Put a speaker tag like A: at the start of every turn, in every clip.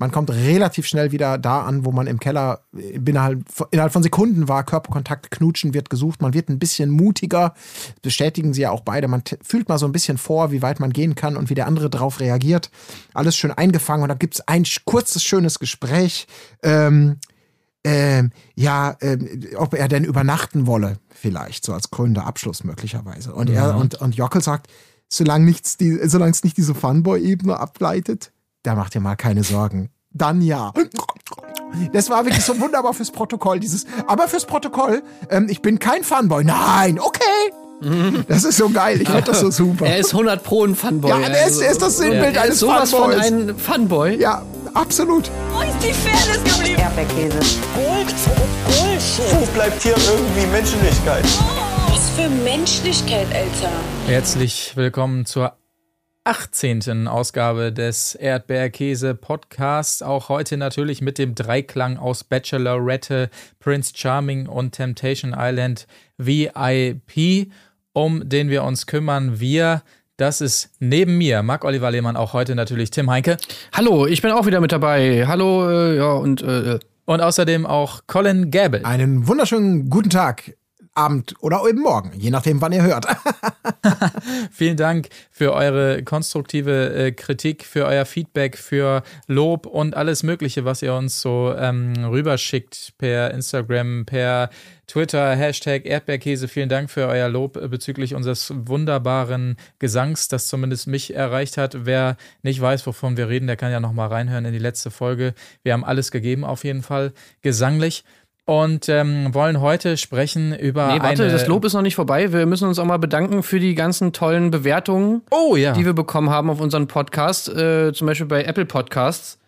A: Man kommt relativ schnell wieder da an, wo man im Keller innerhalb, innerhalb von Sekunden war. Körperkontakt, Knutschen wird gesucht. Man wird ein bisschen mutiger. Bestätigen sie ja auch beide. Man fühlt mal so ein bisschen vor, wie weit man gehen kann und wie der andere darauf reagiert. Alles schön eingefangen. Und da gibt es ein kurzes, schönes Gespräch. Ähm, ähm, ja, ähm, ob er denn übernachten wolle, vielleicht, so als krönender Abschluss möglicherweise. Und er und, und Jockel sagt, solange nichts die, solange es nicht diese Fanboy-Ebene ableitet, da macht ihr mal keine Sorgen. Dann ja. Das war wirklich so wunderbar fürs Protokoll, dieses. Aber fürs Protokoll, ähm, ich bin kein Fanboy. Nein, okay. Das ist so geil, ich finde das so super.
B: Er ist 100 Pro ein Fanboy.
A: Ja, er ist, er ist das Sinnbild
B: er
A: eines
B: sowas
A: Fanboys.
B: von ein Fanboy.
A: ja, absolut.
C: Wo ist die Fairness geblieben?
D: Erdbeerkäse.
C: Gold, Bullshit.
E: Wo bleibt hier irgendwie Menschlichkeit?
C: Was für Menschlichkeit, Alter.
F: Herzlich willkommen zur 18. Ausgabe des Erdbeerkäse Podcasts. Auch heute natürlich mit dem Dreiklang aus Bachelorette, Prince Charming und Temptation Island VIP, um den wir uns kümmern. Wir, das ist neben mir, Marc Oliver Lehmann, auch heute natürlich Tim Heinke
B: Hallo, ich bin auch wieder mit dabei. Hallo, äh, ja, und äh,
F: und außerdem auch Colin Gable.
A: Einen wunderschönen guten Tag, Abend oder eben morgen, je nachdem, wann ihr hört.
F: Vielen Dank für eure konstruktive äh, Kritik, für euer Feedback, für Lob und alles Mögliche, was ihr uns so ähm, rüberschickt per Instagram, per Twitter, Hashtag Erdbeerkäse. Vielen Dank für euer Lob äh, bezüglich unseres wunderbaren Gesangs, das zumindest mich erreicht hat. Wer nicht weiß, wovon wir reden, der kann ja noch mal reinhören in die letzte Folge. Wir haben alles gegeben, auf jeden Fall gesanglich. Und ähm, wollen heute sprechen über
B: nee, warte,
F: eine
B: das Lob ist noch nicht vorbei. Wir müssen uns auch mal bedanken für die ganzen tollen Bewertungen,
F: Oh ja.
B: die wir bekommen haben auf unseren Podcast, äh, zum Beispiel bei Apple Podcasts.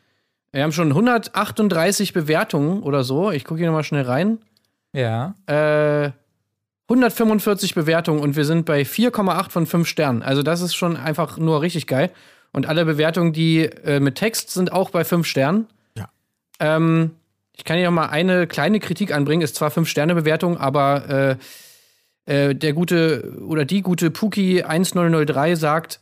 B: Wir haben schon 138 Bewertungen oder so. Ich gucke hier nochmal schnell rein.
F: ja.
B: Äh, 145 Bewertungen und wir sind bei 4,8 von 5 Sternen. Also das ist schon einfach nur richtig geil. Und alle Bewertungen, die äh, mit Text sind auch bei 5 Sternen.
A: Ja.
B: Ähm, ich kann hier noch mal eine kleine Kritik anbringen. Ist zwar 5-Sterne-Bewertung, aber äh, äh, der gute oder die gute Puki 1003 sagt,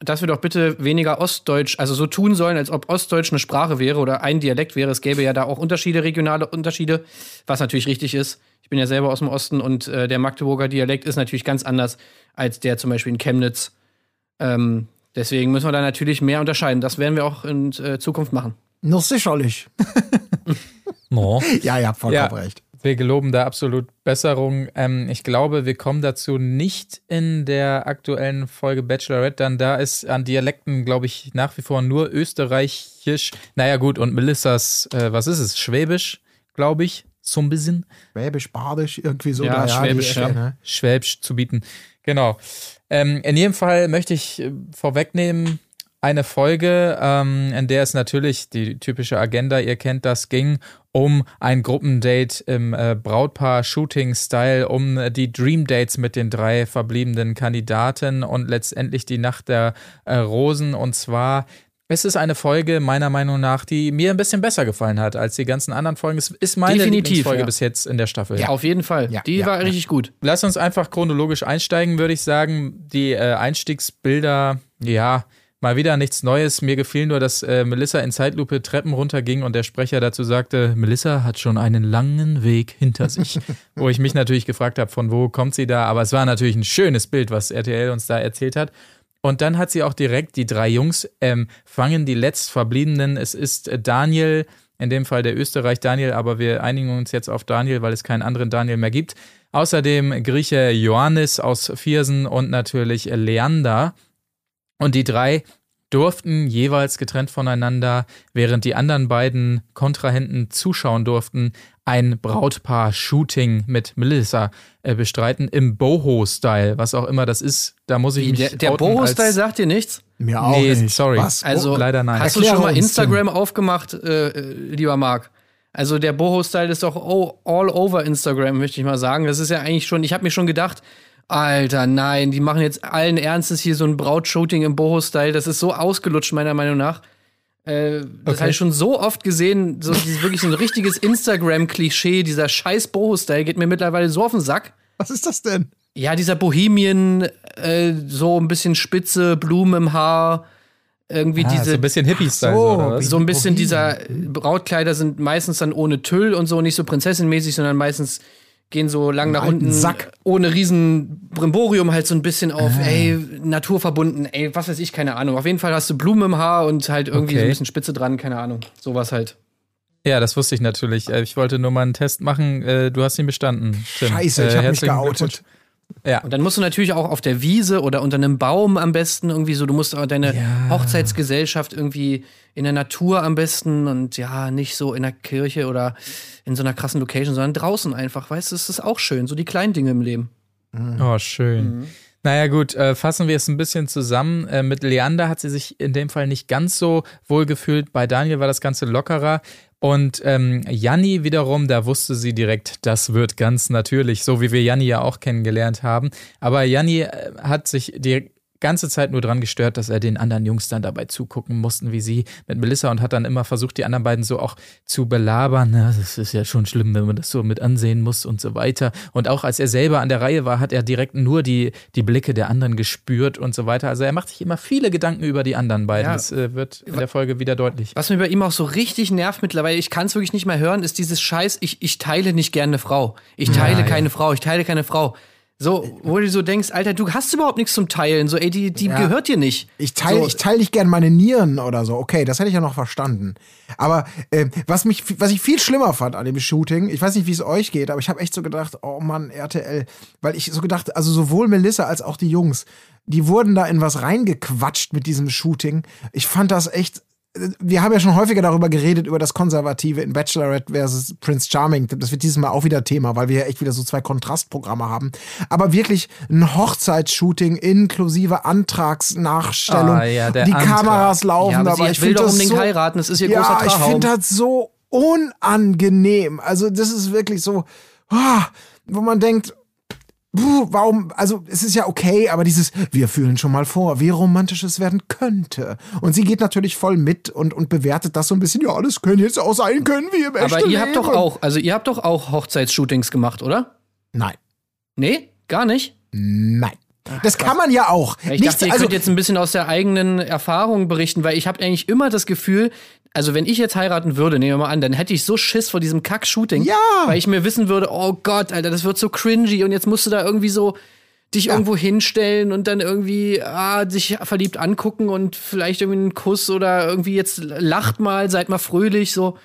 B: dass wir doch bitte weniger Ostdeutsch, also so tun sollen, als ob Ostdeutsch eine Sprache wäre oder ein Dialekt wäre. Es gäbe ja da auch Unterschiede, regionale Unterschiede, was natürlich richtig ist. Ich bin ja selber aus dem Osten und äh, der Magdeburger Dialekt ist natürlich ganz anders als der zum Beispiel in Chemnitz. Ähm, deswegen müssen wir da natürlich mehr unterscheiden. Das werden wir auch in äh, Zukunft machen.
A: Noch sicherlich.
F: No.
A: Ja, ihr habt vollkommen
F: Ja.
A: recht.
F: Wir geloben da absolut Besserung. Ähm, ich glaube, wir kommen dazu nicht in der aktuellen Folge Bachelorette. Dann da ist an Dialekten, glaube ich, nach wie vor nur Österreichisch. Naja, gut, und Melissas, äh, was ist es? Schwäbisch, glaube ich, so ein bisschen.
A: Schwäbisch, Badisch, irgendwie so.
B: Ja,
A: da,
B: Schwäbisch,
A: Ecke,
B: ja.
A: ne?
F: Schwäbisch zu bieten. Genau. Ähm, in jedem Fall möchte ich äh, vorwegnehmen, eine Folge, ähm, in der es natürlich die typische Agenda, ihr kennt das, ging um ein Gruppendate im äh, Brautpaar-Shooting-Style, um äh, die Dream Dates mit den drei verbliebenen Kandidaten und letztendlich die Nacht der äh, Rosen. Und zwar es ist eine Folge, meiner Meinung nach, die mir ein bisschen besser gefallen hat als die ganzen anderen Folgen. Es ist meine
B: Definitiv,
F: Lieblingsfolge
B: ja.
F: bis jetzt in der Staffel.
B: Ja, auf jeden Fall.
A: Ja,
B: Die
A: ja,
B: war
A: ja.
B: richtig gut.
F: Lass uns einfach chronologisch einsteigen, würde ich sagen. Die äh, Einstiegsbilder, ja, mal wieder nichts Neues. Mir gefiel nur, dass äh, Melissa in Zeitlupe Treppen runterging und der Sprecher dazu sagte, Melissa hat schon einen langen Weg hinter sich. wo ich mich natürlich gefragt habe, von wo kommt sie da? Aber es war natürlich ein schönes Bild, was RTL uns da erzählt hat. Und dann hat sie auch direkt die drei Jungs ähm, fangen die letztverbliebenen. Es ist äh, Daniel, in dem Fall der Österreich Daniel, aber wir einigen uns jetzt auf Daniel, weil es keinen anderen Daniel mehr gibt. Außerdem Grieche Ioannis aus Viersen und natürlich Leander. Und die drei durften jeweils getrennt voneinander, während die anderen beiden Kontrahenten zuschauen durften, ein Brautpaar-Shooting mit Melissa äh, bestreiten im Boho-Style, was auch immer das ist. Da muss ich
B: Wie,
F: mich
B: der der Boho-Style sagt dir nichts?
A: Mir auch
F: Nee,
A: nicht.
F: sorry.
A: Was?
B: Also,
F: Oh, leider nein.
B: Hast du schon mal Instagram aufgemacht, äh, äh, lieber Marc? Also der Boho-Style ist doch oh, all over Instagram, möchte ich mal sagen. Das ist ja eigentlich schon, ich habe mir schon gedacht, Alter, nein, die machen jetzt allen Ernstes hier so ein Brautshooting im Boho-Style. Das ist so ausgelutscht, meiner Meinung nach. Äh, das
F: Okay.
B: habe ich schon so oft gesehen. So dieses wirklich so ein richtiges Instagram-Klischee, dieser scheiß Boho-Style geht mir mittlerweile so auf den Sack.
A: Was ist das denn?
B: Ja, dieser Bohemian, äh, so ein bisschen spitze, Blumen im Haar, irgendwie
F: Ah,
B: diese
F: so ein bisschen Hippie-Style.
A: so,
F: So,
B: ein bisschen
A: Bohemian.
B: dieser Brautkleider sind meistens dann ohne Tüll und so, nicht so prinzessinmäßig, sondern meistens gehen so lang nach unten
A: Sack.
B: ohne riesen Brimborium halt so ein bisschen auf, ey, naturverbunden, ey, was weiß ich, keine Ahnung. Auf jeden Fall hast du Blumen im Haar und halt irgendwie
F: Okay.
B: so ein bisschen Spitze dran, keine Ahnung. Sowas halt.
F: Ja, das wusste ich natürlich. Äh, Ich wollte nur mal einen Test machen. Äh, Du hast ihn bestanden. Tim.
A: Scheiße, ich
F: Äh,
A: habe mich geoutet.
F: Glückwunsch. Ja.
B: Und dann musst du natürlich auch auf der Wiese oder unter einem Baum am besten irgendwie so, du musst auch deine
F: Ja.
B: Hochzeitsgesellschaft irgendwie in der Natur am besten und ja, nicht so in der Kirche oder in so einer krassen Location, sondern draußen einfach, weißt du, es ist auch schön, so die kleinen Dinge im Leben.
F: Oh, schön. Naja, gut, äh, fassen wir es ein bisschen zusammen. Äh, mit Leander hat sie sich in dem Fall nicht ganz so wohl gefühlt. Bei Daniel war das Ganze lockerer. Und ähm, Janni wiederum, da wusste sie direkt, das wird ganz natürlich, so wie wir Janni ja auch kennengelernt haben. Aber Janni äh, hat sich die ganze Zeit nur dran gestört, dass er den anderen Jungs dann dabei zugucken mussten, wie sie mit Melissa und hat dann immer versucht, die anderen beiden so auch zu belabern. Na, das ist ja schon schlimm, wenn man das so mit ansehen muss und so weiter. Und auch als er selber an der Reihe war, hat er direkt nur die, die Blicke der anderen gespürt und so weiter. Also er macht sich immer viele Gedanken über die anderen beiden.
B: Ja.
F: Das äh, wird in der Folge wieder deutlich.
B: Was mir bei ihm auch so richtig nervt mittlerweile, ich kann es wirklich nicht mehr hören, ist dieses Scheiß, ich, ich teile nicht gerne eine Frau. Ich teile
F: Ja,
B: keine Frau, ich teile keine Frau. So, wo du so denkst, Alter, du hast überhaupt nichts zum Teilen. So, ey, die, die
A: Ja.
B: gehört dir nicht.
A: Ich teile
B: so,
A: ich teil nicht gern meine Nieren oder so. Okay, das hätte ich ja noch verstanden. Aber äh, was, mich, was ich viel schlimmer fand an dem Shooting, ich weiß nicht, wie es euch geht, aber ich habe echt so gedacht, oh Mann, RTL. Weil ich so gedacht, also sowohl Melissa als auch die Jungs, die wurden da in was reingequatscht mit diesem Shooting. Ich fand das echt. Wir haben ja schon häufiger darüber geredet, über das Konservative in Bachelorette versus Prince Charming. Das wird dieses Mal auch wieder Thema, weil wir ja echt wieder so zwei Kontrastprogramme haben. Aber wirklich ein Hochzeitsshooting inklusive Antragsnachstellung.
F: Ah, ja,
A: die
F: Antrag.
A: Kameras laufen,
B: Ja, aber sie
A: ich
B: will doch
A: das
B: unbedingt
A: so,
B: heiraten, das ist ihr
A: ja,
B: großer
A: ich
B: Traum.
A: finde das so unangenehm. Also das ist wirklich so, ah, wo man denkt, puh, warum, also es ist ja okay, aber dieses, wir fühlen schon mal vor, wie romantisch es werden könnte. Und sie geht natürlich voll mit und, und bewertet das so ein bisschen, ja, das könnte jetzt auch sein können, wie im
B: aber ihr habt doch
A: Leben.
B: auch, also ihr habt doch auch Hochzeitsshootings gemacht, oder?
A: Nein,
B: Nee? Gar nicht?
A: nein. Das kann man ja auch.
B: Ich
A: Nichts-
B: dachte, ihr
A: also,
B: könnt jetzt ein bisschen aus der eigenen Erfahrung berichten, weil ich habe eigentlich immer das Gefühl, also wenn ich jetzt heiraten würde, nehmen wir mal an, dann hätte ich so Schiss vor diesem Kack-Shooting,
A: Ja.
B: weil ich mir wissen würde, oh Gott, Alter, das wird so cringy und jetzt musst du da irgendwie so dich irgendwo hinstellen und dann irgendwie ah, sich verliebt angucken und vielleicht irgendwie einen Kuss oder irgendwie jetzt lacht mal, seid mal fröhlich, so.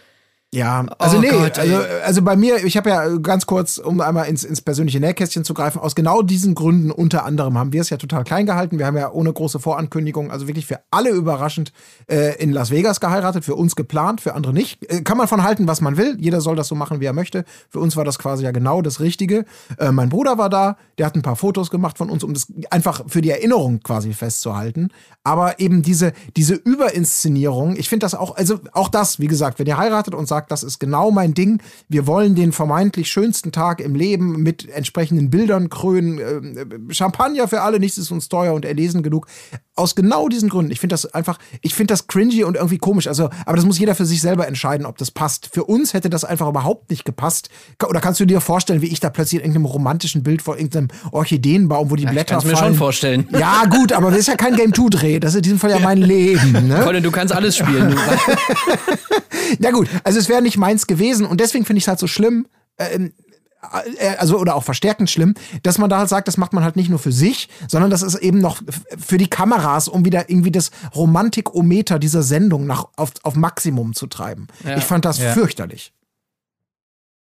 A: Ja, also
B: Oh
A: nee,
B: Gott,
A: also, also bei mir, ich habe ja ganz kurz, um einmal ins, ins persönliche Nähkästchen zu greifen, aus genau diesen Gründen unter anderem haben wir es ja total klein gehalten. Wir haben ja ohne große Vorankündigung, also wirklich für alle überraschend äh, in Las Vegas geheiratet, für uns geplant, für andere nicht. Äh, kann man von halten, was man will. Jeder soll das so machen, wie er möchte. Für uns war das quasi ja genau das Richtige. Äh, mein Bruder war da, der hat ein paar Fotos gemacht von uns, um das einfach für die Erinnerung quasi festzuhalten. Aber eben diese, diese Überinszenierung, ich finde das auch, also auch das, wie gesagt, wenn ihr heiratet und sagt, das ist genau mein Ding, wir wollen den vermeintlich schönsten Tag im Leben mit entsprechenden Bildern krönen, äh, Champagner für alle, nichts ist uns teuer und erlesen genug. Aus genau diesen Gründen. Ich finde das einfach, ich finde das cringy und irgendwie komisch. Also, aber das muss jeder für sich selber entscheiden, ob das passt. Für uns hätte das einfach überhaupt nicht gepasst. Oder kannst du dir vorstellen, wie ich da plötzlich in irgendeinem romantischen Bild vor irgendeinem Orchideenbaum, wo die
B: ich
A: Blätter
B: mir
A: fallen.
B: schon vorstellen.
A: Ja, gut, aber das ist ja kein Game 2 Dreh. Das ist in diesem Fall ja mein Leben. Ne?
B: Colin, du kannst alles spielen.
A: Ja gut, also es wäre nicht meins gewesen und deswegen finde ich es halt so schlimm, ähm, äh, also oder auch verstärkend schlimm, dass man da halt sagt, das macht man halt nicht nur für sich, sondern das ist eben noch für die Kameras, um wieder irgendwie das Romantikometer dieser Sendung nach, auf, auf Maximum zu treiben.
B: Ja.
A: Ich fand das
F: Ja.
A: fürchterlich.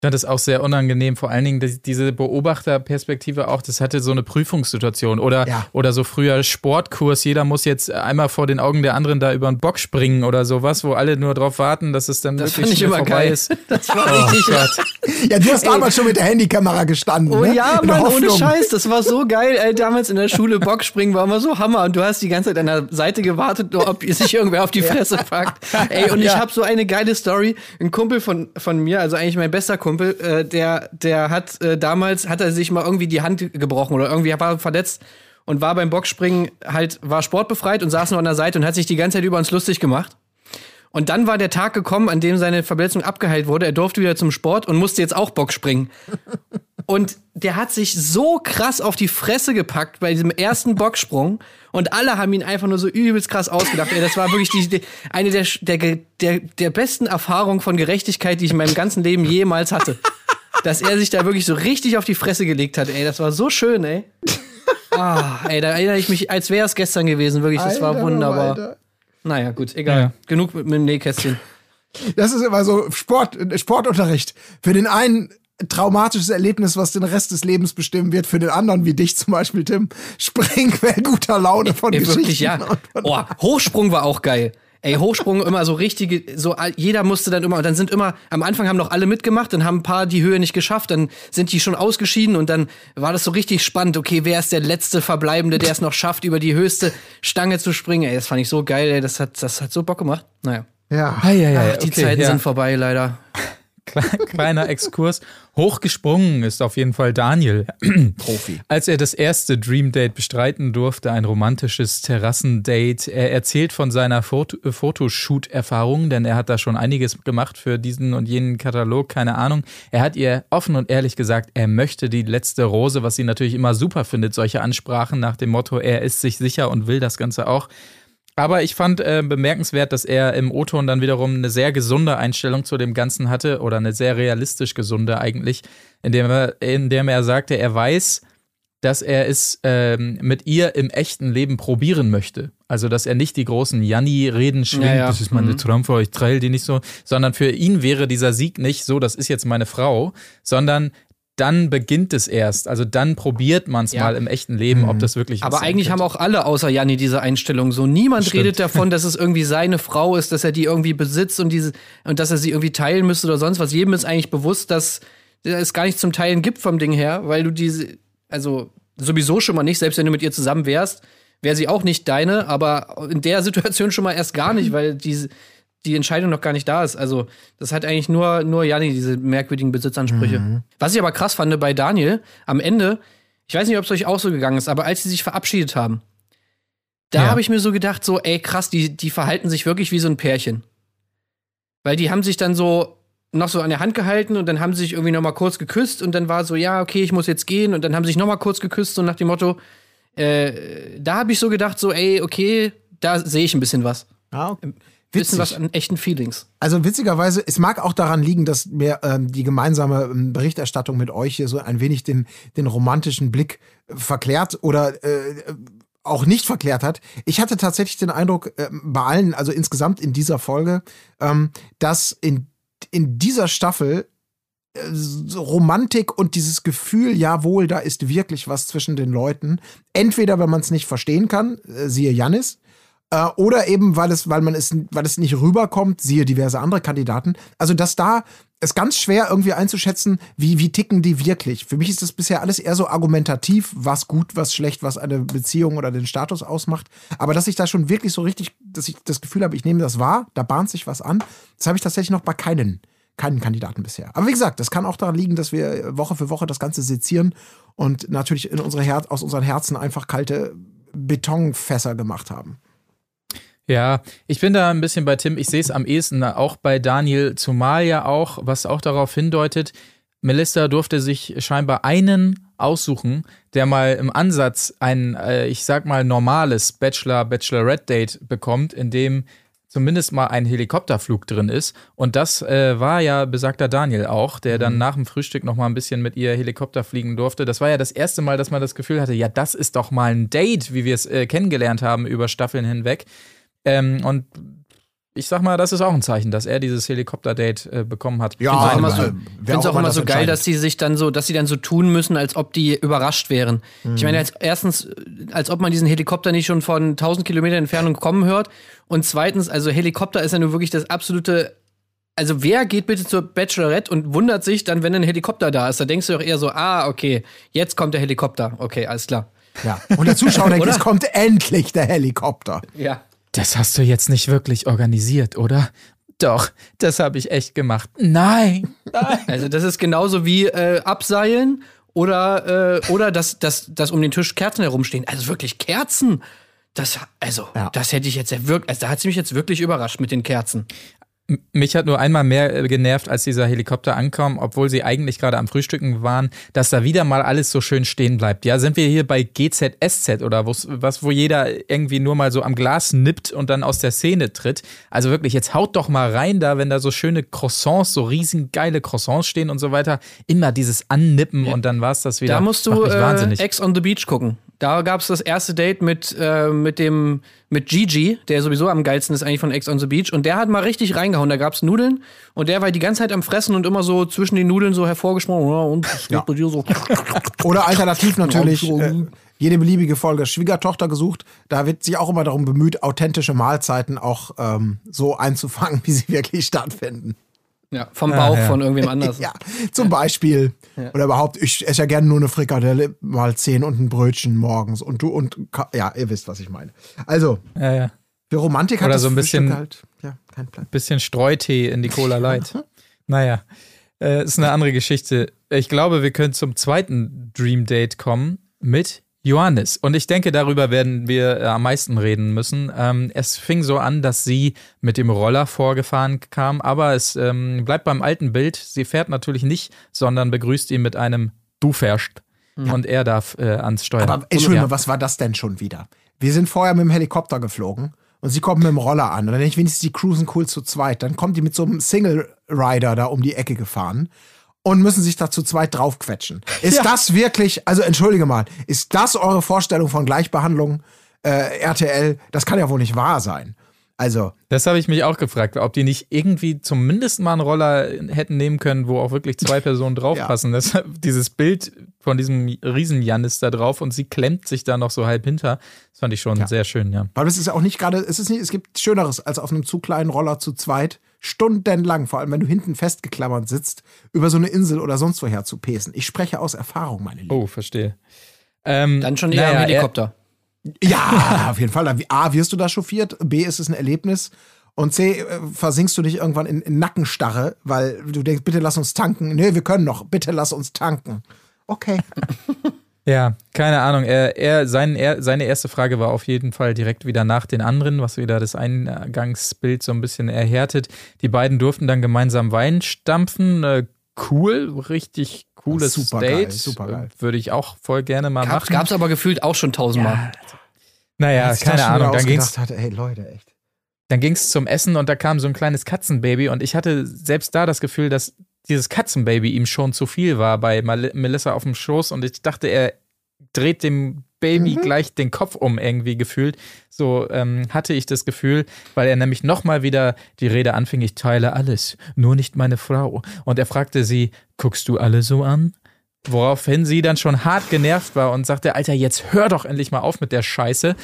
F: Ich fand das auch sehr unangenehm, vor allen Dingen die- diese Beobachterperspektive auch, das hatte so eine Prüfungssituation oder,
A: Ja.
F: oder so früher Sportkurs, jeder muss jetzt einmal vor den Augen der anderen da über einen Bock springen oder sowas, wo alle nur drauf warten, dass es dann
B: Das
F: wirklich vorbei
B: geil.
F: ist.
B: Das war
F: Oh
B: richtig.
F: Gott.
A: Ja, du hast damals schon mit der Handykamera gestanden.
B: Oh
A: ne?
B: ja, Mann, ohne. Scheiß, das war so geil. Ey, damals in der Schule Boxspringen war immer so Hammer und du hast die ganze Zeit an der Seite gewartet, nur ob sich irgendwer auf die Fresse packt. Ey, und ich habe so eine geile Story. Ein Kumpel von, von mir, also eigentlich mein bester Kumpel, äh, der, der hat äh, damals, hat er sich mal irgendwie die Hand gebrochen oder irgendwie war verletzt und war beim Boxspringen halt, war sportbefreit und saß nur an der Seite und hat sich die ganze Zeit über uns lustig gemacht. Und dann war der Tag gekommen, an dem seine Verletzung abgeheilt wurde. Er durfte wieder zum Sport und musste jetzt auch Bock springen. Und der hat sich so krass auf die Fresse gepackt bei diesem ersten Bocksprung. Und alle haben ihn einfach nur so übelst krass ausgedacht. Ey, das war wirklich die, die, eine der, der, der, der besten Erfahrungen von Gerechtigkeit, die ich in meinem ganzen Leben jemals hatte. Dass er sich da wirklich so richtig auf die Fresse gelegt hat. Ey, das war so schön, ey. Ah, ey, da erinnere ich mich, als wäre es gestern gewesen. Wirklich, das war
A: Alter,
B: wunderbar.
A: Alter.
B: Naja, gut, egal.
F: Ja.
B: Genug mit, mit dem Nähkästchen.
A: Das ist immer so Sport, Sportunterricht. Für den einen traumatisches Erlebnis, was den Rest des Lebens bestimmen wird, für den anderen, wie dich zum Beispiel, Tim, Springquell guter Laune von
B: Ey,
A: Geschichten.
B: wirklich, ja.
A: und von-
B: Oh, Hochsprung war auch geil. Ey, Hochsprung immer so richtige, so jeder musste dann immer, und dann sind immer, am Anfang haben noch alle mitgemacht, dann haben ein paar die Höhe nicht geschafft, dann sind die schon ausgeschieden und dann war das so richtig spannend. Okay, wer ist der letzte Verbleibende, der es noch schafft, über die höchste Stange zu springen? Ey, das fand ich so geil, ey, das hat, das hat so Bock gemacht. Naja.
A: Ja.
F: Ah, ja, ja,
B: Ach, die
F: okay,
B: Zeiten
F: ja.
B: sind vorbei, leider.
F: Kle- Kleiner Exkurs. Hochgesprungen ist auf jeden Fall Daniel.
A: Profi.
F: Als er das erste Dream Date bestreiten durfte, ein romantisches Terrassendate, er erzählt von seiner Foto Fotoshoot-Erfahrung, denn er hat da schon einiges gemacht für diesen und jenen Katalog, keine Ahnung. Er hat ihr offen und ehrlich gesagt, er möchte die letzte Rose, was sie natürlich immer super findet, solche Ansprachen nach dem Motto, er ist sich sicher und will das Ganze auch. Aber ich fand äh, bemerkenswert, dass er im O-Ton dann wiederum eine sehr gesunde Einstellung zu dem Ganzen hatte oder eine sehr realistisch gesunde eigentlich, indem er, indem er sagte, er weiß, dass er es ähm, mit ihr im echten Leben probieren möchte. Also, dass er nicht die großen Janni-Reden schwingt,
B: Ja, ja.
F: das ist meine
B: Mhm.
F: Traumfrau, ich trail die nicht so, sondern für ihn wäre dieser Sieg nicht so, das ist jetzt meine Frau, sondern dann beginnt es erst. Also dann probiert man es
B: Ja.
F: mal im echten Leben, ob das wirklich
B: Aber eigentlich haben
F: könnte.
B: auch alle außer Janni diese Einstellung so. Niemand
F: Stimmt.
B: redet davon, dass es irgendwie seine Frau ist, dass er die irgendwie besitzt und diese und dass er sie irgendwie teilen müsste oder sonst was. Jedem ist eigentlich bewusst, dass es gar nichts zum Teilen gibt vom Ding her, weil du diese, also sowieso schon mal nicht, selbst wenn du mit ihr zusammen wärst, wäre sie auch nicht deine, aber in der Situation schon mal erst gar nicht, weil diese die Entscheidung noch gar nicht da ist. Also, das hat eigentlich nur, nur Janni, diese merkwürdigen Besitzansprüche. Was ich aber krass fand bei Daniel, am Ende, ich weiß nicht, ob es euch auch so gegangen ist, aber als sie sich verabschiedet haben, da
F: Ja.
B: habe ich mir so gedacht, so, ey, krass, die, die verhalten sich wirklich wie so ein Pärchen. Weil die haben sich dann so noch so an der Hand gehalten und dann haben sie sich irgendwie noch mal kurz geküsst und dann war so, ja, okay, ich muss jetzt gehen und dann haben sie sich noch mal kurz geküsst so nach dem Motto, äh, da habe ich so gedacht, so, ey, okay, da sehe ich ein bisschen was.
A: Ja,
B: Ein bisschen was an echten Feelings.
A: Also witzigerweise, es mag auch daran liegen, dass mir ähm, die gemeinsame ähm, Berichterstattung mit euch hier so ein wenig den, den romantischen Blick äh, verklärt oder äh, auch nicht verklärt hat. Ich hatte tatsächlich den Eindruck, ähm, bei allen, also insgesamt in dieser Folge, ähm, dass in, in dieser Staffel äh, Romantik und dieses Gefühl, jawohl, da ist wirklich was zwischen den Leuten. Entweder, wenn man es nicht verstehen kann, äh, siehe Jannis, äh, oder eben, weil es, weil man es, weil es nicht rüberkommt, siehe diverse andere Kandidaten. Also, dass da ist ganz schwer irgendwie einzuschätzen, wie, wie ticken die wirklich. Für mich ist das bisher alles eher so argumentativ, was gut, was schlecht, was eine Beziehung oder den Status ausmacht. Aber dass ich da schon wirklich so richtig, dass ich das Gefühl habe, ich nehme das wahr, da bahnt sich was an, das habe ich tatsächlich noch bei keinen, keinen Kandidaten bisher. Aber wie gesagt, das kann auch daran liegen, dass wir Woche für Woche das Ganze sezieren und natürlich in unsere Her aus unseren Herzen einfach kalte Betonfässer gemacht haben.
F: Ja, ich bin da ein bisschen bei Tim. Ich sehe es am ehesten auch bei Daniel, zumal ja auch, was auch darauf hindeutet, Melissa durfte sich scheinbar einen aussuchen, der mal im Ansatz ein, äh, ich sag mal, normales Bachelor-Bachelorette-Date bekommt, in dem zumindest mal ein Helikopterflug drin ist. Und das äh, war ja besagter Daniel auch, der dann nach dem Frühstück noch mal ein bisschen mit ihr Helikopter fliegen durfte. Das war ja das erste Mal, dass man das Gefühl hatte, ja, das ist doch mal ein Date, wie wir es äh, kennengelernt haben über Staffeln hinweg. Ähm, und ich sag mal, das ist auch ein Zeichen, dass er dieses Helikopter-Date äh, bekommen hat.
A: Ja,
B: Ich find's auch immer
A: äh,
B: so,
A: auch
B: auch immer
A: immer
B: so geil, dass sie sich dann so, dass sie dann so tun müssen, als ob die überrascht wären. Ich
A: Mhm.
B: meine, als erstens, als ob man diesen Helikopter nicht schon von 1000 Kilometern Entfernung kommen hört. Und zweitens, also Helikopter ist ja nur wirklich das absolute. Also wer geht bitte zur Bachelorette und wundert sich dann, wenn ein Helikopter da ist? Da denkst du doch eher so, ah, okay, jetzt kommt der Helikopter. Okay, alles klar.
A: Ja. Und der Zuschauer denkt, es kommt endlich der Helikopter.
B: Ja.
F: Das hast du jetzt nicht wirklich organisiert, oder? Doch, das habe ich echt gemacht. Nein.
B: Also das ist genauso wie äh, abseilen oder, äh, oder dass, dass, dass um den Tisch Kerzen herumstehen. Also wirklich Kerzen. Das, also,
A: Ja.
B: das hätte ich jetzt ja wirklich, also da hat sie mich jetzt wirklich überrascht mit den Kerzen.
F: Mich hat nur einmal mehr äh, genervt, als dieser Helikopter ankam, obwohl sie eigentlich gerade am Frühstücken waren, dass da wieder mal alles so schön stehen bleibt. Ja, sind wir hier bei GZSZ oder was, wo jeder irgendwie nur mal so am Glas nippt und dann aus der Szene tritt. Also wirklich, jetzt haut doch mal rein da, wenn da so schöne Croissants, so riesen geile Croissants stehen und so weiter. Immer dieses Annippen und dann war's das wieder.
B: Da musst du äh. Ex on the Beach gucken. Da gab es das erste Date mit, äh, mit dem mit Gigi, der sowieso am geilsten ist eigentlich von Ex on the Beach. Und der hat mal richtig reingehauen. Da gab es Nudeln und der war die ganze Zeit am Fressen und immer so zwischen den Nudeln so hervorgesprochen. Ja, und geht bei dir so.
A: Oder alternativ natürlich
B: Ja,
A: äh, jede beliebige Folge Schwiegertochter gesucht. Da wird sich auch immer darum bemüht, authentische Mahlzeiten auch ähm, so einzufangen, wie sie wirklich stattfinden.
B: Ja, vom Bauch
F: ja.
B: von irgendwem anders.
A: Ja, zum Beispiel. Oder überhaupt, ich esse ja gerne nur eine Frikadelle, mal zehn und ein Brötchen morgens. Und du und ja, ihr wisst, was ich meine. Also,
F: ja, ja.
A: für Romantik hat
F: Oder
A: das
F: so ein bisschen-
A: halt, ja, kein Plan.
F: bisschen Streutee in die Cola Light. naja, äh, ist eine andere Geschichte. Ich glaube, wir können zum zweiten Dream Date kommen mit Johannes. Und ich denke, darüber werden wir äh, am meisten reden müssen. Ähm, es fing so an, dass sie mit dem Roller vorgefahren kam, aber es ähm, bleibt beim alten Bild. Sie fährt natürlich nicht, sondern begrüßt ihn mit einem Du fährst. Und er darf äh, ans Steuer.
A: Aber Entschuldigung,
F: Ja.
A: was war das denn schon wieder? Wir sind vorher mit dem Helikopter geflogen und sie kommt mit dem Roller an. Und dann denke ich wenigstens, die cruisen cool zu zweit. Dann kommt die mit so einem Single-Rider da um die Ecke gefahren und müssen sich da zu zweit draufquetschen. Ist das wirklich, also entschuldige mal, ist das eure Vorstellung von Gleichbehandlung äh, RTL? Das kann ja wohl nicht wahr sein. Also,
F: Das habe ich mich auch gefragt, ob die nicht irgendwie zumindest mal einen Roller hätten nehmen können, wo auch wirklich zwei Personen draufpassen. Das, dieses Bild von diesem Riesen-Janis da drauf und sie klemmt sich da noch so halb hinter. Das fand ich schon sehr schön, ja.
A: weil es ist ja auch nicht gerade, es ist nicht, es gibt Schöneres, als auf einem zu kleinen Roller zu zweit stundenlang, vor allem wenn du hinten festgeklammert sitzt, über so eine Insel oder sonst woher zu pesen. Ich spreche aus Erfahrung, meine Lieben.
F: Oh, verstehe. Ähm,
B: Dann schon eher
F: naja,
B: am
F: er-
B: Helikopter.
A: Ja, auf jeden Fall. A, wirst du da chauffiert, B, ist es ein Erlebnis und C, äh, versinkst du dich irgendwann in, in Nackenstarre, weil du denkst, bitte lass uns tanken. Nee, wir können noch, bitte lass uns tanken. Okay.
F: Ja, keine Ahnung. Er, er, sein, er, seine erste Frage war auf jeden Fall direkt wieder nach den anderen, was wieder das Eingangsbild so ein bisschen erhärtet. Die beiden durften dann gemeinsam Wein stampfen. Äh, cool, richtig cooles
A: Supergeil,
F: Date.
A: supergeil.
F: Äh, Würde ich auch voll gerne mal
B: Gab,
F: machen.
B: gab's aber gefühlt auch schon tausendmal.
F: naja,
A: Als ich das
F: keine Ahnung. Dann ging's,
A: hatte, ey Leute, echt.
F: dann ging's zum Essen und da kam so ein kleines Katzenbaby und ich hatte selbst da das Gefühl, dass dieses Katzenbaby ihm schon zu viel war bei Mal Melissa auf dem Schoß und ich dachte, er dreht dem Baby gleich den Kopf um irgendwie gefühlt. So ähm, hatte ich das Gefühl, weil er nämlich nochmal wieder die Rede anfing, ich teile alles, nur nicht meine Frau. Und er fragte sie, guckst du alle so an? Woraufhin sie dann schon hart genervt war und sagte, Alter, jetzt hör doch endlich mal auf mit der Scheiße.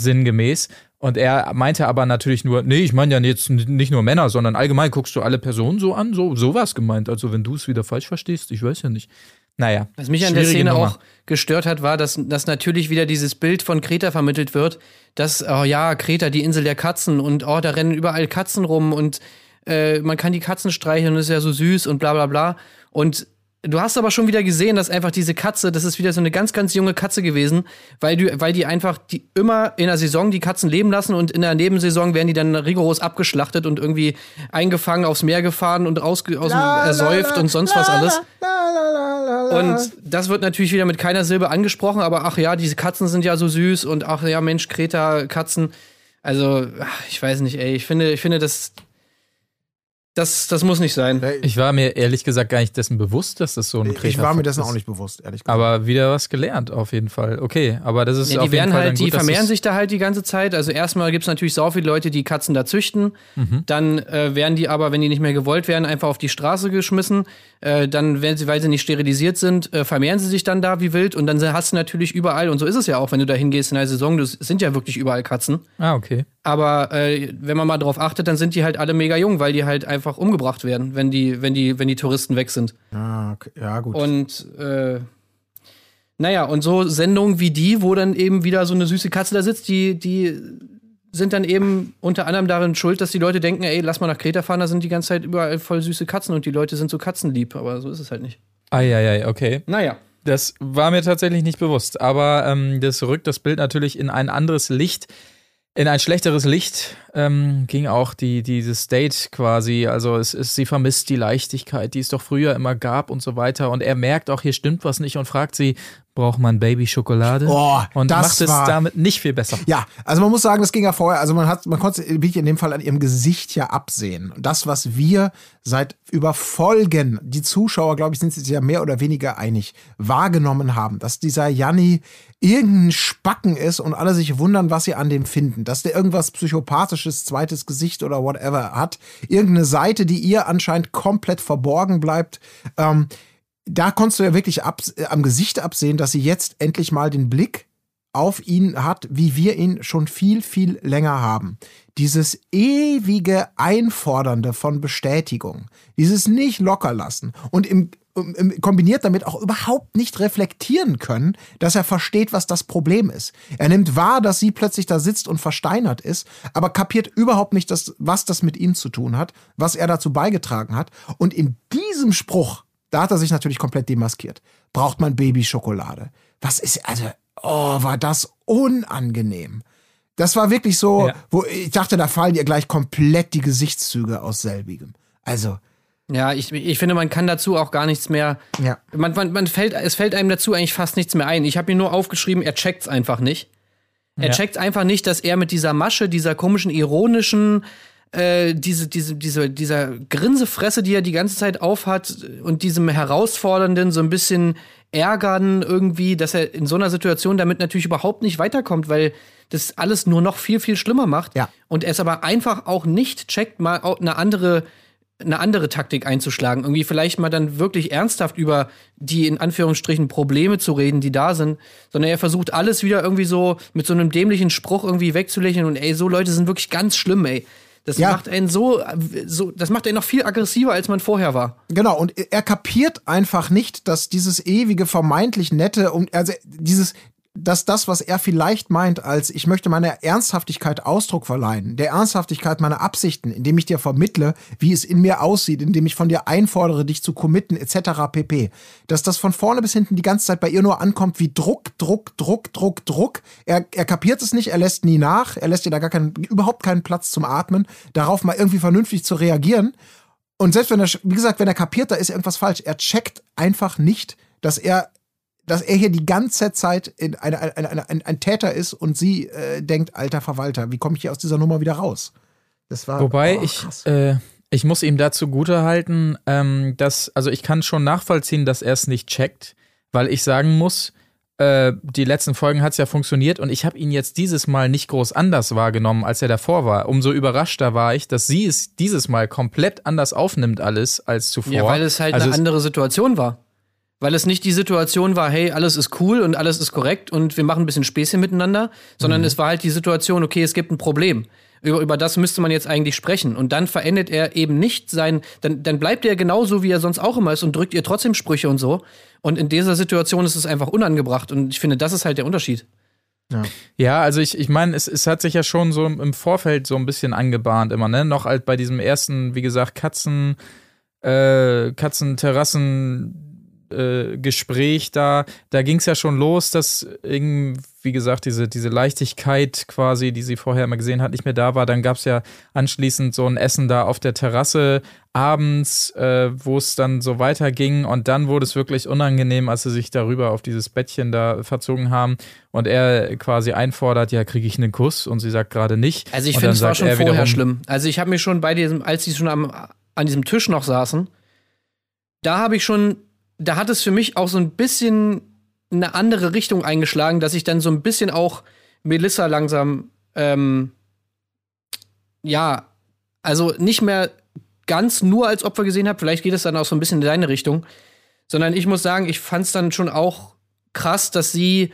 F: Sinngemäß. Und er meinte aber natürlich nur, nee, ich meine ja jetzt nicht nur Männer, sondern allgemein guckst du alle Personen so an, so, so was gemeint. Also wenn du es wieder falsch verstehst, ich weiß ja nicht. Naja.
B: Was mich an der Szene
F: Nummer.
B: auch gestört hat, war, dass, dass natürlich wieder dieses Bild von Kreta vermittelt wird, dass, oh ja, Kreta, die Insel der Katzen und oh, da rennen überall Katzen rum und äh, man kann die Katzen streicheln und ist ja so süß und bla bla bla. Und du hast aber schon wieder gesehen, dass einfach diese Katze, das ist wieder so eine ganz, ganz junge Katze gewesen, weil, du, weil die einfach die immer in der Saison die Katzen leben lassen und in der Nebensaison werden die dann rigoros abgeschlachtet und irgendwie eingefangen, aufs Meer gefahren und ausge, aus dem, ersäuft und sonst was alles. Und das wird natürlich wieder mit keiner Silbe angesprochen, aber ach ja, diese Katzen sind ja so süß und ach ja, Mensch, Kreta, Katzen. Also, ach, ich weiß nicht, ey. Ich finde, ich finde, das, das, das muss nicht sein.
F: Ich war mir ehrlich gesagt gar nicht dessen bewusst, dass das so ein
A: Ich war mir dessen
F: ist.
A: auch nicht bewusst, ehrlich gesagt.
F: Aber wieder was gelernt, auf jeden Fall. Okay, aber das ist
B: Ja,
F: auf
B: die
F: jeden
B: werden
F: Fall
B: halt, die
F: gut, dass
B: vermehren sich da halt die ganze Zeit. Also erstmal gibt es natürlich so viele Leute, die Katzen da züchten. Dann äh, werden die aber, wenn die nicht mehr gewollt werden, einfach auf die Straße geschmissen. Äh, dann werden sie, weil sie nicht sterilisiert sind, äh, vermehren sie sich dann da wie wild. Und dann hast du natürlich überall, und so ist es ja auch, wenn du da hingehst in der Saison, das sind ja wirklich überall Katzen.
F: Ah, okay.
B: Aber äh, wenn man mal drauf achtet, dann sind die halt alle mega jung, weil die halt einfach umgebracht werden, wenn die, wenn die, wenn die Touristen weg sind.
A: Ah, okay. Ja, gut.
B: Und äh, naja, und so Sendungen wie die, wo dann eben wieder so eine süße Katze da sitzt, die, die sind dann eben unter anderem darin schuld, dass die Leute denken, ey, lass mal nach Kreta fahren, da sind die ganze Zeit überall voll süße Katzen und die Leute sind so katzenlieb, aber so ist es halt nicht.
F: Eieiei, okay.
B: Naja.
F: Das war mir tatsächlich nicht bewusst, aber ähm, das rückt das Bild natürlich in ein anderes Licht. In ein schlechteres Licht ähm, ging auch die, dieses Date quasi. Also es ist, sie vermisst die Leichtigkeit, die es doch früher immer gab und so weiter. Und er merkt auch, hier stimmt was nicht und fragt sie, braucht man Babyschokolade?
A: Oh,
F: und
A: das
F: macht es damit nicht viel besser.
A: Ja, also man muss sagen, das ging ja vorher, also man hat, man konnte es wirklich in dem Fall an ihrem Gesicht ja absehen. Und Das, was wir seit über Folgen, die Zuschauer, glaube ich, sind sich ja mehr oder weniger einig, wahrgenommen haben, dass dieser Janni irgendein Spacken ist und alle sich wundern, was sie an dem finden. Dass der irgendwas psychopathisches, zweites Gesicht oder whatever hat. Irgendeine Seite, die ihr anscheinend komplett verborgen bleibt. Ähm, da konntest du ja wirklich ab, äh, am Gesicht absehen, dass sie jetzt endlich mal den Blick auf ihn hat, wie wir ihn schon viel, viel länger haben. Dieses ewige Einfordernde von Bestätigung, dieses nicht lockerlassen und im, im, kombiniert damit auch überhaupt nicht reflektieren können, dass er versteht, was das Problem ist. Er nimmt wahr, dass sie plötzlich da sitzt und versteinert ist, aber kapiert überhaupt nicht, dass, was das mit ihm zu tun hat, was er dazu beigetragen hat. Und in diesem Spruch, da hat er sich natürlich komplett demaskiert. Braucht man Babyschokolade. Was ist, also, oh, war das unangenehm. Das war wirklich so,
F: Ja.
A: wo ich dachte, da fallen ihr gleich komplett die Gesichtszüge aus selbigem. Also,
B: Ja, ich, ich finde, man kann dazu auch gar nichts mehr.
A: Ja.
B: Man, man, man fällt, es fällt einem dazu eigentlich fast nichts mehr ein. Ich habe mir nur aufgeschrieben, er checkt's einfach nicht. Er
F: Ja.
B: checkt einfach nicht, dass er mit dieser Masche, dieser komischen, ironischen, äh, diese, diese, diese, dieser Grinsefresse, die er die ganze Zeit aufhat und diesem herausfordernden, so ein bisschen ärgern irgendwie, dass er in so einer Situation damit natürlich überhaupt nicht weiterkommt, weil das alles nur noch viel, viel schlimmer macht.
A: Ja.
B: Und er es aber einfach auch nicht checkt, mal eine andere eine andere Taktik einzuschlagen. Irgendwie vielleicht mal dann wirklich ernsthaft über die in Anführungsstrichen Probleme zu reden, die da sind, sondern er versucht alles wieder irgendwie so mit so einem dämlichen Spruch irgendwie wegzulächeln und ey, so Leute sind wirklich ganz schlimm, ey. Das
A: Ja.
B: macht einen so, so, das macht einen noch viel aggressiver, als man vorher war.
A: Genau, und er kapiert einfach nicht, dass dieses ewige vermeintlich nette und also dieses dass das, was er vielleicht meint, als ich möchte meiner Ernsthaftigkeit Ausdruck verleihen, der Ernsthaftigkeit meiner Absichten, indem ich dir vermittle, wie es in mir aussieht, indem ich von dir einfordere, dich zu committen, etc. pp. Dass das von vorne bis hinten die ganze Zeit bei ihr nur ankommt wie Druck, Druck, Druck, Druck, Druck. Er, er kapiert es nicht, er lässt nie nach, er lässt ihr da gar keinen, überhaupt keinen Platz zum Atmen, darauf mal irgendwie vernünftig zu reagieren. Und selbst wenn er, wie gesagt, wenn er kapiert, da ist irgendwas falsch, er checkt einfach nicht, dass er, dass er hier die ganze Zeit in eine, eine, eine, ein, ein Täter ist und sie äh, denkt, alter Verwalter, wie komme ich hier aus dieser Nummer wieder raus? Das war.
F: Wobei
A: oh,
F: ich, äh, ich muss ihm dazu gute halten, ähm, dass, also ich kann schon nachvollziehen, dass er es nicht checkt, weil ich sagen muss, äh, die letzten Folgen hat es ja funktioniert und ich habe ihn jetzt dieses Mal nicht groß anders wahrgenommen, als er davor war. Umso überraschter war ich, dass sie es dieses Mal komplett anders aufnimmt alles als zuvor.
B: Ja, weil es halt
F: also
B: eine
F: es-
B: andere Situation war. Weil es nicht die Situation war, hey, alles ist cool und alles ist korrekt und wir machen ein bisschen Späßchen miteinander, sondern es war halt die Situation, okay, es gibt ein Problem. Über, über das müsste man jetzt eigentlich sprechen. Und dann verändert er eben nicht sein, dann, dann bleibt er genauso, wie er sonst auch immer ist und drückt ihr trotzdem Sprüche und so. Und in dieser Situation ist es einfach unangebracht. Und ich finde, das ist halt der Unterschied.
F: Ja, also ich, ich meine, es, es hat sich ja schon so im Vorfeld so ein bisschen angebahnt immer, ne? Noch halt bei diesem ersten, wie gesagt, Katzen, äh, Katzenterrassen. Äh, Gespräch da, da ging es ja schon los, dass irgendwie, wie gesagt, diese, diese Leichtigkeit quasi, die sie vorher immer gesehen hat, nicht mehr da war. Dann gab es ja anschließend so ein Essen da auf der Terrasse abends, äh, wo es dann so weiterging und dann wurde es wirklich unangenehm, als sie sich darüber auf dieses Bettchen da verzogen haben und er quasi einfordert, ja, kriege ich einen Kuss und sie sagt gerade nicht.
B: Also ich finde, es war schon
F: er
B: vorher
F: wiederum,
B: schlimm. Also ich habe mir schon bei diesem, als sie schon am, an diesem Tisch noch saßen, da habe ich schon, da hat es für mich auch so ein bisschen eine andere Richtung eingeschlagen, dass ich dann so ein bisschen auch Melissa langsam, ähm, ja, also nicht mehr ganz nur als Opfer gesehen habe, vielleicht geht es dann auch so ein bisschen in deine Richtung, sondern ich muss sagen, ich fand es dann schon auch krass, dass sie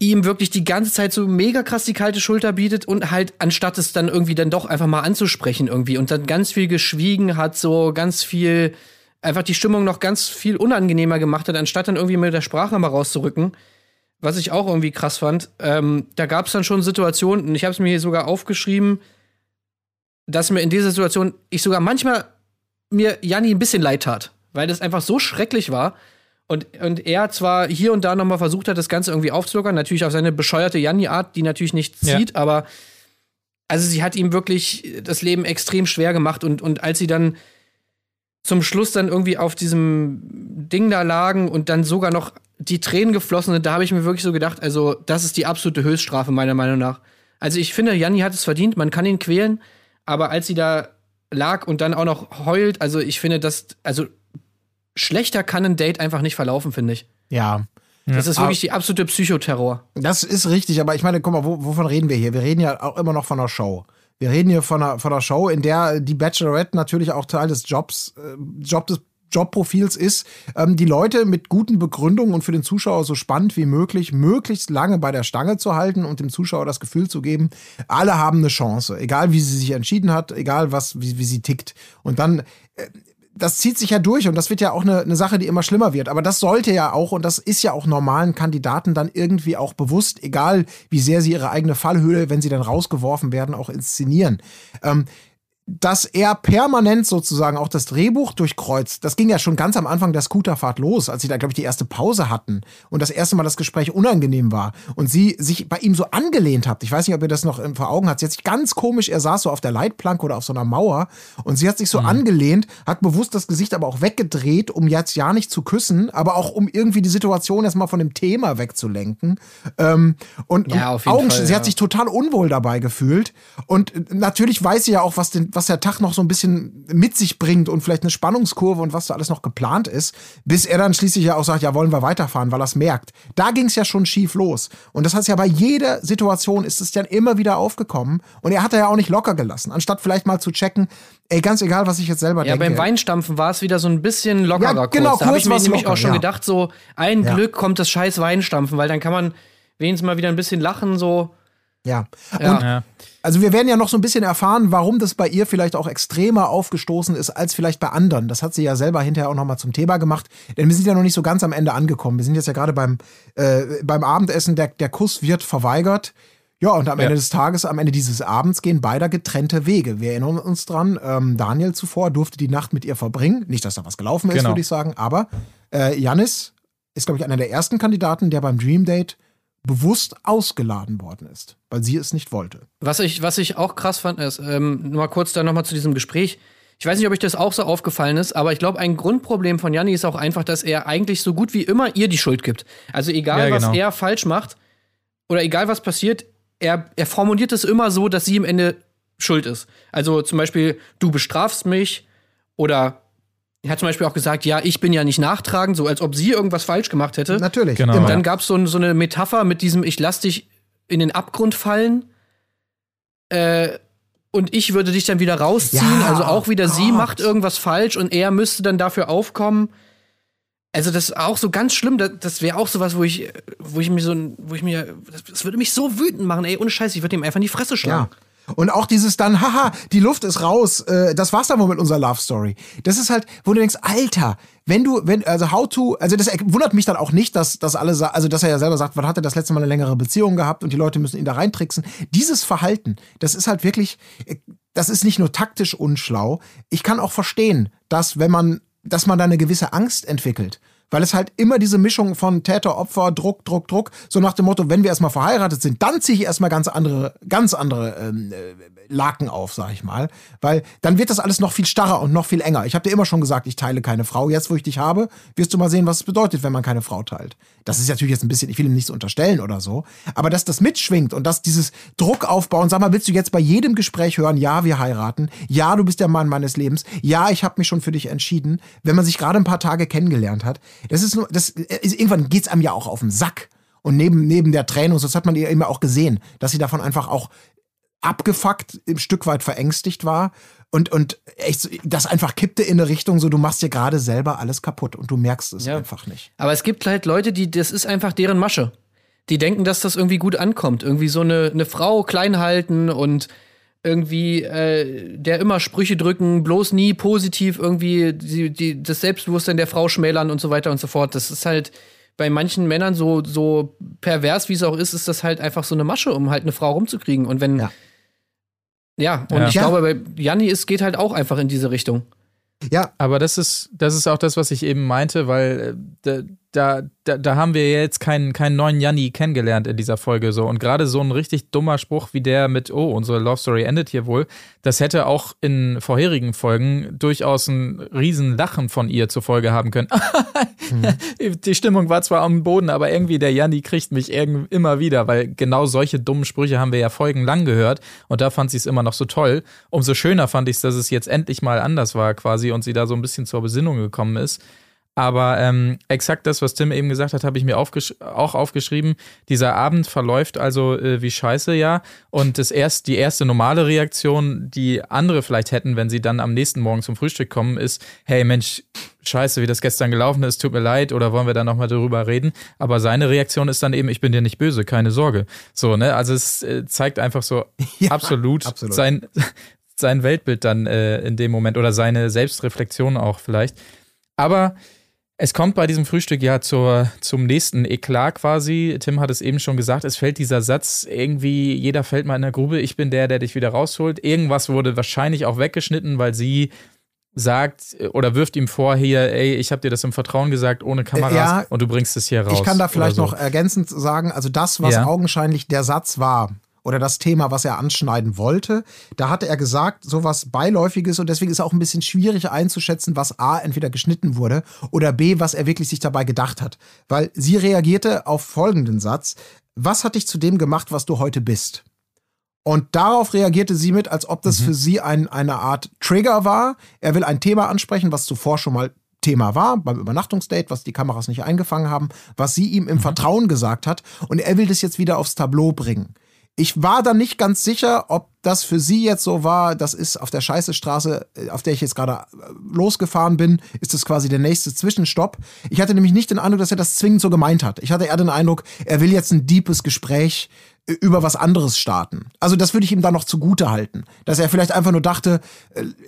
B: ihm wirklich die ganze Zeit so mega krass die kalte Schulter bietet und halt anstatt es dann irgendwie dann doch einfach mal anzusprechen irgendwie. Und dann ganz viel geschwiegen hat, so ganz viel einfach die Stimmung noch ganz viel unangenehmer gemacht hat, anstatt dann irgendwie mit der Sprache mal rauszurücken. Was ich auch irgendwie krass fand, ähm, da gab es dann schon Situationen, und ich habe es mir hier sogar aufgeschrieben, dass mir in dieser Situation ich sogar manchmal mir Janni ein bisschen leid tat, weil das einfach so schrecklich war Und, und er zwar hier und da nochmal versucht hat, das Ganze irgendwie aufzulockern, natürlich auf seine bescheuerte Janni-Art, die natürlich nichts
F: Ja.
B: zieht, aber also sie hat ihm wirklich das Leben extrem schwer gemacht und, und als sie dann zum Schluss dann irgendwie auf diesem Ding da lagen und dann sogar noch die Tränen geflossen sind, da habe ich mir wirklich so gedacht, also das ist die absolute Höchststrafe meiner Meinung nach. Also ich finde, Janni hat es verdient, man kann ihn quälen, aber als sie da lag und dann auch noch heult, also ich finde das, also schlechter kann ein Date einfach nicht verlaufen, finde ich.
A: Ja.
B: Das ist wirklich die absolute Psychoterror.
A: Das ist richtig, aber ich meine, guck mal, wo, wovon reden wir hier? Wir reden ja auch immer noch von einer Show. Wir reden hier von einer, von einer Show, in der die Bachelorette natürlich auch Teil des Jobs, äh, Job des Jobprofils ist, ähm, die Leute mit guten Begründungen und für den Zuschauer so spannend wie möglich, möglichst lange bei der Stange zu halten und dem Zuschauer das Gefühl zu geben, alle haben eine Chance, egal wie sie sich entschieden hat, egal was, wie, wie sie tickt. Und dann äh, das zieht sich ja durch und das wird ja auch eine, eine Sache, die immer schlimmer wird. Aber das sollte ja auch, und das ist ja auch normalen Kandidaten dann irgendwie auch bewusst, egal wie sehr sie ihre eigene Fallhöhle, wenn sie dann rausgeworfen werden, auch inszenieren. Ähm, dass er permanent sozusagen auch das Drehbuch durchkreuzt. Das ging ja schon ganz am Anfang der Scooterfahrt los, als sie da, glaube ich, die erste Pause hatten und das erste Mal das Gespräch unangenehm war und sie sich bei ihm so angelehnt hat. Ich weiß nicht, ob ihr das noch ähm, vor Augen habt. Sie hat sich ganz komisch, er saß so auf der Leitplanke oder auf so einer Mauer und sie hat sich so angelehnt, hat bewusst das Gesicht aber auch weggedreht, um jetzt ja nicht zu küssen, aber auch um irgendwie die Situation erstmal von dem Thema wegzulenken. Ähm, und
B: Ja,
A: Augen,
B: Fall,
A: sie
B: ja.
A: hat sich total unwohl dabei gefühlt. Und äh, natürlich weiß sie ja auch, was, den, was der Tag noch so ein bisschen mit sich bringt und vielleicht eine Spannungskurve und was da alles noch geplant ist, bis er dann schließlich ja auch sagt, ja, wollen wir weiterfahren, weil er es merkt. Da ging es ja schon schief los. Und das heißt ja, bei jeder Situation ist es dann immer wieder aufgekommen. Und er hat er ja auch nicht locker gelassen, anstatt vielleicht mal zu checken, ey, ganz egal, was ich jetzt selber
B: Ja,
A: denke.
B: beim Weinstampfen war es wieder so ein bisschen lockerer
A: Ja, genau,
B: kurz. Da habe ich mir nämlich
A: locker,
B: auch schon
A: ja.
B: gedacht, so ein
A: Ja.
B: Glück kommt das scheiß Weinstampfen, weil dann kann man wenigstens mal wieder ein bisschen lachen, so.
A: Ja.
B: Ja.
A: Und
F: Ja.
A: Also wir werden ja noch so ein bisschen erfahren, warum das bei ihr vielleicht auch extremer aufgestoßen ist als vielleicht bei anderen. Das hat sie ja selber hinterher auch noch mal zum Thema gemacht. Denn wir sind ja noch nicht so ganz am Ende angekommen. Wir sind jetzt ja gerade beim, äh, beim Abendessen. Der, der Kuss wird verweigert. Ja, und am
F: Ja.
A: Ende des Tages, am Ende dieses Abends gehen beider getrennte Wege. Wir erinnern uns dran, ähm, Daniel zuvor durfte die Nacht mit ihr verbringen. Nicht, dass da was gelaufen ist,
F: Genau.
A: würde ich sagen. Aber äh, Janis ist, glaube ich, einer der ersten Kandidaten, der beim Dream Date bewusst ausgeladen worden ist, weil sie es nicht wollte.
B: Was ich, was ich auch krass fand, ist, ähm, nur mal kurz da nochmal zu diesem Gespräch. Ich weiß nicht, ob euch das auch so aufgefallen ist, aber ich glaube, ein Grundproblem von Janni ist auch einfach, dass er eigentlich so gut wie immer ihr die Schuld gibt. Also egal,
F: Ja,
B: was
F: genau.
B: er falsch macht oder egal, was passiert, er, er formuliert es immer so, dass sie im Ende schuld ist. Also zum Beispiel, du bestrafst mich oder er hat zum Beispiel auch gesagt, ja, ich bin ja nicht nachtragend, so als ob sie irgendwas falsch gemacht hätte.
A: Natürlich.
F: Genau.
A: immer.
B: Dann gab es so, so eine Metapher mit diesem, ich lass dich in den Abgrund fallen äh, und ich würde dich dann wieder rausziehen.
A: Ja,
B: also auch wieder
A: oh
B: sie
A: Gott.
B: macht irgendwas falsch und er müsste dann dafür aufkommen. Also das ist auch so ganz schlimm. Das, das wäre auch sowas, wo ich, wo ich mir so, wo ich mir, das, das würde mich so wütend machen. Ey, ohne Scheiß, ich würde ihm einfach in die Fresse schlagen.
A: Ja. Und auch dieses dann, haha, die Luft ist raus, äh, das war's dann wohl mit unserer Love Story. Das ist halt, wo du denkst, Alter, wenn du, wenn, also how to, also das wundert mich dann auch nicht, dass, dass alle, also dass er ja selber sagt, wann hat er das letzte Mal eine längere Beziehung gehabt und die Leute müssen ihn da reintricksen. Dieses Verhalten, das ist halt wirklich, äh, das ist nicht nur taktisch unschlau. Ich kann auch verstehen, dass wenn man, dass man da eine gewisse Angst entwickelt. Weil es halt immer diese Mischung von Täter, Opfer, Druck, Druck, Druck, so nach dem Motto, wenn wir erstmal verheiratet sind, dann ziehe ich erstmal ganz andere, ganz andere ähm, äh, Laken auf, sag ich mal. Weil dann wird das alles noch viel starrer und noch viel enger. Ich habe dir immer schon gesagt, ich teile keine Frau. Jetzt, wo ich dich habe, wirst du mal sehen, was es bedeutet, wenn man keine Frau teilt. Das ist natürlich jetzt ein bisschen, ich will ihm nichts unterstellen oder so. Aber dass das mitschwingt und dass dieses Druck aufbauen, sag mal, willst du jetzt bei jedem Gespräch hören, ja, wir heiraten, ja, du bist der Mann meines Lebens, ja, ich habe mich schon für dich entschieden, wenn man sich gerade ein paar Tage kennengelernt hat. Das ist nur, das ist, irgendwann geht's einem ja auch auf den Sack. Und neben, neben der so, das hat man ihr immer auch gesehen, dass sie davon einfach auch abgefuckt, ein Stück weit verängstigt war und, und echt, das einfach kippte in eine Richtung, so du machst dir gerade selber alles kaputt und du merkst es
B: Ja.
A: einfach nicht.
B: Aber es gibt halt Leute, die, das ist einfach deren Masche. Die denken, dass das irgendwie gut ankommt. Irgendwie so eine, eine Frau klein halten und irgendwie äh, der immer Sprüche drücken, bloß nie positiv irgendwie die, die, das Selbstbewusstsein der Frau schmälern und so weiter und so fort. Das ist halt bei manchen Männern so, so pervers, wie es auch ist, ist das halt einfach so eine Masche, um halt eine Frau rumzukriegen. Und wenn.
A: Ja.
B: Ja, und
F: Ja.
B: ich
A: Ja.
B: glaube, bei Janni, es geht halt auch einfach in diese Richtung.
A: Ja,
F: Aber das ist, das ist auch das, was ich eben meinte, weil äh, da, da, da haben wir jetzt keinen, keinen neuen Janni kennengelernt in dieser Folge so. Und gerade so ein richtig dummer Spruch wie der mit, oh, unsere Love Story endet hier wohl, das hätte auch in vorherigen Folgen durchaus ein riesen Lachen von ihr zur Folge haben können. Die Stimmung war zwar am Boden, aber irgendwie der Janni kriegt mich immer wieder, weil genau solche dummen Sprüche haben wir ja folgenlang gehört und da fand sie es immer noch so toll. Umso schöner fand ich es, dass es jetzt endlich mal anders war quasi und sie da so ein bisschen zur Besinnung gekommen ist. Aber ähm, exakt das, was Tim eben gesagt hat, habe ich mir aufgesch auch aufgeschrieben. Dieser Abend verläuft also äh, wie scheiße, ja. Und das erst, die erste normale Reaktion, die andere vielleicht hätten, wenn sie dann am nächsten Morgen zum Frühstück kommen, ist, hey Mensch, scheiße, wie das gestern gelaufen ist, tut mir leid, oder wollen wir da nochmal drüber reden? Aber seine Reaktion ist dann eben, ich bin dir nicht böse, keine Sorge. So, ne? Also es äh, zeigt einfach so
A: Ja,
F: absolut,
A: absolut.
F: sein sein Weltbild dann äh, in dem Moment oder seine Selbstreflexion auch vielleicht. Aber es kommt bei diesem Frühstück ja zur, zum nächsten Eklat quasi. Tim hat es eben schon gesagt, es fällt dieser Satz irgendwie, jeder fällt mal in der Grube, ich bin der, der dich wieder rausholt. Irgendwas wurde wahrscheinlich auch weggeschnitten, weil sie sagt oder wirft ihm vor, hier, ey, ich habe dir das im Vertrauen gesagt, ohne Kameras
A: ja,
F: und du bringst es hier raus.
A: ich kann da vielleicht
F: so.
A: noch ergänzend sagen, also das, was
F: Ja.
A: augenscheinlich der Satz war, oder das Thema, was er anschneiden wollte, da hatte er gesagt, sowas Beiläufiges und deswegen ist auch ein bisschen schwierig einzuschätzen, was A, entweder geschnitten wurde oder B, was er wirklich sich dabei gedacht hat. Weil sie reagierte auf folgenden Satz, was hat dich zu dem gemacht, was du heute bist? Und darauf reagierte sie mit, als ob das für sie ein, eine Art Trigger war. Er will ein Thema ansprechen, was zuvor schon mal Thema war, beim Übernachtungsdate, was die Kameras nicht eingefangen haben, was sie ihm im Vertrauen gesagt hat. Und er will das jetzt wieder aufs Tableau bringen. Ich war da nicht ganz sicher, ob das für sie jetzt so war, das ist auf der Scheißestraße, äh, auf der ich jetzt gerade äh, losgefahren bin, ist das quasi der nächste Zwischenstopp. Ich hatte nämlich nicht den Eindruck, dass er das zwingend so gemeint hat. Ich hatte eher den Eindruck, er will jetzt ein deepes Gespräch äh, über was anderes starten. Also das würde ich ihm dann noch zugute halten, dass er vielleicht einfach nur dachte,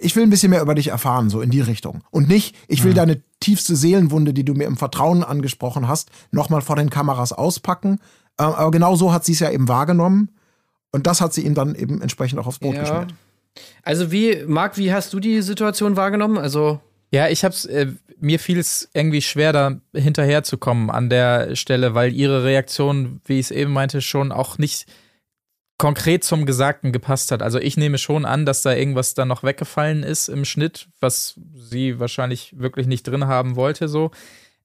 A: ich will ein bisschen mehr über dich erfahren, so in die Richtung. Und nicht, ich will deine tiefste Seelenwunde, die du mir im Vertrauen angesprochen hast, nochmal vor den Kameras auspacken. Aber genau so hat sie es ja eben wahrgenommen. Und das hat sie ihm dann eben entsprechend auch aufs Brot
B: Ja.
A: geschmiert.
B: Also wie, Marc, wie hast du die Situation wahrgenommen? Also
F: Ja, ich hab's, äh, mir fiel es irgendwie schwer, da hinterherzukommen an der Stelle, weil ihre Reaktion, wie ich es eben meinte, schon auch nicht konkret zum Gesagten gepasst hat. Also ich nehme schon an, dass da irgendwas dann noch weggefallen ist im Schnitt, was sie wahrscheinlich wirklich nicht drin haben wollte, so.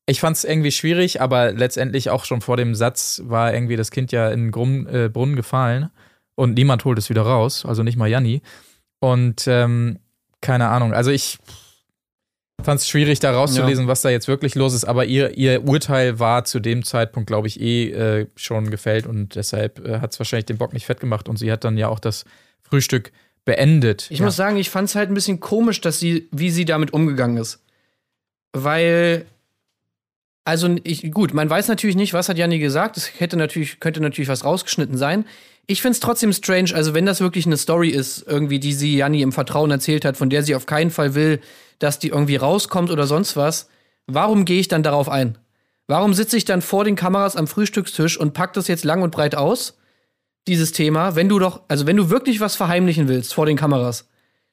F: Ich fand es irgendwie schwierig, aber letztendlich auch schon vor dem Satz war irgendwie das Kind ja in den Grun äh, Brunnen gefallen und niemand holt es wieder raus, also nicht mal Janni. Und ähm, keine Ahnung, also ich fand es schwierig, da rauszulesen, was da jetzt wirklich los ist, aber ihr, ihr Urteil war zu dem Zeitpunkt, glaube ich, eh äh, schon gefällt und deshalb äh, hat es wahrscheinlich den Bock nicht fett gemacht und sie hat dann ja auch das Frühstück beendet.
B: Ich muss sagen, ich fand es halt ein bisschen komisch, dass sie, wie sie damit umgegangen ist. Weil, also ich, gut, man weiß natürlich nicht, was hat Janni gesagt. Es hätte natürlich, könnte natürlich was rausgeschnitten sein. Ich finde es trotzdem strange, also wenn das wirklich eine Story ist, irgendwie, die sie Janni im Vertrauen erzählt hat, von der sie auf keinen Fall will, dass die irgendwie rauskommt oder sonst was, warum gehe ich dann darauf ein? Warum sitze ich dann vor den Kameras am Frühstückstisch und pack das jetzt lang und breit aus? dieses Thema, wenn du doch, also wenn du wirklich was verheimlichen willst vor den Kameras,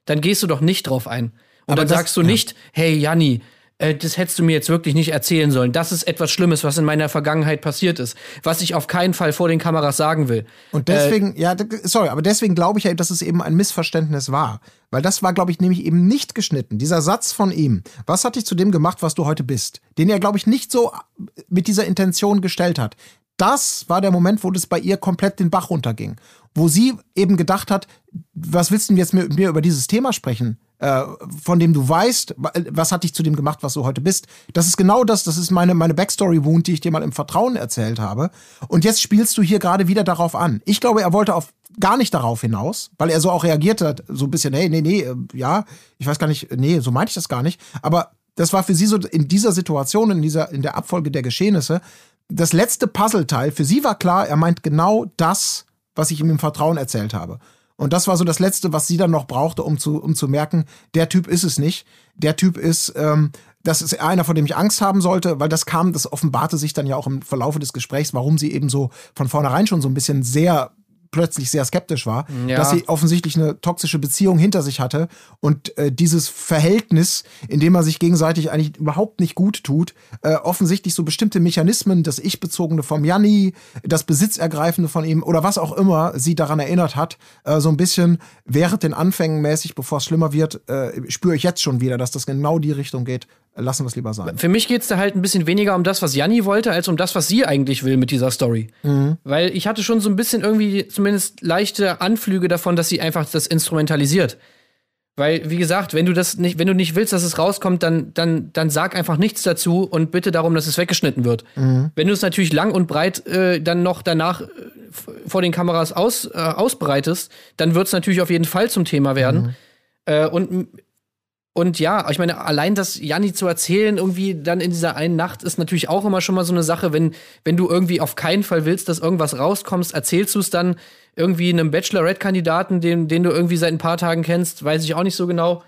B: dann gehst du doch nicht drauf ein. Und
A: Aber
B: dann
A: das-
B: sagst du
A: ja.
B: nicht, hey Janni, äh, das hättest du mir jetzt wirklich nicht erzählen sollen. Das ist etwas Schlimmes, was in meiner Vergangenheit passiert ist, was ich auf keinen Fall vor den Kameras sagen will.
A: Und deswegen, ja, d- sorry, aber deswegen glaube ich ja, dass es eben ein Missverständnis war. Weil das war, glaube ich, nämlich eben nicht geschnitten. Dieser Satz von ihm, was hat dich zu dem gemacht, was du heute bist? Den er, glaube ich, nicht so mit dieser Intention gestellt hat. Das war der Moment, wo das bei ihr komplett den Bach runterging. Wo sie eben gedacht hat, was willst du denn jetzt mit mir über dieses Thema sprechen? Äh, von dem du weißt, wa- was hat dich zu dem gemacht, was du heute bist. Das ist genau das, das ist meine, meine Backstory-Wound, die ich dir mal im Vertrauen erzählt habe. Und jetzt spielst du hier gerade wieder darauf an. Ich glaube, er wollte auf gar nicht darauf hinaus, weil er so auch reagiert hat, so ein bisschen, hey, nee, nee, äh, ja, ich weiß gar nicht, nee, so meinte ich das gar nicht. Aber das war für sie so in dieser Situation, in dieser, in der Abfolge der Geschehnisse, das letzte Puzzleteil. Für sie war klar, er meint genau das, was ich ihm im Vertrauen erzählt habe. Und das war so das Letzte, was sie dann noch brauchte, um zu, um zu merken, der Typ ist es nicht. Der Typ ist, ähm, das ist einer, vor dem ich Angst haben sollte, weil das kam, das offenbarte sich dann ja auch im Verlaufe des Gesprächs, warum sie eben so von vornherein schon so ein bisschen sehr plötzlich sehr skeptisch war,
B: Ja.
A: dass sie offensichtlich eine toxische Beziehung hinter sich hatte und äh, dieses Verhältnis, in dem man sich gegenseitig eigentlich überhaupt nicht gut tut, äh, offensichtlich so bestimmte Mechanismen, das Ich-Bezogene vom Janni, das Besitzergreifende von ihm oder was auch immer sie daran erinnert hat, äh, so ein bisschen während den Anfängen mäßig, bevor es schlimmer wird, äh, spüre ich jetzt schon wieder, dass das genau die Richtung geht. Lassen wir es lieber sein.
B: Für mich geht's da halt ein bisschen weniger um das, was Janni wollte, als um das, was sie eigentlich will mit dieser Story. Weil ich hatte schon so ein bisschen irgendwie zumindest leichte Anflüge davon, dass sie einfach das instrumentalisiert. Weil, wie gesagt, wenn du das nicht, wenn du nicht willst, dass es rauskommt, dann, dann, dann sag einfach nichts dazu und bitte darum, dass es weggeschnitten wird. Wenn du es natürlich lang und breit äh, dann noch danach äh, vor den Kameras aus, äh, ausbreitest, dann wird es natürlich auf jeden Fall zum Thema werden. Äh, und und ja, ich meine, allein das Janni zu erzählen, irgendwie dann in dieser einen Nacht, ist natürlich auch immer schon mal so eine Sache, wenn, wenn du irgendwie auf keinen Fall willst, dass irgendwas rauskommst, erzählst du es dann irgendwie einem Bachelorette-Kandidaten, den, den du irgendwie seit ein paar Tagen kennst, weiß ich auch nicht so genau.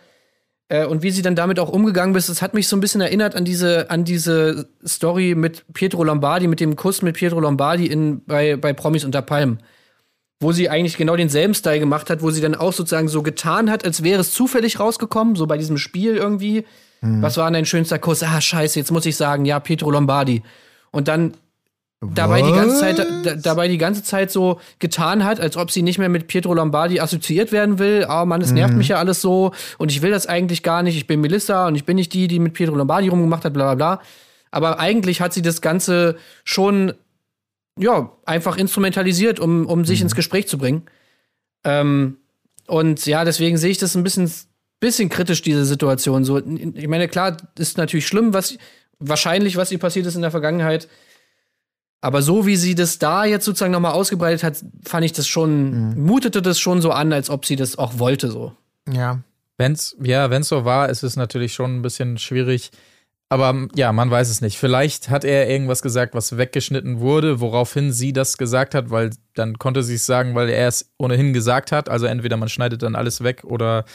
B: Äh, und wie sie dann damit auch umgegangen bist, das hat mich so ein bisschen erinnert an diese, an diese Story mit Pietro Lombardi, mit dem Kuss mit Pietro Lombardi in, bei, bei Promis unter Palmen wo sie eigentlich genau denselben Style gemacht hat, wo sie dann auch sozusagen so getan hat, als wäre es zufällig rausgekommen, so bei diesem Spiel irgendwie. Was war denn dein schönster Kuss? Ah, scheiße, jetzt muss ich sagen, ja, Pietro Lombardi. Und dann dabei die ganze Zeit da, dabei die ganze Zeit so getan hat, als ob sie nicht mehr mit Pietro Lombardi assoziiert werden will. Oh Mann, es nervt mich ja alles so und ich will das eigentlich gar nicht. Ich bin Melissa und ich bin nicht die, die mit Pietro Lombardi rumgemacht hat, bla bla bla. Aber eigentlich hat sie das Ganze schon ja, einfach instrumentalisiert, um, um sich ins Gespräch zu bringen. Ähm, und ja, deswegen sehe ich das ein bisschen, bisschen kritisch, diese Situation. So, ich meine, klar, ist natürlich schlimm, was wahrscheinlich, was ihr passiert ist in der Vergangenheit. Aber so wie sie das da jetzt sozusagen nochmal ausgebreitet hat, fand ich das schon, mutete das schon so an, als ob sie das auch wollte, so.
A: Ja.
F: Wenn's, ja, wenn's so war, ist es natürlich schon ein bisschen schwierig. Aber ja, man weiß es nicht. Vielleicht hat er irgendwas gesagt, was weggeschnitten wurde, woraufhin sie das gesagt hat, weil dann konnte sie es sagen, weil er es ohnehin gesagt hat. Also entweder man schneidet dann alles weg oder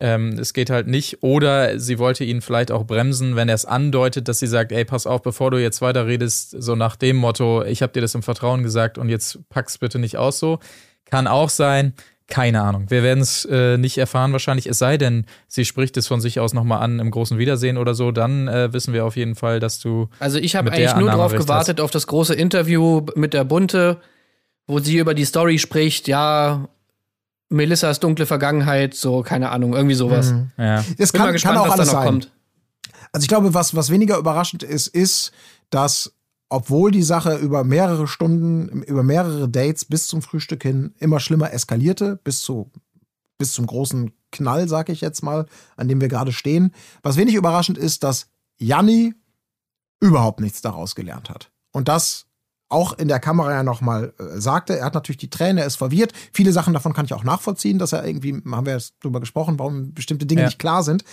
F: ähm, es geht halt nicht. Oder sie wollte ihn vielleicht auch bremsen, wenn er es andeutet, dass sie sagt, ey, pass auf, bevor du jetzt weiterredest, so nach dem Motto, ich habe dir das im Vertrauen gesagt und jetzt pack's bitte nicht aus so. Kann auch sein. Keine Ahnung. Wir werden es äh, nicht erfahren wahrscheinlich. Es sei denn, sie spricht es von sich aus nochmal an im großen Wiedersehen oder so. Dann äh, wissen wir auf jeden Fall, dass du.
B: Also ich habe eigentlich nur darauf gewartet, auf das große Interview mit der Bunte, wo sie über die Story spricht, ja, Melissas dunkle Vergangenheit, so, keine Ahnung, irgendwie sowas.
F: Ja.
A: Das
B: Bin
A: kann,
B: mal gespannt,
A: kann auch
B: was da
A: alles
B: noch
A: sein.
B: kommt.
A: Also ich glaube, was, was weniger überraschend ist, ist, dass obwohl die Sache über mehrere Stunden, über mehrere Dates bis zum Frühstück hin immer schlimmer eskalierte, bis zu bis zum großen Knall, sag ich jetzt mal, an dem wir gerade stehen. Was wenig überraschend ist, dass Janni überhaupt nichts daraus gelernt hat. Und das auch in der Kamera ja nochmal äh, sagte. Er hat natürlich die Tränen, er ist verwirrt. Viele Sachen davon kann ich auch nachvollziehen, dass er irgendwie, haben wir jetzt drüber gesprochen, warum bestimmte Dinge
F: Ja.
A: nicht klar sind.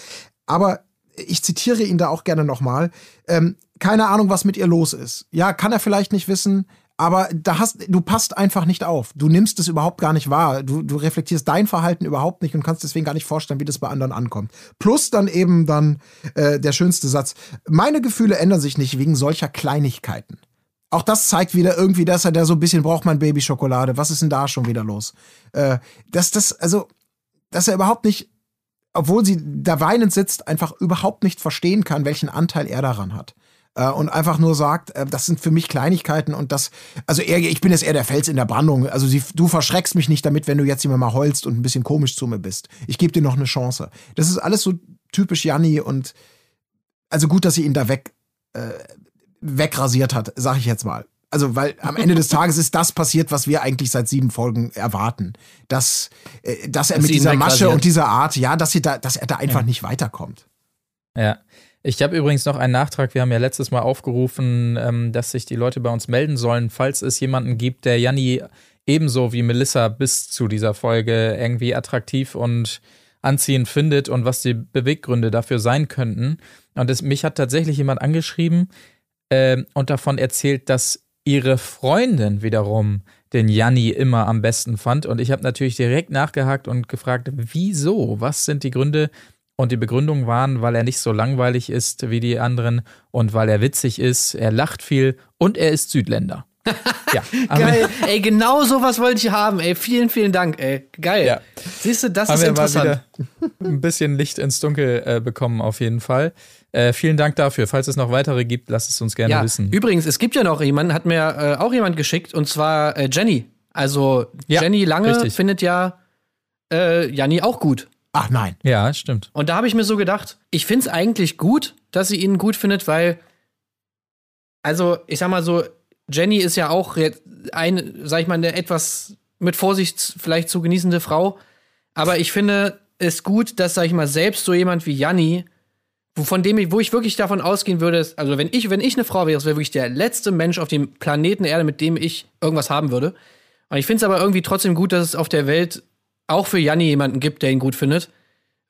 A: Aber ich zitiere ihn da auch gerne nochmal. Ähm, keine Ahnung, was mit ihr los ist. Ja, kann er vielleicht nicht wissen, aber da hast, du passt einfach nicht auf. Du nimmst es überhaupt gar nicht wahr. Du, du reflektierst dein Verhalten überhaupt nicht und kannst deswegen gar nicht vorstellen, wie das bei anderen ankommt. Plus dann eben dann äh, der schönste Satz. Meine Gefühle ändern sich nicht wegen solcher Kleinigkeiten. Auch das zeigt wieder irgendwie, dass er da so ein bisschen braucht man Babyschokolade. Was ist denn da schon wieder los? Äh, dass das, also, dass er überhaupt nicht, obwohl sie da weinend sitzt, einfach überhaupt nicht verstehen kann, welchen Anteil er daran hat. Äh, und einfach nur sagt, äh, das sind für mich Kleinigkeiten und das, also eher, ich bin jetzt eher der Fels in der Brandung. Also sie, du verschreckst mich nicht damit, wenn du jetzt immer mal heulst und ein bisschen komisch zu mir bist. Ich gebe dir noch eine Chance. Das ist alles so typisch Janni und also gut, dass sie ihn da weg, äh, wegrasiert hat, sag ich jetzt mal. Also, weil am Ende des Tages ist das passiert, was wir eigentlich seit sieben Folgen erwarten. Dass, äh, dass er
B: Dass
A: mit dieser Masche und dieser Art, ja, dass, sie da, dass er da einfach nicht weiterkommt.
F: Ja. Ich habe übrigens noch einen Nachtrag. Wir haben ja letztes Mal aufgerufen, ähm, dass sich die Leute bei uns melden sollen, falls es jemanden gibt, der Janni ebenso wie Melissa bis zu dieser Folge irgendwie attraktiv und anziehend findet und was die Beweggründe dafür sein könnten. Und es, mich hat tatsächlich jemand angeschrieben ähm, und davon erzählt, dass ihre Freundin wiederum den Janni immer am besten fand. Und ich habe natürlich direkt nachgehakt und gefragt, wieso? Was sind die Gründe? Und die Begründung waren, weil er nicht so langweilig ist wie die anderen und weil er witzig ist, er lacht viel und er ist Südländer. Ja,
B: Geil. ey, genau sowas wollte ich haben, ey. Vielen, vielen Dank, ey. Geil.
F: Ja.
B: Siehst du, das
F: haben
B: ist interessant.
F: ein bisschen Licht ins Dunkel äh, bekommen, auf jeden Fall. Äh, vielen Dank dafür. Falls es noch weitere gibt, lasst es uns gerne
B: Ja,
F: wissen.
B: übrigens, es gibt ja noch jemanden, hat mir äh, auch jemand geschickt, und zwar äh, Jenny. Also
F: Ja,
B: Jenny Lange
F: richtig.
B: findet ja äh, Janni auch gut.
A: Ach nein.
F: Ja, stimmt.
B: Und da habe ich mir so gedacht, ich finde es eigentlich gut, dass sie ihn gut findet, weil, also ich sag mal so, Jenny ist ja auch jetzt ein, sag ich mal, eine etwas mit Vorsicht vielleicht zu genießende Frau. Aber ich finde es gut, dass, sag ich mal, selbst so jemand wie Janni, wo, von dem ich, wo ich wirklich davon ausgehen würde, also wenn ich, wenn ich eine Frau wäre, das wäre wirklich der letzte Mensch auf dem Planeten Erde, mit dem ich irgendwas haben würde. Und ich finde es aber irgendwie trotzdem gut, dass es auf der Welt auch für Janni jemanden gibt, der ihn gut findet.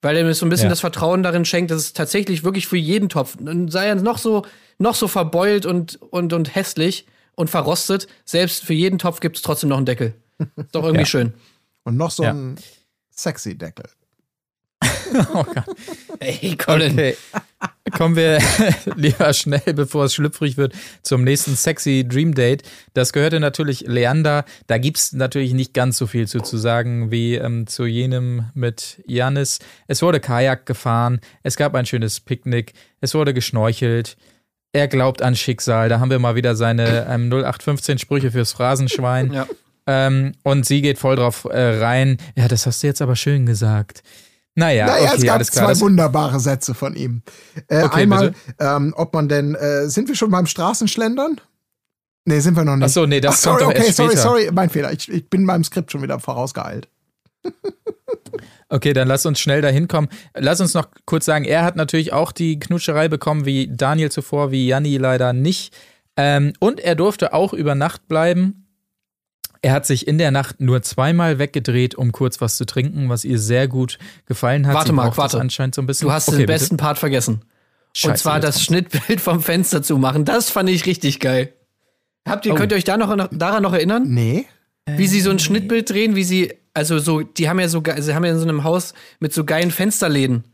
B: Weil er mir so ein bisschen
F: Ja.
B: das Vertrauen darin schenkt, dass es tatsächlich wirklich für jeden Topf, und sei er noch so, noch so verbeult und, und, und hässlich und verrostet, selbst für jeden Topf gibt es trotzdem noch einen Deckel. Ist doch irgendwie
F: Ja.
B: schön.
A: Und noch so
F: Ja.
A: ein sexy Deckel.
F: Oh Gott.
B: Ey, Colin.
F: Okay. Kommen wir lieber schnell, bevor es schlüpfrig wird, zum nächsten sexy Dream Date. Das gehörte natürlich Leander. Da gibt's natürlich nicht ganz so viel zu, zu sagen wie ähm, zu jenem mit Janis. Es wurde Kajak gefahren, es gab ein schönes Picknick, es wurde geschnorchelt. Er glaubt an Schicksal. Da haben wir mal wieder seine ähm, 0815 Sprüche fürs Phrasenschwein.
B: Ja.
F: Ähm, und sie geht voll drauf äh, rein. Ja, das hast du jetzt aber schön gesagt. Naja,
A: naja, es
F: okay,
A: gab
F: alles klar.
A: zwei wunderbare Sätze von ihm. Äh,
F: Okay,
A: einmal, ähm, ob man denn, äh, sind wir schon beim Straßenschlendern? Nee, sind wir noch nicht.
F: Ach so, nee, das
A: Ach, sorry,
F: kommt doch
A: okay,
F: erst
A: sorry,
F: später.
A: sorry, mein Fehler. Ich, ich bin beim Skript schon wieder vorausgeeilt.
F: Okay, dann lass uns schnell dahin kommen. Lass uns noch kurz sagen, er hat natürlich auch die Knutscherei bekommen, wie Daniel zuvor, wie Janni leider nicht. Ähm, und er durfte auch über Nacht bleiben. Er hat sich in der Nacht nur zweimal weggedreht, um kurz was zu trinken, was ihr sehr gut gefallen hat.
B: Warte,
F: das
B: warte.
F: anscheinend so ein bisschen.
B: Du hast
F: okay,
B: den
F: bitte.
B: besten Part vergessen.
F: Scheiße,
B: und zwar das. Schnittbild vom Fenster zu machen. Das fand ich richtig geil. Habt ihr,
F: Oh.
B: könnt ihr euch da noch, noch, daran noch erinnern?
A: Nee.
B: Wie sie so ein Schnittbild drehen, wie sie, also so, die haben ja so, sie haben ja in so einem Haus mit so geilen Fensterläden.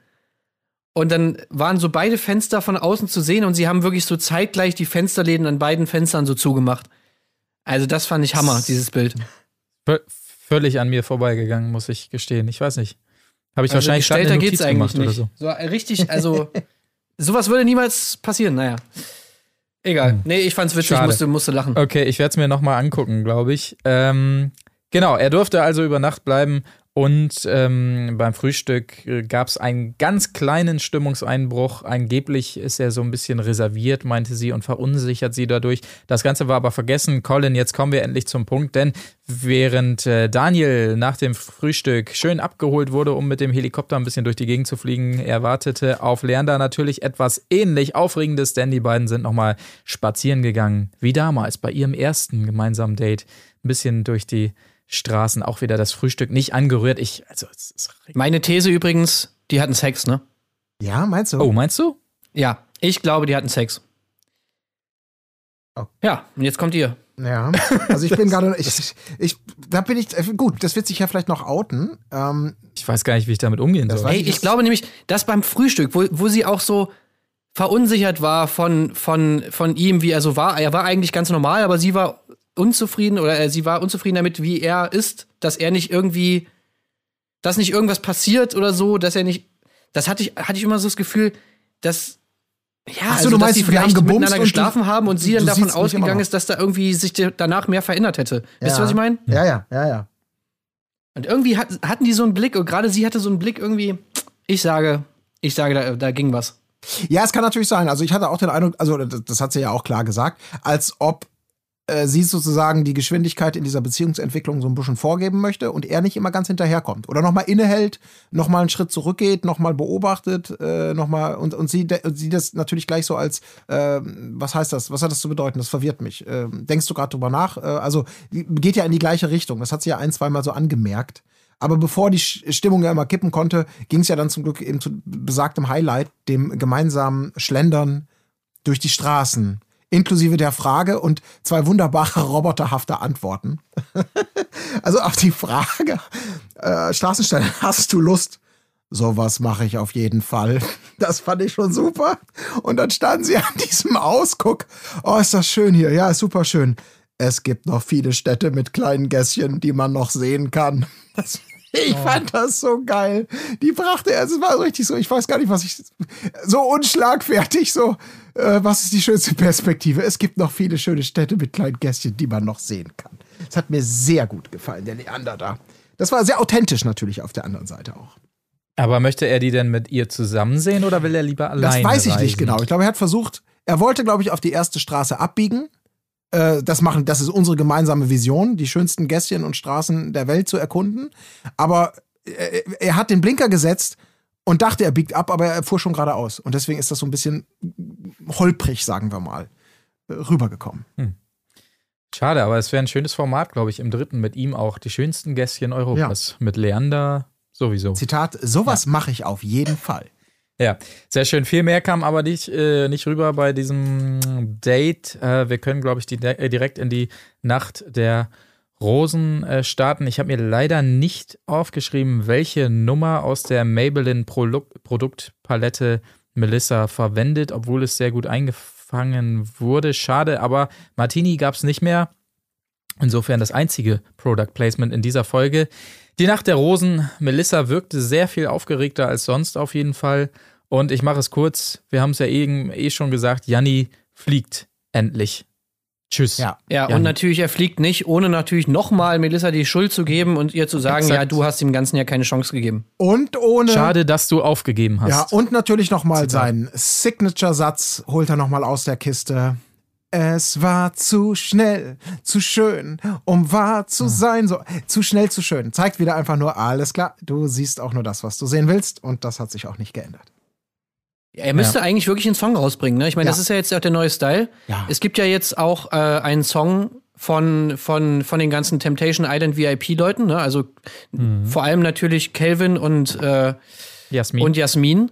B: Und dann waren so beide Fenster von außen zu sehen und sie haben wirklich so zeitgleich die Fensterläden an beiden Fenstern so zugemacht. Also das fand ich Hammer, dieses Bild.
F: V völlig an mir vorbeigegangen, muss ich gestehen. Ich weiß nicht. Habe ich
B: Also
F: wahrscheinlich
B: gestellter
F: eine Notiz
B: eigentlich
F: gemacht
B: nicht.
F: oder so.
B: So äh, richtig, also sowas würde niemals passieren, naja. Egal. Nee, ich fand's witzig,
F: Hm. Schade.
B: musste, musste lachen.
F: Okay, ich werde es mir nochmal angucken, glaube ich. Ähm, genau, er durfte also über Nacht bleiben und ähm, beim Frühstück gab es einen ganz kleinen Stimmungseinbruch. Angeblich ist er so ein bisschen reserviert, meinte sie, und verunsichert sie dadurch. Das Ganze war aber vergessen. Colin, jetzt kommen wir endlich zum Punkt, denn während äh, Daniel nach dem Frühstück schön abgeholt wurde, um mit dem Helikopter ein bisschen durch die Gegend zu fliegen, er wartete auf Leander natürlich etwas ähnlich Aufregendes, denn die beiden sind nochmal spazieren gegangen, wie damals bei ihrem ersten gemeinsamen Date. Ein bisschen durch die Straßen, auch wieder das Frühstück nicht angerührt. Ich, also, es ist
B: Meine These übrigens, die hatten Sex, ne?
A: Ja, meinst du?
F: Oh, meinst du?
B: Ja, ich glaube, die hatten Sex.
A: Oh.
B: Ja, und jetzt kommt ihr.
A: Ja, also ich bin gerade, ich, ich, da bin ich, gut, das wird sich ja vielleicht noch outen. Ähm,
F: Ich weiß gar nicht, wie ich damit umgehen soll.
A: weiß
B: Ey,
A: ich
B: ich glaube nämlich, dass beim Frühstück, wo, wo sie auch so verunsichert war von, von, von ihm, wie er so war. Er war eigentlich ganz normal, aber sie war unzufrieden oder äh, sie war unzufrieden damit, wie er ist, dass er nicht irgendwie, dass nicht irgendwas passiert oder so, dass er nicht. Das hatte ich, hatte ich immer so das Gefühl, dass. Ja,
A: Ach so,
B: also,
A: du
B: dass
A: meinst,
B: die
A: wir haben
B: miteinander
A: und
B: geschlafen haben und sie dann davon ausgegangen ist, dass da irgendwie sich danach mehr verändert hätte. Wisst ihr, was ich meine?
A: Ja, ja, ja, ja.
B: Und irgendwie hat, hatten die so einen Blick, und gerade sie hatte so einen Blick irgendwie, ich sage, ich sage, da, da ging was.
A: Ja, es kann natürlich sein. Also ich hatte auch den Eindruck, also das, das hat sie ja auch klar gesagt, als ob äh, sie sozusagen die Geschwindigkeit in dieser Beziehungsentwicklung so ein bisschen vorgeben möchte und er nicht immer ganz hinterherkommt. Oder nochmal innehält, nochmal einen Schritt zurückgeht, nochmal beobachtet, äh, nochmal und, und sie, sie das natürlich gleich so als, äh, was heißt das, was hat das zu bedeuten? Das verwirrt mich. Ähm, denkst du gerade drüber nach? Äh, also geht ja in die gleiche Richtung. Das hat sie ja ein, zweimal so angemerkt. Aber bevor die Stimmung ja immer kippen konnte, ging es ja dann zum Glück eben zu besagtem Highlight, dem gemeinsamen Schlendern durch die Straßen. Inklusive der Frage und zwei wunderbare roboterhafte Antworten. also auf die Frage, äh, Straßenstelle, hast du Lust? Sowas mache ich auf jeden Fall. Das fand ich schon super. Und dann standen sie an diesem Ausguck. Oh, ist das schön hier. Ja, ist super schön. es gibt noch viele Städte mit kleinen Gässchen, die man noch sehen kann. Das, ich fand das so geil. Die brachte er, es war so richtig so, ich weiß gar nicht, was ich, so unschlagfertig, so, äh, was ist die schönste Perspektive? Es gibt noch viele schöne Städte mit kleinen Gässchen, die man noch sehen kann. Das hat mir sehr gut gefallen, der Leander da. Das war sehr authentisch natürlich auf der anderen Seite auch.
F: Aber möchte er die denn mit ihr zusammen sehen oder will er lieber alleine
A: Das weiß ich
F: reisen?
A: nicht genau. Ich glaube, er hat versucht, er wollte, glaube ich, auf die erste Straße abbiegen. Äh, das machen, das ist unsere gemeinsame Vision, die schönsten Gässchen und Straßen der Welt zu erkunden. Aber er, er hat den Blinker gesetzt und dachte, er biegt ab, aber er fuhr schon geradeaus. Und deswegen ist das so ein bisschen holprig, sagen wir mal, äh, rübergekommen.
F: Schade, aber es wäre ein schönes Format, glaube ich, im dritten mit ihm auch. Die schönsten Gässchen Europas. Mit Leander sowieso.
A: Zitat, sowas mache ich auf jeden Fall.
F: Ja, sehr schön. Viel mehr kam aber nicht, äh, nicht rüber bei diesem Date. Äh, wir können, glaube ich, die, äh, direkt in die Nacht der Rosen äh, starten. Ich habe mir leider nicht aufgeschrieben, welche Nummer aus der Maybelline Produk Produktpalette Melissa verwendet, obwohl es sehr gut eingefangen wurde. Schade, aber Martini gab es nicht mehr. Insofern das einzige Product Placement in dieser Folge. Die Nacht der Rosen. Melissa wirkte sehr viel aufgeregter als sonst auf jeden Fall. Und ich mache es kurz. Wir haben es ja eben eh schon gesagt. Janni fliegt endlich. Tschüss.
A: Ja.
B: Ja,
F: Ja.
B: und natürlich, er fliegt nicht, ohne natürlich nochmal Melissa die Schuld zu geben und ihr zu sagen,
F: Exakt.
B: ja, du hast dem Ganzen ja keine Chance gegeben.
A: Und ohne.
F: Schade, dass du aufgegeben hast.
A: Ja, und natürlich nochmal seinen Signature-Satz holt er nochmal aus der Kiste. Es war zu schnell, zu schön, um wahr zu sein. So, zu schnell, zu schön. Zeigt wieder einfach nur, alles klar, du siehst auch nur das, was du sehen willst. Und das hat sich auch nicht geändert.
B: Er müsste eigentlich wirklich einen Song rausbringen, ne? Ich meine,
A: Ja.
B: das ist ja jetzt auch der neue Style.
A: Ja.
B: Es gibt ja jetzt auch äh, einen Song von, von, von den ganzen Temptation Island VIP-Leuten, ne? Also vor allem natürlich Calvin und, äh,
F: Jasmin.
B: und Jasmin.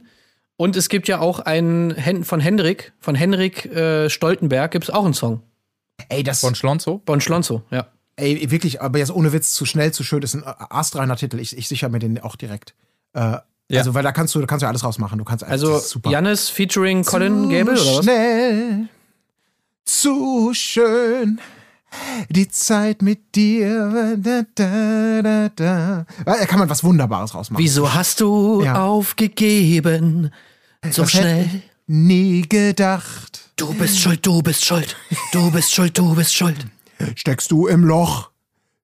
B: Und es gibt ja auch einen von Hendrik, von Henrik äh, Stoltenberg gibt es auch einen Song.
A: Ey, das,
F: von Schlonzo.
B: Von Schlonzo, ja.
A: ey, wirklich, aber jetzt ohne Witz, zu schnell, zu schön, ist ein astreiner Titel. Ich, ich sichere mir den auch direkt. Äh,
F: Ja.
A: Also, weil da kannst du, da kannst du ja alles rausmachen. Du kannst
B: Also. Jannis featuring Colin
A: zu
B: Gable oder was?
A: Schnell, zu schön. Die Zeit mit dir. Da, da, da, da. Da kann man was Wunderbares rausmachen.
B: Wieso hast du
A: Ja.
B: aufgegeben? So
A: Das
B: schnell.
A: Nie gedacht.
B: Du bist schuld, du bist schuld. Du bist schuld, du bist schuld.
A: Steckst du im Loch,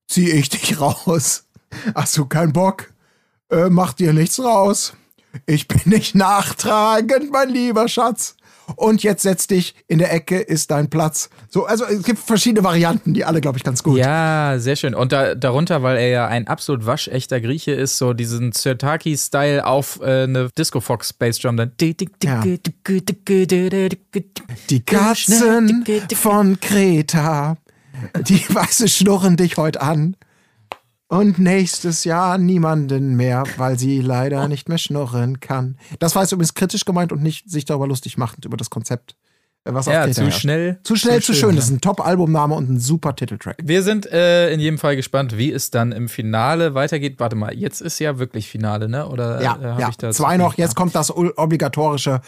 A: zieh ich dich raus. Hast du keinen Bock? Äh, mach dir nichts raus. Ich bin nicht nachtragend, mein lieber Schatz. Und jetzt setz dich in der Ecke, ist dein Platz. So, also es gibt verschiedene Varianten, die alle, glaube ich, ganz gut.
F: Ja, sehr schön. Und da, darunter, weil er ja ein absolut waschechter Grieche ist, so diesen Zertaki-Style auf äh, eine Disco Fox Bassdrum dann.
A: Ja. Die Katzen von Kreta, die Weiße schnurren dich heute an. Und nächstes Jahr niemanden mehr, weil sie leider nicht mehr schnurren kann. Das war jetzt übrigens kritisch gemeint und nicht sich darüber lustig machend über das Konzept. äh, Was
F: Ja, zu
A: herrscht.
F: schnell.
A: Zu schnell, zu schön. Das ist ein Top-Albumname und ein super Titeltrack.
F: Wir sind äh, in jedem Fall gespannt, wie es dann im Finale weitergeht. Warte mal, jetzt ist ja wirklich Finale, ne? Oder
A: Ja,
F: äh,
A: ja.
F: ich das?
A: zwei noch. Jetzt kommt das obligatorische.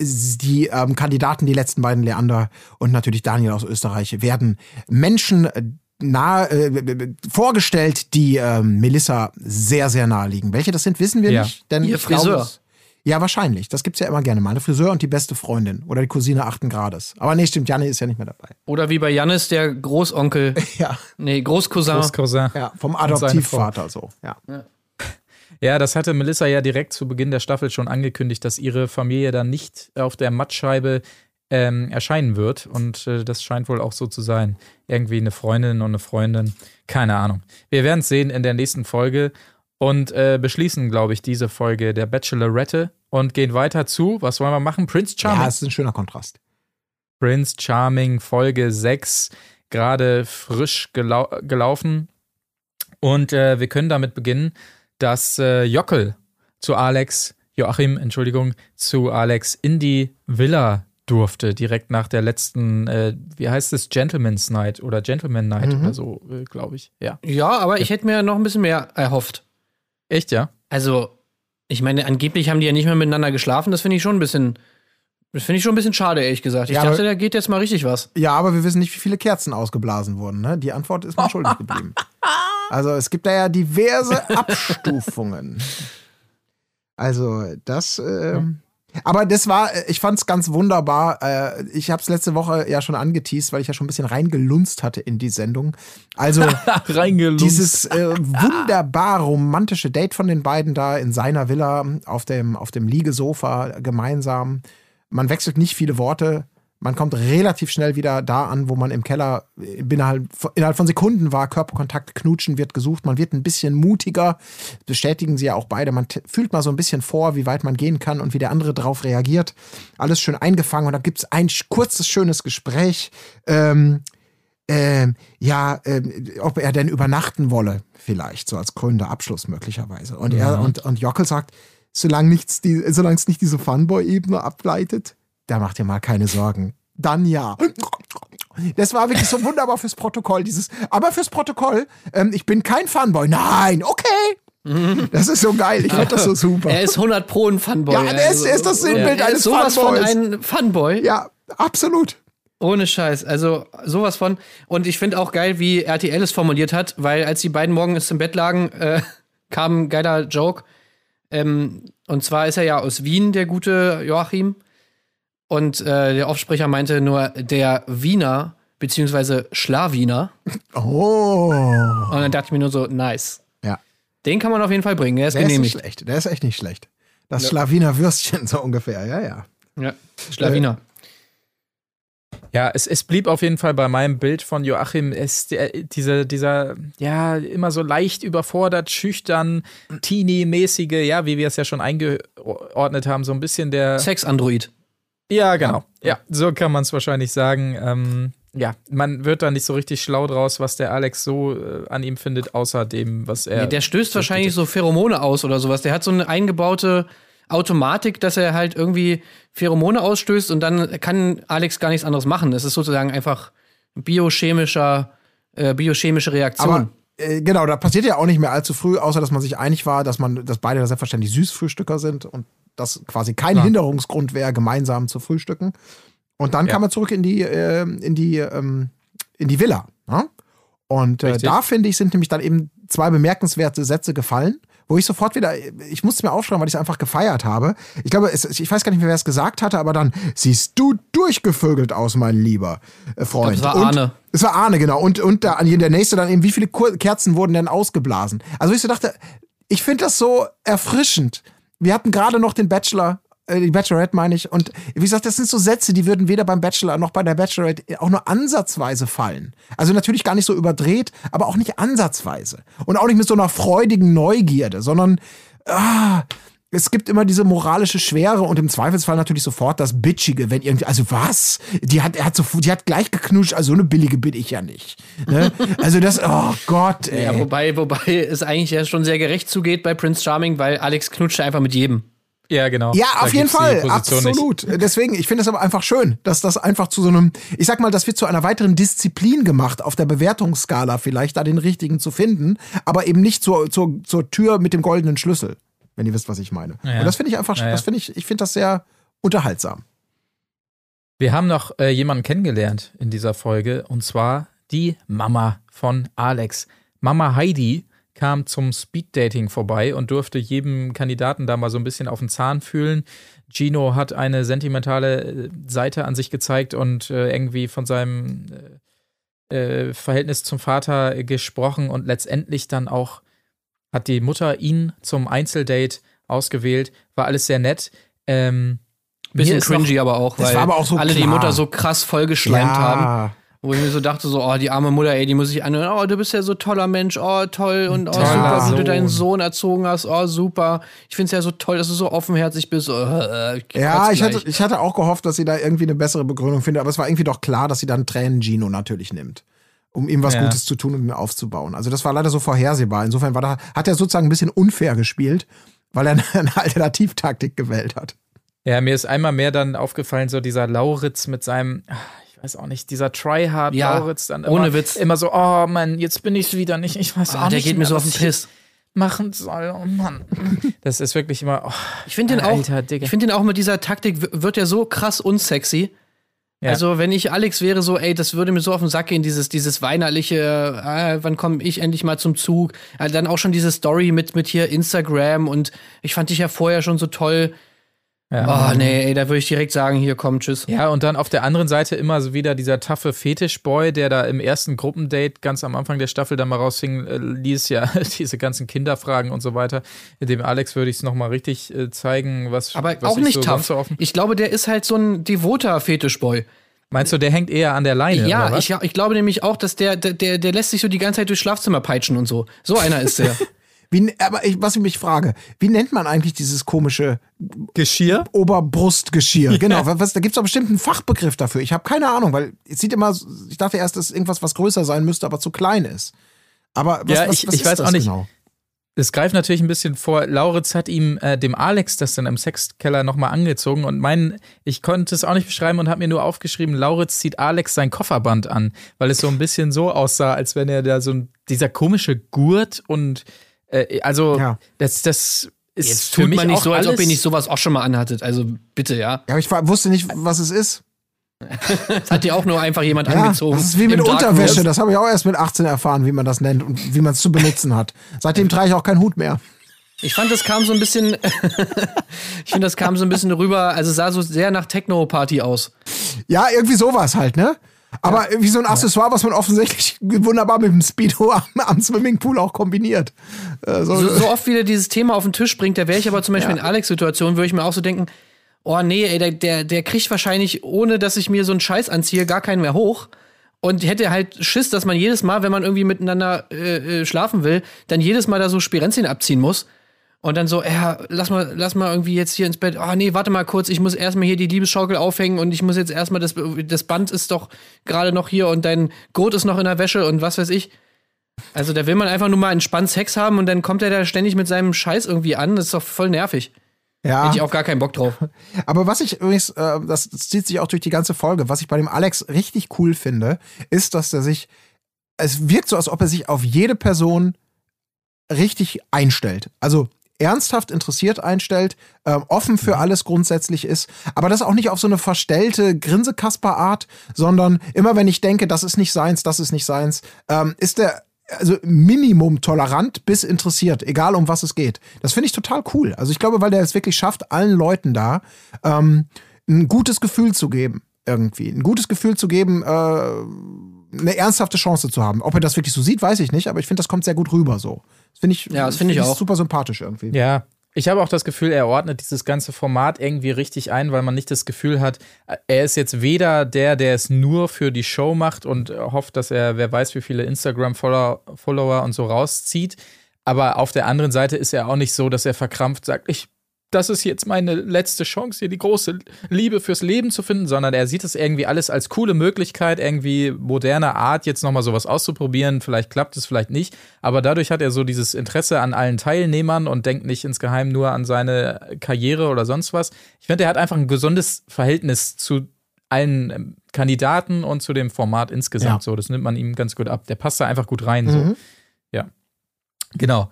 A: Die ähm, Kandidaten, die letzten beiden, Leander und natürlich Daniel aus Österreich, werden Menschen äh, nahe äh, vorgestellt, die ähm, Melissa sehr, sehr nahe liegen. Welche das sind, wissen wir
F: Ja.
A: nicht. Denn
B: Ihr
A: glaube,
B: Friseur.
A: es- ja, wahrscheinlich. Das gibt's ja immer gerne mal. Eine Friseur und die beste Freundin. Oder die Cousine achten Grades. Aber nee, stimmt, Janne ist ja nicht mehr dabei.
B: Oder wie bei Jannis, der Großonkel,
A: Ja.
B: nee, Großcousin.
F: Großcousin.
A: Ja, vom Adoptivvater so. Ja.
F: Ja, das hatte Melissa ja direkt zu Beginn der Staffel schon angekündigt, dass ihre Familie dann nicht auf der Mattscheibe ähm, erscheinen wird. Und äh, das scheint wohl auch so zu sein. Irgendwie eine Freundin und eine Freundin. Keine Ahnung. Wir werden es sehen in der nächsten Folge und äh, beschließen, glaube ich, diese Folge der Bachelorette und gehen weiter zu. Was wollen wir machen? Prince Charming.
A: Ja, es ist ein schöner Kontrast.
F: Prince Charming Folge 6 gerade frisch gelau gelaufen. Und äh, wir können damit beginnen, dass äh, Jockel zu Alex, Joachim, Entschuldigung, zu Alex in die Villa durfte, direkt nach der letzten, äh, wie heißt es, Gentleman's Night oder Gentleman Night
A: Mhm.
F: oder so, äh, glaube ich. Ja.
B: Ja, aber ich hätte mir noch ein bisschen mehr erhofft.
F: Echt, ja?
B: Also, ich meine, angeblich haben die ja nicht mehr miteinander geschlafen. Das finde ich schon ein bisschen, Das finde ich schon ein bisschen schade, ehrlich gesagt. Ich
A: Ja,
B: dachte,
A: aber-
B: da geht jetzt mal richtig was.
A: Ja, aber wir wissen nicht, wie viele Kerzen ausgeblasen wurden. Ne? Die Antwort ist man schuldig geblieben. Also es gibt da ja diverse Abstufungen. Also das. ähm, aber das war, äh, ich fand es ganz wunderbar. Äh, ich habe es letzte Woche ja schon angeteased, weil ich ja schon ein bisschen reingelunzt hatte in die Sendung. Also dieses äh, wunderbar romantische Date von den beiden da in seiner Villa auf dem, auf dem Liegesofa gemeinsam. Man wechselt nicht viele Worte. Man kommt relativ schnell wieder da an, wo man im Keller innerhalb, innerhalb von Sekunden war. Körperkontakt, Knutschen wird gesucht. Man wird ein bisschen mutiger. Bestätigen sie ja auch beide. Man fühlt mal so ein bisschen vor, wie weit man gehen kann und wie der andere drauf reagiert. Alles schön eingefangen. Und dann gibt es ein kurzes, schönes Gespräch. Ähm, ähm, ja, ähm, ob er denn übernachten wolle, vielleicht, so als krönender Abschluss möglicherweise. Und er und, und Jockel sagt, solange nichts die, solange es nicht diese Fanboy-Ebene ableitet, da macht ihr mal keine Sorgen. Dann ja. Das war wirklich so wunderbar fürs Protokoll, dieses, aber fürs Protokoll, ähm, ich bin kein Fanboy. Nein, okay. Das ist so geil. Ich finde das so super.
B: Er ist 100 Pro ein Funboy.
A: Ja, er ist- er ist das Sinnbild
B: er
A: eines
B: ist sowas
A: Funboys.
B: von ein Funboy.
A: ja, absolut.
B: Ohne Scheiß. Also sowas von. Und ich finde auch geil, wie RTL es formuliert hat, weil als die beiden morgens im Bett lagen, äh, kam ein geiler Joke. Ähm, und zwar ist er ja aus Wien, der gute Joachim. Und äh, der Aufsprecher meinte nur der Wiener, beziehungsweise Schlawiner.
A: Oh.
B: Und dann dachte ich mir nur so, nice.
A: Ja.
B: Den kann man auf jeden Fall bringen. Er ist
A: Der ist nicht
B: genehmigt.
A: schlecht. Der ist echt nicht schlecht. Das Schlawiner Würstchen so ungefähr, ja, ja.
B: Ja, Schlawiner.
F: Ja, es, es blieb auf jeden Fall bei meinem Bild von Joachim, es, der, diese, dieser, ja, immer so leicht überfordert, schüchtern, teeny-mäßige, ja, wie wir es ja schon eingeordnet haben, so ein bisschen der.
B: Sex-Android.
F: Ja, genau. Ja, so kann man es wahrscheinlich sagen. Ähm, ja, man wird da nicht so richtig schlau draus, was der Alex so äh, an ihm findet, außer dem, was er.
B: Nee, der stößt wahrscheinlich so Pheromone aus oder sowas. Der hat so eine eingebaute Automatik, dass er halt irgendwie Pheromone ausstößt und dann kann Alex gar nichts anderes machen. Es ist sozusagen einfach biochemischer, äh, biochemische Reaktion.
A: Aber äh, genau, da passiert ja auch nicht mehr allzu früh, außer dass man sich einig war, dass man, dass beide da selbstverständlich Süßfrühstücker sind und das quasi kein Hinderungsgrund wäre, gemeinsam zu frühstücken. Und dann
F: Ja.
A: kam er zurück in die, äh, in die, ähm, in die Villa. Ne? Und äh, da finde ich, sind nämlich dann eben zwei bemerkenswerte Sätze gefallen, wo ich sofort wieder, ich musste es mir aufschreiben, weil ich es einfach gefeiert habe. Ich glaube, es, ich weiß gar nicht mehr, wer es gesagt hatte, aber dann siehst du durchgevögelt aus, mein lieber äh, Freund.
B: Glaub, es war
A: Und-
B: Arne.
A: es war Arne, genau. Und, und da, der nächste dann eben, wie viele Kerzen wurden denn ausgeblasen? Also ich so dachte, ich finde das so erfrischend. Wir hatten gerade noch den Bachelor, äh, die Bachelorette meine ich. Und wie gesagt, das sind so Sätze, die würden weder beim Bachelor noch bei der Bachelorette auch nur ansatzweise fallen. Also natürlich gar nicht so überdreht, aber auch nicht ansatzweise. Und auch nicht mit so einer freudigen Neugierde, sondern ah, es gibt immer diese moralische Schwere und im Zweifelsfall natürlich sofort das Bitchige, wenn irgendwie, also was? Die hat, er hat so, die hat gleich geknutscht, also so eine billige bin ich ja nicht. Ne? Also das, oh Gott, ey.
B: ja, wobei, wobei es eigentlich ja schon sehr gerecht zugeht bei Prince Charming, weil Alex knutscht einfach mit jedem.
F: ja, genau.
A: Ja,
F: Da
A: auf jeden
F: gibt's die
A: Fall,
F: Position nicht.
A: absolut. Deswegen, ich finde es aber einfach schön, dass das einfach zu so einem, ich sag mal, das wird zu einer weiteren Disziplin gemacht, auf der Bewertungsskala vielleicht da den richtigen zu finden, aber eben nicht zur, zur, zur Tür mit dem goldenen Schlüssel, wenn ihr wisst, was ich meine.
F: Ja.
A: Und das finde ich einfach,
F: Ja, ja.
A: das finde ich, ich finde das sehr unterhaltsam.
F: Wir haben noch äh, jemanden kennengelernt in dieser Folge und zwar die Mama von Alex. Mama Heidi kam zum Speeddating vorbei und durfte jedem Kandidaten da mal so ein bisschen auf den Zahn fühlen. Gino hat eine sentimentale äh, Seite an sich gezeigt und äh, irgendwie von seinem äh, äh, Verhältnis zum Vater gesprochen und letztendlich dann auch hat die Mutter ihn zum Einzeldate ausgewählt. War alles sehr nett. Ähm,
B: Bisschen
F: ist noch-
B: cringy aber auch, weil
A: aber auch so
B: alle die
A: klar.
B: Mutter so krass vollgeschleimt haben. Wo ich mir so dachte, so, oh, die arme Mutter, ey, die muss ich anhören. Oh, du bist ja so toller Mensch, oh, toll und oh,
F: Toller
B: super, wie du
F: Sohn.
B: deinen Sohn erzogen hast, oh, super. Ich find's ja so toll, dass du so offenherzig bist. Oh, äh, ich
A: Ja, ich hatte, ich hatte auch gehofft, dass sie da irgendwie eine bessere Begründung findet, aber es war irgendwie doch klar, dass sie dann Tränen Gino natürlich nimmt, um ihm was
F: Ja.
A: Gutes zu tun und ihn aufzubauen. Also das war leider so vorhersehbar. Insofern war da, hat er sozusagen ein bisschen unfair gespielt, weil er eine, Alternativtaktik gewählt hat.
F: Ja, mir ist einmal mehr dann aufgefallen, so dieser Lauritz mit seinem, ah, ich weiß auch nicht, dieser Tryhard
B: Ja,
F: Lauritz dann
B: ohne
F: immer,
B: Witz.
F: immer so, oh Mann, jetzt bin ich's wieder nicht, ich weiß
B: Ah,
F: auch
B: der
F: nicht
B: geht mir
F: mehr,
B: so auf
F: was
B: den
F: ich-
B: Piss.
F: machen soll. Oh Mann. Das ist wirklich immer. Oh,
B: Ich finde den auch,
F: Alter,
B: ich finde den auch mit dieser Taktik wird er so krass unsexy.
F: Ja.
B: Also, wenn ich Alex wäre, so, ey, das würde mir so auf den Sack gehen, dieses, dieses weinerliche, äh, wann komme ich endlich mal zum Zug? Äh, dann auch schon diese Story mit, mit hier Instagram und ich fand dich ja vorher schon so toll.
F: Ja.
B: Oh, nee, ey, da würde ich direkt sagen, hier, komm, tschüss.
F: Ja, und dann auf der anderen Seite immer so wieder dieser taffe Fetischboy, der da im ersten Gruppendate ganz am Anfang der Staffel dann mal rausfing, äh, ließ ja diese ganzen Kinderfragen und so weiter. Dem Alex würde ich es nochmal richtig äh, zeigen, was
B: Aber
F: was
B: auch
F: ich
B: nicht
F: so
B: tough.
F: so.
B: Ich glaube, der ist halt so ein devoter Fetischboy.
F: Meinst du, der hängt eher an der Leine?
B: Ja, ich, ich glaube nämlich auch, dass der, der, der, der lässt sich so die ganze Zeit durchs Schlafzimmer peitschen und so. So einer ist der.
A: Wie, aber ich, was ich mich frage, wie nennt man eigentlich dieses komische
F: Geschirr?
A: Oberbrustgeschirr? Genau, was, da gibt es doch bestimmt einen Fachbegriff dafür. Ich habe keine Ahnung, weil es sieht immer, ich dachte erst, dass irgendwas, was größer sein müsste, aber zu klein ist. Aber was,
F: Ja,
A: was,
F: ich-
A: was
F: ich
A: ist
F: weiß
A: das
F: auch nicht.
A: Genau?
F: Es greift natürlich ein bisschen vor. Lauritz hat ihm äh, dem Alex das dann im Sexkeller nochmal angezogen und mein, ich konnte es auch nicht beschreiben und habe mir nur aufgeschrieben, Lauritz zieht Alex sein Kofferband an, weil es so ein bisschen so aussah, als wenn er da so ein, dieser komische Gurt und äh, also
A: Ja.
F: das, das ist
B: Jetzt
F: für
B: tut
F: mich
B: man nicht
F: auch
B: so, als ob ihr nicht sowas auch schon mal anhattet. Also bitte, ja.
A: Ja, aber ich war- wusste nicht, was es ist.
B: Das hat dir auch nur einfach jemand
A: Ja,
B: angezogen.
A: das ist wie mit. Unterwäsche. Das habe ich auch erst mit 18 erfahren, wie man das nennt und wie man es zu benutzen hat. Seitdem trage ich auch keinen Hut mehr.
B: Ich fand, das kam so ein bisschen. ich finde, das kam so ein bisschen rüber. Also es sah so sehr nach Techno-Party aus.
A: Ja, irgendwie sowas halt, ne? Aber wie so ein Accessoire, was man offensichtlich wunderbar mit dem Speedo am, am Swimmingpool auch kombiniert. Äh, so,
B: So, so oft wie der dieses Thema auf den Tisch bringt, da wäre ich aber zum Beispiel in Alex-Situation, würde ich mir auch so denken, oh nee, ey, der, der, der kriegt wahrscheinlich, ohne dass ich mir so einen Scheiß anziehe, gar keinen mehr hoch. Und hätte halt Schiss, dass man jedes Mal, wenn man irgendwie miteinander äh, äh, schlafen will, dann jedes Mal da so Spirenzien abziehen muss. Und dann so, ja, lass mal, lass mal irgendwie jetzt hier ins Bett. Oh nee, warte mal kurz, ich muss erstmal hier die Liebesschaukel aufhängen und ich muss jetzt erstmal das, das Band ist doch gerade noch hier und dein Gurt ist noch in der Wäsche und was weiß ich. Also da will man einfach nur mal entspannt Sex haben und dann kommt er da ständig mit seinem Scheiß irgendwie an. Das ist doch voll nervig.
A: ja.
B: Hätte ich auch gar keinen Bock drauf.
A: Aber was ich übrigens, äh, das, das zieht sich auch durch die ganze Folge, was ich bei dem Alex richtig cool finde, ist, dass er sich, es wirkt so, als ob er sich auf jede Person richtig einstellt. Also ernsthaft interessiert einstellt, ähm, offen für alles grundsätzlich ist, aber das auch nicht auf so eine verstellte Grinsekasper-Art, sondern immer wenn ich denke, das ist nicht seins, das ist nicht seins, ähm, ist der also Minimum tolerant bis interessiert, egal um was es geht. Das finde ich total cool. Also ich glaube, weil der es wirklich schafft, allen Leuten da ähm, ein gutes Gefühl zu geben, irgendwie. Ein gutes Gefühl zu geben, äh, eine ernsthafte Chance zu haben. Ob er das wirklich so sieht, weiß ich nicht, aber ich finde, das kommt sehr gut rüber so. Das finde ich,
B: Ja, das finde ich auch.
A: super sympathisch irgendwie.
F: Ja, ich habe auch das Gefühl, er ordnet dieses ganze Format irgendwie richtig ein, weil man nicht das Gefühl hat, er ist jetzt weder der, der es nur für die Show macht und hofft, dass er, wer weiß, wie viele Instagram-Follower Follower und so rauszieht. Aber auf der anderen Seite ist er auch nicht so, dass er verkrampft sagt, ich, das ist jetzt meine letzte Chance, hier die große Liebe fürs Leben zu finden, sondern er sieht es irgendwie alles als coole Möglichkeit, irgendwie moderne Art, jetzt nochmal sowas auszuprobieren. Vielleicht klappt es, vielleicht nicht. Aber dadurch hat er so dieses Interesse an allen Teilnehmern und denkt nicht insgeheim nur an seine Karriere oder sonst was. Ich finde, er hat einfach ein gesundes Verhältnis zu allen ähm, Kandidaten und zu dem Format insgesamt.
A: Ja.
F: So, das nimmt man ihm ganz gut ab. Der passt da einfach gut rein. So. Ja. Genau.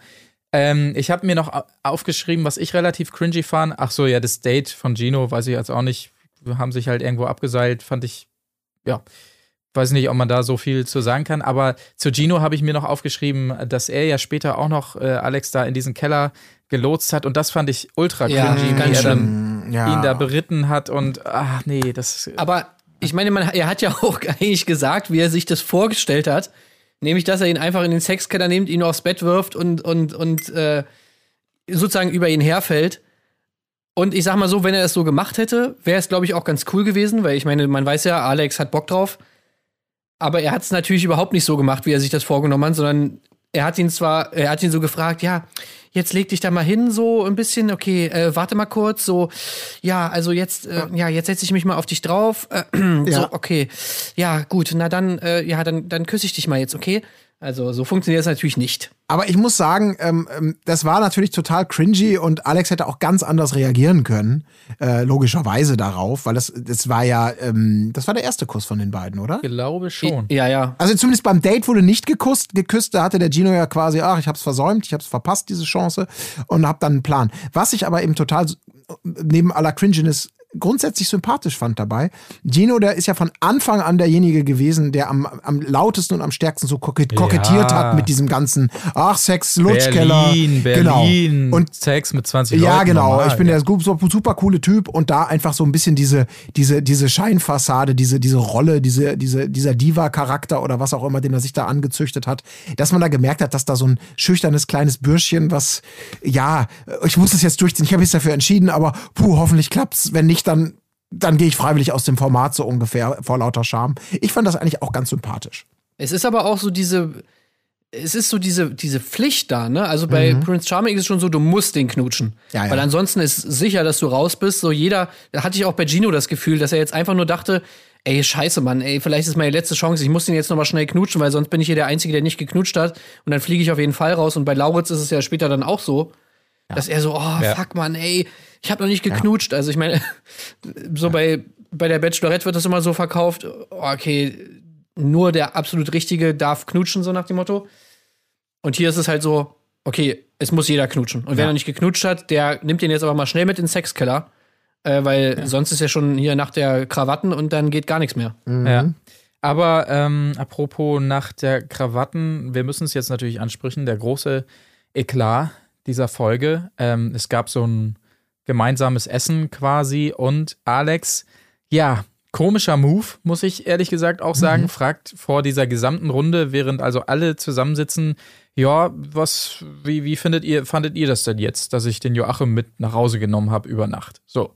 F: Ähm, ich habe mir noch au- aufgeschrieben, was ich relativ cringy fand. Ach so, ja, das Date von Gino, weiß ich jetzt auch nicht. Wir haben sich halt irgendwo abgeseilt, fand ich, ja, weiß nicht, ob man da so viel zu sagen kann. Aber zu Gino habe ich mir noch aufgeschrieben, dass er ja später auch noch äh, Alex da in diesen Keller gelotst hat. Und das fand ich ultra cringy, wie er dann
A: Ja.
F: ihn da beritten hat. Und ach nee, das.
B: Aber ich meine, man, er hat ja auch eigentlich gesagt, wie er sich das vorgestellt hat. Nämlich, dass er ihn einfach in den Sexkeller nimmt, ihn aufs Bett wirft und, und, und äh, sozusagen über ihn herfällt. Und ich sag mal so, wenn er es so gemacht hätte, wäre es, glaube ich, auch ganz cool gewesen, weil ich meine, man weiß ja, Alex hat Bock drauf. Aber er hat es natürlich überhaupt nicht so gemacht, wie er sich das vorgenommen hat, sondern er hat ihn zwar, er hat ihn so gefragt, ja, jetzt leg dich da mal hin, so ein bisschen, okay, äh, warte mal kurz, so, ja, also jetzt, äh, ja, jetzt setze ich mich mal auf dich drauf, äh, so,
A: Ja.
B: okay, ja, gut, na dann, äh, ja, dann, dann küsse ich dich mal jetzt, okay? Also so funktioniert es natürlich nicht.
A: Aber ich muss sagen, ähm, ähm, das war natürlich total cringy und Alex hätte auch ganz anders reagieren können, äh, logischerweise darauf, weil das, das war ja, ähm, das war der erste Kuss von den beiden, oder?
F: Glaube schon.
B: Ja, ja.
A: Also zumindest beim Date wurde nicht geküsst, geküsst, da hatte der Gino ja quasi, ach, ich hab's versäumt, ich hab's verpasst, diese Chance und hab dann einen Plan. Was ich aber eben total neben aller Cringiness grundsätzlich sympathisch fand dabei. Gino, der ist ja von Anfang an derjenige gewesen, der am, am lautesten und am stärksten so kokett, kokettiert
F: Ja.
A: hat mit diesem ganzen, ach, Sex, Lutschkeller.
F: Berlin, Berlin.
A: Genau. Und
F: Sex mit 20 Leuten.
A: ja, genau.
F: normal,
A: ich bin
F: ja.
A: der super, super coole Typ und da einfach so ein bisschen diese, diese, diese Scheinfassade, diese, diese Rolle, diese, diese, dieser Diva-Charakter oder was auch immer, den er sich da angezüchtet hat, dass man da gemerkt hat, dass da so ein schüchternes kleines Bürschchen, was, ja, ich muss es jetzt durchziehen, ich habe mich dafür entschieden, aber puh, hoffentlich klappt's. Wenn nicht, dann, dann gehe ich freiwillig aus dem Format so ungefähr vor lauter Scham. Ich fand das eigentlich auch ganz sympathisch.
B: Es ist aber auch so diese, es ist so diese, diese Pflicht da, ne? Also bei Prince Charming ist es schon so, du musst den knutschen.
A: Mhm. Ja, ja.
B: Weil ansonsten ist sicher, dass du raus bist. So jeder, da hatte ich auch bei Gino das Gefühl, dass er jetzt einfach nur dachte, ey, scheiße, Mann, ey, vielleicht ist meine letzte Chance, ich muss den jetzt nochmal schnell knutschen, weil sonst bin ich hier der Einzige, der nicht geknutscht hat. Und dann fliege ich auf jeden Fall raus. Und bei Lauritz ist es ja später dann auch so, dass er so, oh,
F: Ja.
B: fuck, Mann, ey, ich habe noch nicht geknutscht. Also ich meine, so bei, bei der Bachelorette wird das immer so verkauft, okay, nur der absolut Richtige darf knutschen, so nach dem Motto. Und hier ist es halt so, okay, es muss jeder knutschen. Und wer noch nicht geknutscht hat, der nimmt den jetzt aber mal schnell mit in den Sexkeller. Äh, weil sonst ist ja schon hier nach der Krawatten und dann geht gar nichts mehr.
F: Ja. Aber ähm, apropos nach der Krawatten, wir müssen es jetzt natürlich ansprechen, der große Eklat dieser Folge. Ähm, es gab so ein gemeinsames Essen quasi und Alex, ja, komischer Move, muss ich ehrlich gesagt auch sagen, fragt vor dieser gesamten Runde, während also alle zusammensitzen, ja, was, wie, wie findet ihr, fandet ihr das denn jetzt, dass ich den Joachim mit nach Hause genommen habe über Nacht? So.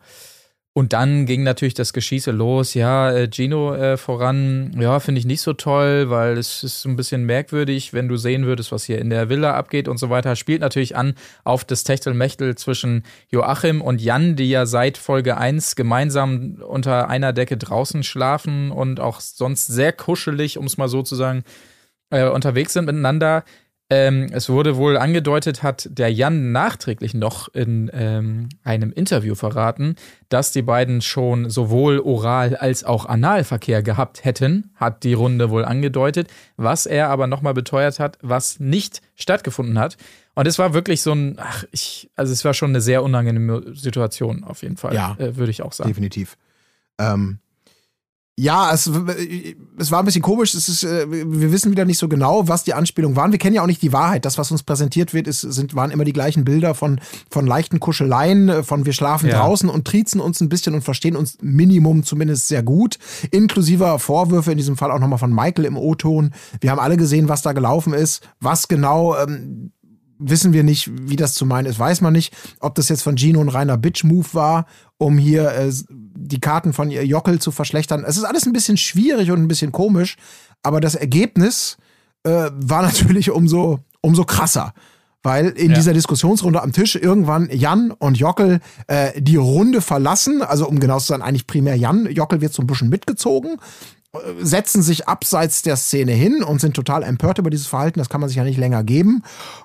F: Und dann ging natürlich das Geschieße los. Ja, äh, Gino äh, voran, ja, finde ich nicht so toll, weil es ist ein bisschen merkwürdig, wenn du sehen würdest, was hier in der Villa abgeht und so weiter. Spielt natürlich an auf das Techtelmechtel zwischen Joachim und Jan, die ja seit Folge 1 gemeinsam unter einer Decke draußen schlafen und auch sonst sehr kuschelig, um es mal so zu sagen, äh, unterwegs sind miteinander. Ähm, es wurde wohl angedeutet, hat der Jan nachträglich noch in ähm, einem Interview verraten, dass die beiden schon sowohl Oral- als auch Analverkehr gehabt hätten, hat die Runde wohl angedeutet, was er aber nochmal beteuert hat, was nicht stattgefunden hat. Und es war wirklich so ein, ach, ich, also es war schon eine sehr unangenehme Situation auf jeden Fall,
A: Ja.
F: äh, würde ich auch sagen.
A: Definitiv. Ähm, ja, es, es war ein bisschen komisch. Es ist, äh, wir wissen wieder nicht so genau, was die Anspielungen waren. Wir kennen ja auch nicht die Wahrheit. Das, was uns präsentiert wird, ist, sind, waren immer die gleichen Bilder von, von leichten Kuscheleien, äh, von wir schlafen
F: Ja.
A: draußen und triezen uns ein bisschen und verstehen uns Minimum zumindest sehr gut. Inklusive Vorwürfe, in diesem Fall auch nochmal von Michael im O-Ton. Wir haben alle gesehen, was da gelaufen ist. Was genau, ähm, wissen wir nicht, wie das zu meinen ist, weiß man nicht. Ob das jetzt von Gino ein reiner Bitch-Move war, um hier äh, die Karten von ihr Jockel zu verschlechtern. Es ist alles ein bisschen schwierig und ein bisschen komisch, aber das Ergebnis äh, war natürlich umso, umso krasser. Weil in
F: Ja.
A: dieser Diskussionsrunde am Tisch irgendwann Jan und Jockel äh, die Runde verlassen, also um genau zu sein, eigentlich primär Jan. Jockel wird so ein bisschen mitgezogen setzen sich abseits der Szene hin und sind total empört über dieses Verhalten. Das kann man sich ja nicht länger geben.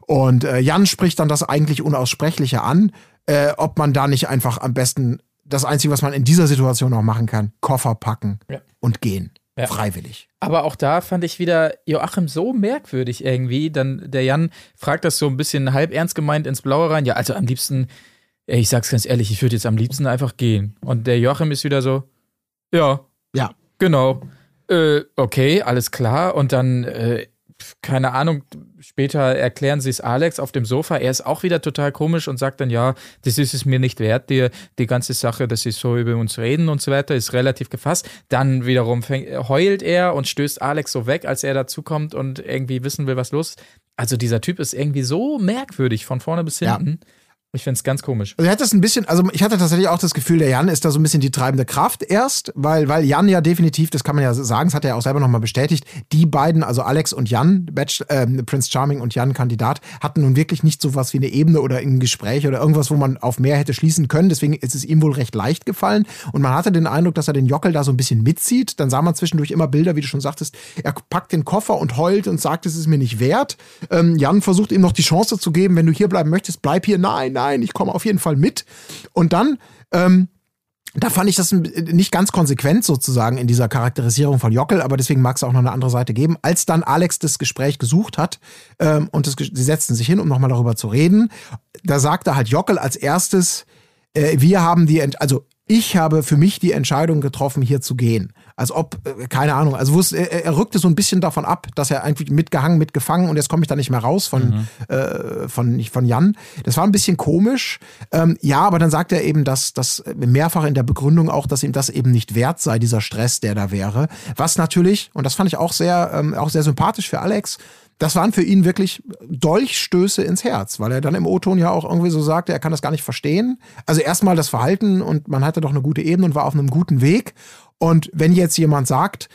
A: Und äh, Jan spricht dann das eigentlich Unaussprechliche an, äh, ob man da nicht einfach am besten das Einzige, was man in dieser Situation auch machen kann, Koffer packen
F: Ja.
A: und gehen.
F: Ja.
A: Freiwillig.
F: Aber auch da fand ich wieder Joachim so merkwürdig irgendwie. Dann der Jan fragt das so ein bisschen halb ernst gemeint ins Blaue rein. Ja, also am liebsten, ich sag's ganz ehrlich, ich würde jetzt am liebsten einfach gehen. Und der Joachim ist wieder so, ja,
A: Ja.
F: genau. Äh, okay, alles klar. Und dann, äh, keine Ahnung, später erklären sie es Alex auf dem Sofa. Er ist auch wieder total komisch und sagt dann, ja, das ist es mir nicht wert, die, die ganze Sache, dass sie so über uns reden und so weiter, ist relativ gefasst. Dann wiederum fäng, heult er und stößt Alex so weg, als er dazukommt und irgendwie wissen will, was los ist. Also dieser Typ ist irgendwie so merkwürdig von vorne bis
A: Ja.
F: Ich finde es ganz komisch.
A: Also hatte es ein bisschen, also ich hatte tatsächlich auch das Gefühl, der Jan ist da so ein bisschen die treibende Kraft erst, weil, weil Jan ja definitiv, das kann man ja sagen, das hat er ja auch selber nochmal bestätigt, die beiden, also Alex und Jan, Batch, äh, Prince Charming und Jan Kandidat, hatten nun wirklich nicht so was wie eine Ebene oder ein Gespräch oder irgendwas, wo man auf mehr hätte schließen können. Deswegen ist es ihm wohl recht leicht gefallen. Und man hatte den Eindruck, dass er den Jockel da so ein bisschen mitzieht. Dann sah man zwischendurch immer Bilder, wie du schon sagtest, er packt den Koffer und heult und sagt, es ist mir nicht wert. Ähm, Jan versucht ihm noch die Chance zu geben, wenn du hier bleiben möchtest, bleib hier. Nein, nein, ich komme auf jeden Fall mit. Und dann, ähm, da fand ich das nicht ganz konsequent sozusagen in dieser Charakterisierung von Jockel, aber deswegen mag es auch noch eine andere Seite geben. Als dann Alex das Gespräch gesucht hat ähm, und das, sie setzten sich hin, um nochmal darüber zu reden, da sagte halt Jockel als erstes, äh, wir haben die, Ent also ich habe für mich die Entscheidung getroffen, hier zu gehen. Als ob, äh, keine Ahnung, also wusste, er, er rückte so ein bisschen davon ab, dass er einfach mitgehangen, mitgefangen und jetzt komme ich da nicht mehr raus von, mhm. äh, von, von Jan. Das war ein bisschen komisch. Ähm, ja, aber dann sagt er eben, dass das mehrfach in der Begründung auch, dass ihm das eben nicht wert sei, dieser Stress, der da wäre. Was natürlich, und das fand ich auch sehr, ähm, auch sehr sympathisch für Alex, das waren für ihn wirklich Dolchstöße ins Herz, weil er dann im O-Ton ja auch irgendwie so sagte, er kann das gar nicht verstehen. Also erstmal das Verhalten und man hatte doch eine gute Ebene und war auf einem guten Weg. Und wenn jetzt jemand sagt,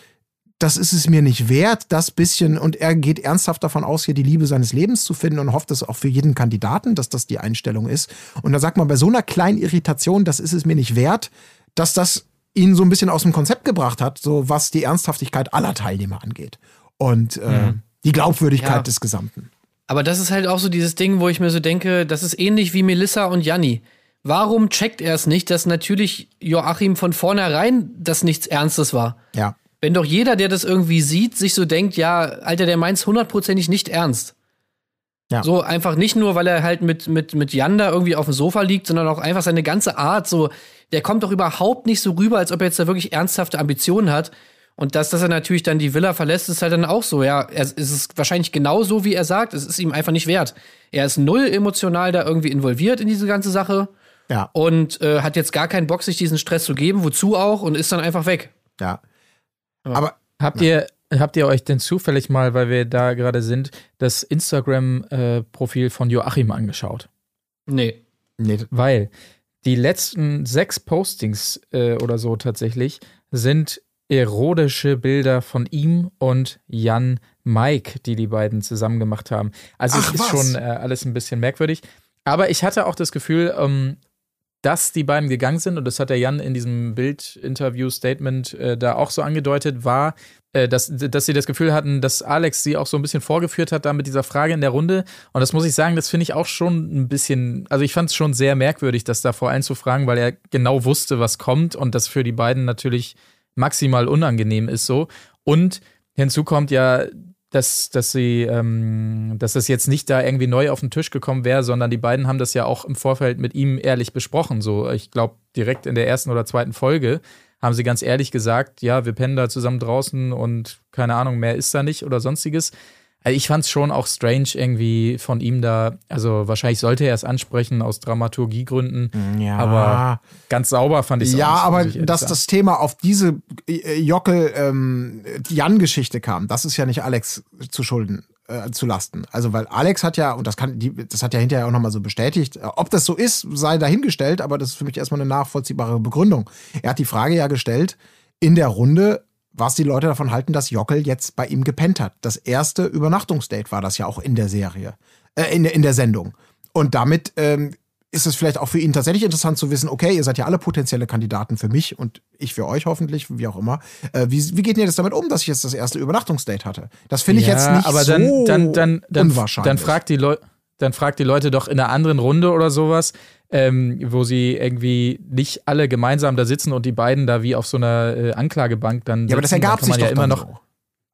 A: das ist es mir nicht wert, das bisschen, und er geht ernsthaft davon aus, hier die Liebe seines Lebens zu finden und hofft es auch für jeden Kandidaten, dass das die Einstellung ist. Und dann sagt man bei so einer kleinen Irritation, das ist es mir nicht wert, dass das ihn so ein bisschen aus dem Konzept gebracht hat, so was die Ernsthaftigkeit aller Teilnehmer angeht. Und äh, mhm die Glaubwürdigkeit ja. des Gesamten.
B: Aber das ist halt auch so dieses Ding, wo ich mir so denke, das ist ähnlich wie Melissa und Janni. Warum checkt er es nicht, dass natürlich Joachim von vornherein das nichts Ernstes war?
A: Ja.
B: Wenn doch jeder, der das irgendwie sieht, sich so denkt, ja, Alter, der meint's hundertprozentig nicht ernst. Ja. So einfach nicht nur, weil er halt mit, mit, mit Jan da irgendwie auf dem Sofa liegt, sondern auch einfach seine ganze Art, so, der kommt doch überhaupt nicht so rüber, als ob er jetzt da wirklich ernsthafte Ambitionen hat. Und dass, dass er natürlich dann die Villa verlässt, ist halt dann auch so. Ja, er, es ist wahrscheinlich genau so, wie er sagt. Es ist ihm einfach nicht wert. Er ist null emotional da irgendwie involviert in diese ganze Sache.
A: Ja.
B: Und äh, hat jetzt gar keinen Bock, sich diesen Stress zu geben. Wozu auch? Und ist dann einfach weg.
A: Ja.
F: Aber, Aber habt ihr, habt ihr euch denn zufällig mal, weil wir da gerade sind, das Instagram-Profil äh, von Joachim angeschaut?
B: Nee.
F: Nee. Weil die letzten sechs Postings äh, oder so tatsächlich sind erotische Bilder von ihm und Jan Mike, die die beiden zusammen gemacht haben. Also Ach, es ist was? schon äh, alles ein bisschen merkwürdig. Aber ich hatte auch das Gefühl, ähm, dass die beiden gegangen sind, und das hat der Jan in diesem Bild-Interview-Statement äh, da auch so angedeutet, war, äh, dass, dass sie das Gefühl hatten, dass Alex sie auch so ein bisschen vorgeführt hat, da mit dieser Frage in der Runde. Und das muss ich sagen, das finde ich auch schon ein bisschen, also ich fand es schon sehr merkwürdig, das da vor einzufragen, weil er genau wusste, was kommt und das für die beiden natürlich maximal unangenehm ist so. Und hinzu kommt ja, dass, dass sie, ähm, dass das jetzt nicht da irgendwie neu auf den Tisch gekommen wäre, sondern die beiden haben das ja auch im Vorfeld mit ihm ehrlich besprochen. So, ich glaube, direkt in der ersten oder zweiten Folge haben sie ganz ehrlich gesagt, ja, wir pennen da zusammen draußen und keine Ahnung, mehr ist da nicht oder sonstiges. Also ich fand es schon auch strange irgendwie von ihm da. Also wahrscheinlich sollte er es ansprechen aus Dramaturgiegründen. Ja. Aber ganz sauber fand ich es
A: Ja, aber dass sagen. das Thema auf diese äh, Jockel ähm, kam, das ist ja nicht Alex zu schulden. Äh, zu lasten. Also, weil Alex hat ja, und das kann, die, das hat ja hinterher auch nochmal so bestätigt, äh, ob das so ist, sei dahingestellt, aber das ist für mich erstmal eine nachvollziehbare Begründung. Er hat die Frage ja gestellt in der Runde, was die Leute davon halten, dass Jockel jetzt bei ihm gepennt hat. Das erste Übernachtungsdate war das ja auch in der Serie, äh, in, in der Sendung. Und damit ähm, ist es vielleicht auch für ihn tatsächlich interessant zu wissen, okay, ihr seid ja alle potenzielle Kandidaten für mich und ich für euch hoffentlich, wie auch immer. Äh, wie, wie geht ihr jetzt damit um, dass ich jetzt das erste Übernachtungsdate hatte? Das finde ich ja, jetzt nicht
F: aber
A: so
F: dann, dann, dann, dann,
A: unwahrscheinlich.
F: Dann fragt die Leute dann fragt die Leute doch in einer anderen Runde oder sowas, ähm, wo sie irgendwie nicht alle gemeinsam da sitzen und die beiden da wie auf so einer äh, Anklagebank dann. Sitzen,
A: ja, aber das ergab sich ja immer noch. So.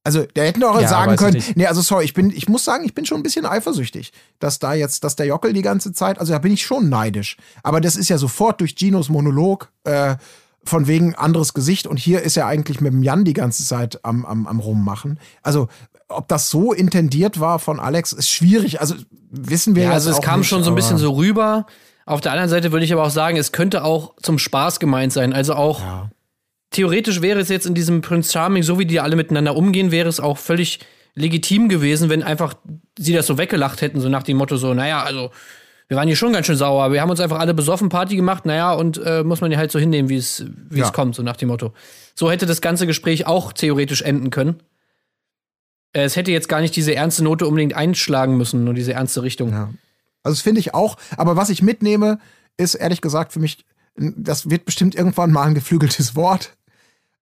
A: Also, der hätten doch auch ja, sagen können, nee, also sorry, ich bin, ich muss sagen, ich bin schon ein bisschen eifersüchtig, dass da jetzt, dass der Jockel die ganze Zeit, also da bin ich schon neidisch. Aber das ist ja sofort durch Ginos Monolog, äh, von wegen anderes Gesicht und hier ist er eigentlich mit dem Jan die ganze Zeit am, am, am Rummachen. Also, ob das so intendiert war von Alex, ist schwierig. Also, wissen wir
B: ja. Also, es kam nicht, schon so ein bisschen so rüber. Auf der anderen Seite würde ich aber auch sagen, es könnte auch zum Spaß gemeint sein. Also auch ja. theoretisch wäre es jetzt in diesem Prince Charming, so wie die alle miteinander umgehen, wäre es auch völlig legitim gewesen, wenn einfach sie das so weggelacht hätten, so nach dem Motto so, naja, also wir waren hier schon ganz schön sauer. Wir haben uns einfach alle besoffen Party gemacht, naja, und äh, muss man ja halt so hinnehmen, wie es wie
A: Ja.
B: es kommt, so nach dem Motto. So hätte das ganze Gespräch auch theoretisch enden können. Äh, Es hätte jetzt gar nicht diese ernste Note unbedingt einschlagen müssen, nur diese ernste Richtung.
A: Ja. Also das finde ich auch. Aber was ich mitnehme, ist ehrlich gesagt für mich, das wird bestimmt irgendwann mal ein geflügeltes Wort.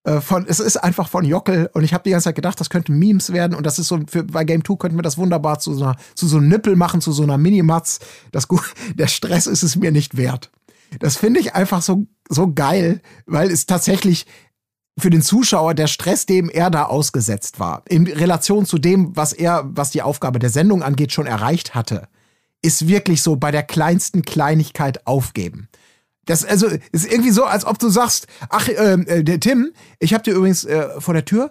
A: Äh, Von, es ist einfach von Jockel und ich habe die ganze Zeit gedacht, das könnten Memes werden und das ist so, für, bei Game 2 könnten wir das wunderbar zu so einer, zu so einem Nippel machen, zu so einer Minimatz. Das, der Stress ist es mir nicht wert. Das finde ich einfach so, so geil, weil es tatsächlich für den Zuschauer der Stress, dem er da ausgesetzt war, in Relation zu dem, was er, was die Aufgabe der Sendung angeht, schon erreicht hatte, ist wirklich so bei der kleinsten Kleinigkeit aufgeben. Das also ist irgendwie so, als ob du sagst, ach, ähm, äh, der Tim, ich habe dir übrigens äh, vor der Tür,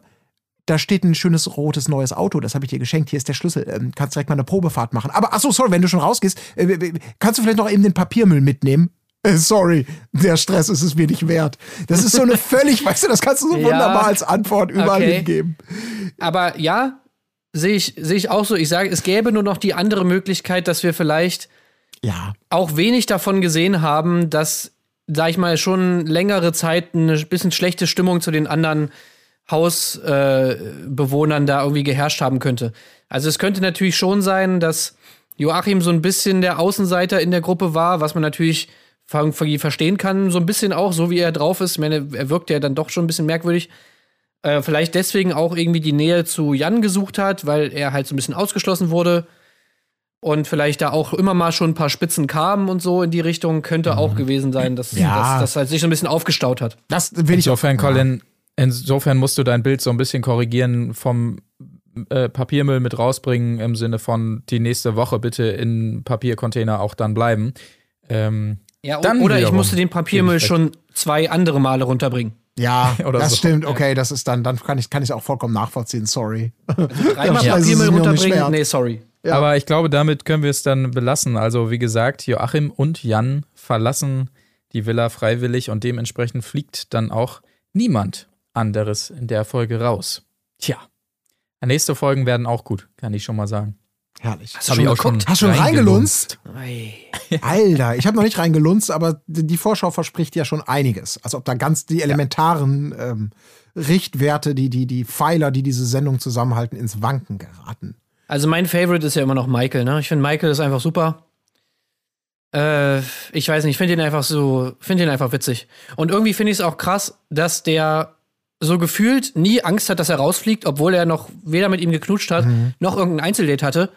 A: da steht ein schönes rotes neues Auto, das habe ich dir geschenkt. Hier ist der Schlüssel. Ähm, kannst direkt mal eine Probefahrt machen. Aber ach so, sorry, wenn du schon rausgehst, äh, kannst du vielleicht noch eben den Papiermüll mitnehmen? Äh, sorry, der Stress ist es mir nicht wert. Das ist so eine völlig, weißt du, das kannst du so
B: Ja.
A: wunderbar als Antwort überall
B: Okay.
A: hingeben.
B: Aber ja, sehe ich, sehe ich auch so. Ich sage, es gäbe nur noch die andere Möglichkeit, dass wir vielleicht
A: Ja,
B: auch wenig davon gesehen haben, dass, sag ich mal, schon längere Zeit eine bisschen schlechte Stimmung zu den anderen Hausbewohnern äh, da irgendwie geherrscht haben könnte. Also es könnte natürlich schon sein, dass Joachim so ein bisschen der Außenseiter in der Gruppe war, was man natürlich ver ver- verstehen kann, so ein bisschen auch, so wie er drauf ist. Ich meine, er wirkt ja dann doch schon ein bisschen merkwürdig. Äh, vielleicht deswegen auch irgendwie die Nähe zu Jan gesucht hat, weil er halt so ein bisschen ausgeschlossen wurde und vielleicht da auch immer mal schon ein paar Spitzen kamen und so in die Richtung, könnte auch gewesen sein, dass,
A: Ja.
B: dass das halt sich so ein bisschen aufgestaut hat.
A: das will ich auch.
F: Insofern, Colin, insofern musst du dein Bild so ein bisschen korrigieren vom äh, Papiermüll mit rausbringen im Sinne von die nächste Woche bitte in Papiercontainer auch dann bleiben. Ähm,
B: Ja,
F: Dann
B: oder ich
F: wiederum
B: musste den Papiermüll
F: ich
B: schon zwei andere Male runterbringen.
A: Ja,
F: Oder
A: das
F: so.
A: stimmt. Okay, das ist dann, dann kann ich kann ich auch vollkommen nachvollziehen. Sorry.
B: Dreimal
A: Ja.
B: Papiermüll
A: nicht
B: runterbringen? Nee, sorry.
A: Ja.
F: Aber ich glaube, damit können wir es dann belassen. Also, wie gesagt, Joachim und Jan verlassen die Villa freiwillig und dementsprechend fliegt dann auch niemand anderes in der Folge raus. Tja. Nächste Folgen werden auch gut, kann ich schon mal sagen.
A: Herrlich.
B: Hast du schon geguckt?
A: Hast schon reingelunzt?
B: Ei.
A: Alter, ich habe noch nicht reingelunzt, aber die Vorschau verspricht ja schon einiges. Also ob da ganz die elementaren ähm, Richtwerte, die, die, die Pfeiler, die diese Sendung zusammenhalten, ins Wanken geraten.
B: Also mein Favorite ist ja immer noch Michael, ne? Ich finde Michael ist einfach super. Äh, ich weiß nicht, ich finde ihn einfach so, finde ihn einfach witzig. Und irgendwie finde ich es auch krass, dass der so gefühlt nie Angst hat, dass er rausfliegt, obwohl er noch weder mit ihm geknutscht hat, noch irgendein Einzeldate hatte.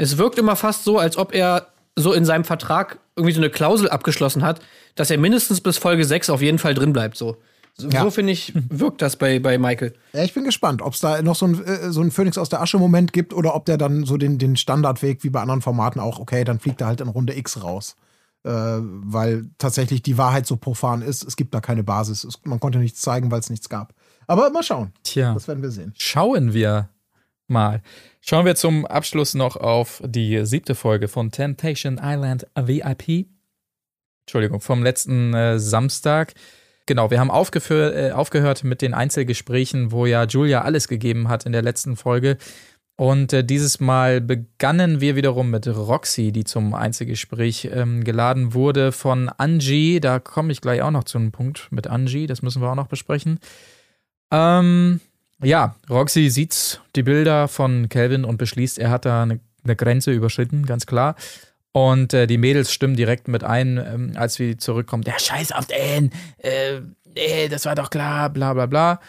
B: Es wirkt immer fast so, als ob er so in seinem Vertrag irgendwie so eine Klausel abgeschlossen hat, dass er mindestens bis Folge 6 auf jeden Fall drin bleibt. So, so,
A: Ja.
B: so finde ich, wirkt das bei, bei Michael.
A: Ja, ich bin gespannt, ob es da noch so ein, äh, so ein Phönix aus der Asche-Moment gibt oder ob der dann so den, den Standardweg wie bei anderen Formaten auch, okay, dann fliegt er halt in Runde X raus. Äh, weil tatsächlich die Wahrheit so profan ist, es gibt da keine Basis. Es, man konnte nichts zeigen, weil es nichts gab. Aber mal schauen.
F: Tja.
A: Das werden wir sehen.
F: Schauen wir mal. Schauen wir zum Abschluss noch auf die siebte Folge von Temptation Island VIP. Entschuldigung, vom letzten äh, Samstag. Genau, wir haben äh, aufgehört mit den Einzelgesprächen, wo ja Julia alles gegeben hat in der letzten Folge. Und äh, dieses Mal begannen wir wiederum mit Roxy, die zum Einzelgespräch ähm, geladen wurde von Angie. Da komme ich gleich auch noch zu einem Punkt mit Angie, das müssen wir auch noch besprechen. Ähm, ja, Roxy sieht die Bilder von Calvin und beschließt, er hat da eine, eine Grenze überschritten, ganz klar. Und äh, die Mädels stimmen direkt mit ein, ähm, als wir zurückkommen. Der Scheiß auf den, äh, nee, das war doch klar, bla bla bla.